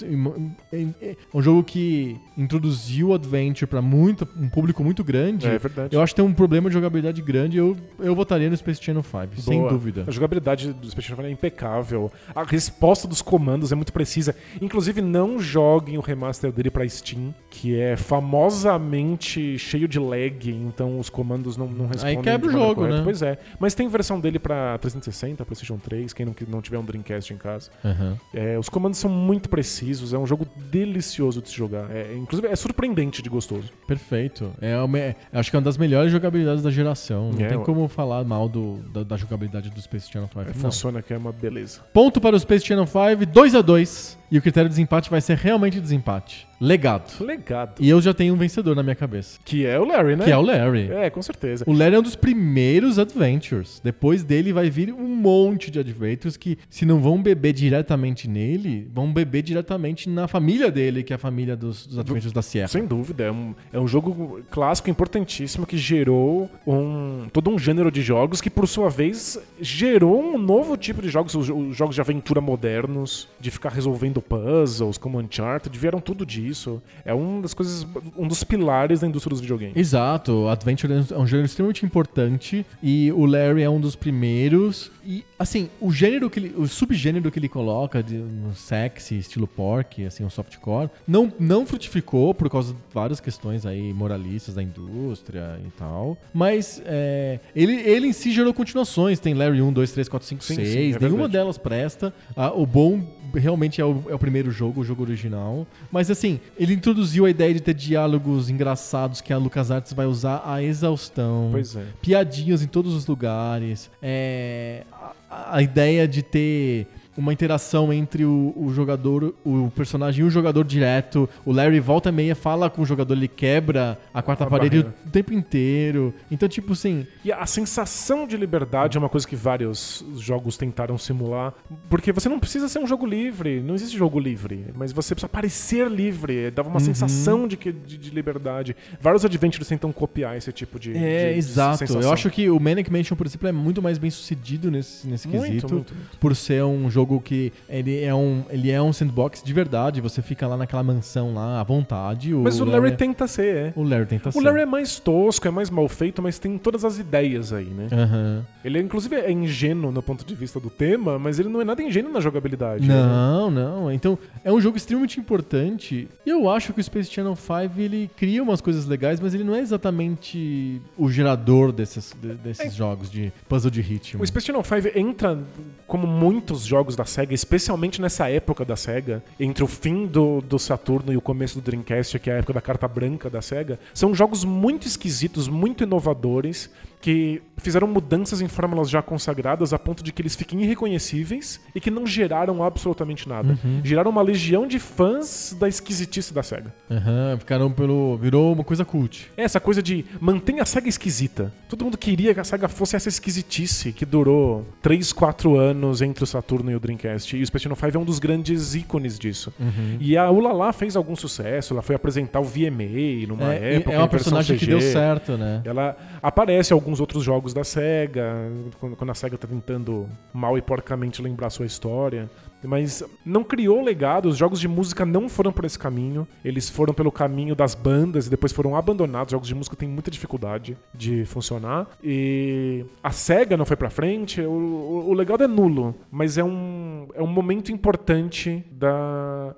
é, é um jogo que introduziu o adventure pra muito, um público muito grande. É verdade. Eu acho que tem um problema de jogabilidade grande. Eu, eu votaria no Space Channel 5, sem Boa. dúvida. A jogabilidade do Space Channel é impecável. A resposta dos comandos é muito precisa. Inclusive, não joguem o remaster dele pra Steam, que é famosamente cheio de lag, então os comandos não, não respondem. quebra de o jogo, correta. né? Pois é. Mas tem versão dele pra 360, PlayStation 3, quem não, não tiver um Dreamcast em casa. Aham. É, os comandos são muito precisos, é um jogo delicioso de se jogar. É, inclusive, é surpreendente de gostoso. Perfeito. É uma, acho que é uma das melhores jogabilidades da geração. Não É, tem como falar mal do, da, da jogabilidade do Space Channel 5. É, funciona que é uma beleza. Ponto para o Space Channel 5, 2 a 2 E o critério de desempate vai ser realmente desempate. Legado. Legado. E eu já tenho um vencedor na minha cabeça. Que é o Larry, né? Que é o Larry. É, com certeza. O Larry é um dos primeiros adventures. Depois dele vai vir um monte de adventures que, se não vão beber diretamente nele, vão beber diretamente na família dele, que é a família dos, dos adventures da Sierra. Sem dúvida, é um, é um jogo clássico importantíssimo que gerou um, todo um gênero de jogos que, por sua vez, gerou um novo tipo de jogos, os, os jogos de aventura modernos, de ficar resolvendo puzzles, como Uncharted, vieram tudo disso. É um das coisas, um dos pilares da indústria dos videogames. Exato, Adventure é um gênero extremamente importante e o Larry é um dos primeiros. E assim, o gênero que ele, o subgênero que ele coloca de um sexy, estilo pork, assim, um softcore, não não frutificou por causa de várias questões aí moralistas da indústria e tal. Mas é, ele, ele em si gerou continuações, tem Larry 1, 2, 3, 4, 5, Sim, 6, sim, é nenhuma verdade. delas presta. Ah, o bom realmente é o, é o primeiro jogo, o jogo original. Mas assim, ele introduziu a ideia de ter diálogos engraçados que a LucasArts vai usar a exaustão. Pois é. Piadinhas em todos os lugares. É, a, ideia de ter uma interação entre o, o jogador, o personagem e o jogador direto. O Larry volta e meia, fala com o jogador, ele quebra a quarta A parede barreira. o tempo inteiro. Então, tipo assim, E a sensação de liberdade é uma coisa que vários jogos tentaram simular. Porque você não precisa ser um jogo livre, não existe jogo livre, mas você precisa parecer livre. Dava uma sensação de, que, de, de liberdade. Vários adventures tentam copiar esse tipo de. É, de- de exato. sensação. Eu acho que o Manic Mansion, por exemplo, é muito mais bem sucedido nesse, nesse Muito, quesito. muito, muito. Por ser um jogo que ele é um, ele é um sandbox de verdade. Você fica lá naquela mansão lá à vontade. Mas o Larry tenta ser, é. O Larry tenta O ser. Larry é mais tosco, é mais mal feito, mas tem todas as ideias aí, né? Aham. Ele, inclusive, é ingênuo no ponto de vista do tema, mas ele não é nada ingênuo na jogabilidade. né? Não, não. Então, é um jogo extremamente importante. E eu acho que o Space Channel 5 ele cria umas coisas legais, mas ele não é exatamente o gerador desses, de- desses jogos de puzzle de ritmo. O Space Channel 5 entra, como muitos jogos da SEGA, especialmente nessa época da SEGA, entre o fim do, do Saturno e o começo do Dreamcast, que é a época da carta branca da SEGA, são jogos muito esquisitos, muito inovadores, que fizeram mudanças em fórmulas já consagradas a ponto de que eles fiquem irreconhecíveis e que não geraram absolutamente nada. Geraram uma legião de fãs da esquisitice da SEGA. Aham, ficaram pelo. Virou uma coisa cult. É essa coisa de mantenha a SEGA esquisita. Todo mundo queria que a SEGA fosse essa esquisitice que durou 3, 4 anos entre o Saturno e o Dreamcast. E o Channel 5 é um dos grandes ícones disso. E a Ulala fez algum sucesso, ela foi apresentar o VMA numa É, época. é uma personagem que CG. deu certo, né? Ela aparece em alguns outros jogos da SEGA, quando, a SEGA tá tentando mal e porcamente lembrar sua história. Mas não criou legado, os jogos de música não foram por esse caminho. Eles foram pelo caminho das bandas e depois foram abandonados. Os jogos de música têm muita dificuldade de funcionar. E a SEGA não foi pra frente. O, o- o legado é nulo, mas é um, é um momento importante da,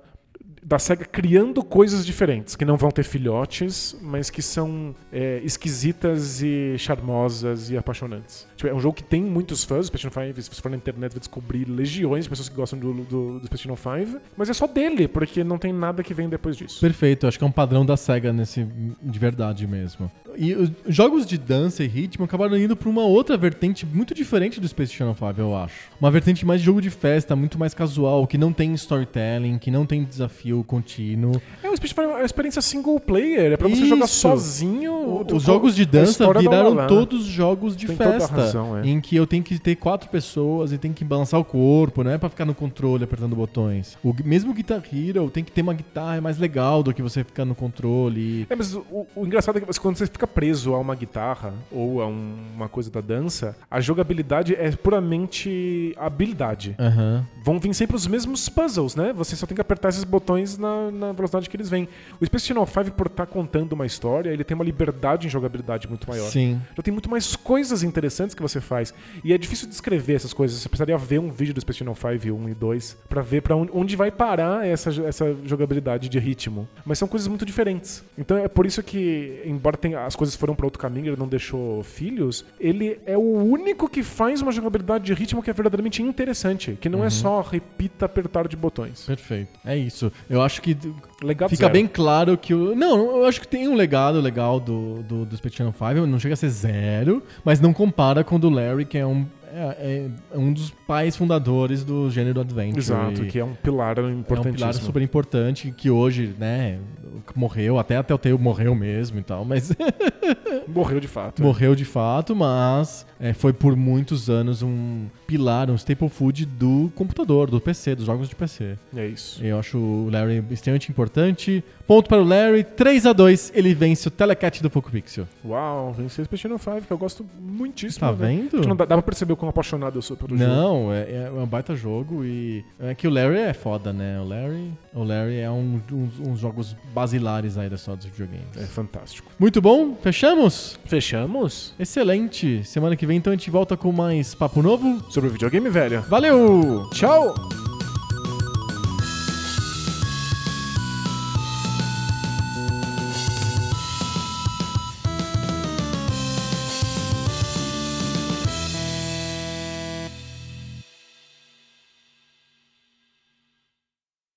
da SEGA criando coisas diferentes, que não vão ter filhotes, mas que são é, esquisitas e charmosas e apaixonantes. Tipo, é um jogo que tem muitos fãs, PlayStation 5, se você for na internet vai descobrir legiões de pessoas que gostam do, do, do PlayStation 5, mas é só dele, porque não tem nada que vem depois disso. Perfeito, acho que é um padrão da SEGA nesse, de verdade mesmo. E os jogos de dança e ritmo acabaram indo pra uma outra vertente muito diferente do Space Channel 5, eu acho. Uma vertente mais de jogo de festa, muito mais casual, que não tem storytelling, que não tem desafio o contínuo. É o Fighter é uma experiência single player, é pra você Isso. jogar sozinho. Os jogos de dança história da viraram Lala. todos jogos de Tem festa. razão, é. Em que eu tenho que ter quatro pessoas e tem que balançar o corpo, não é pra ficar no controle apertando botões. O mesmo Guitar Hero tem que ter uma guitarra é mais legal do que você ficar no controle. É, mas o, o engraçado é que quando você fica preso a uma guitarra ou a um- uma coisa da dança, a jogabilidade é puramente habilidade. Aham. Vão vir sempre os mesmos puzzles, né? Você só tem que apertar esses botões na, na velocidade que eles vêm. O Space Channel 5, por estar contando uma história, ele tem uma liberdade em jogabilidade muito maior. Sim. Já tem muito mais coisas interessantes que você faz. E é difícil descrever essas coisas. Você precisaria ver um vídeo do Space Channel 5, 1 e 2, pra ver pra onde, vai parar essa, essa jogabilidade de ritmo. Mas são coisas muito diferentes. Então é por isso que, embora tenha, as coisas foram pra outro caminho, ele não deixou filhos, ele é o único que faz uma jogabilidade de ritmo que é verdadeiramente interessante. Que não é só repita apertar de botões. Perfeito. É isso. Eu acho que Legado fica zero. bem claro que o. Não, eu acho que tem um legado legal do, do, do Channel 5. Não chega a ser zero, mas não compara com o do Larry, que é um. É, é um dos pais fundadores do gênero Adventure. Exato, que é um pilar É um pilar super importante que hoje, né, morreu, até até o Telltale morreu mesmo e tal, mas Morreu de fato. morreu de fato, mas é, foi por muitos anos um pilar, um staple food do computador, do PC, dos jogos de PC. É isso. Eu acho o Larry extremamente importante. Ponto para o Larry, 3 a 2 ele vence o Telecat do Poco Pixel. Uau, venceu Space Channel 5, que eu gosto muitíssimo. Tá né? vendo? Não dá, dá pra perceber o quão apaixonado eu sou pelo jogo. Não, é, é um baita jogo e é que o Larry é foda, né? O Larry, o Larry é um, uns, uns jogos basilares aí da história dos videogames. É fantástico. Muito bom, fechamos? Fechamos? Excelente. Semana que vem então a gente volta com mais papo novo. Sobre o videogame, velho. Valeu! Tchau!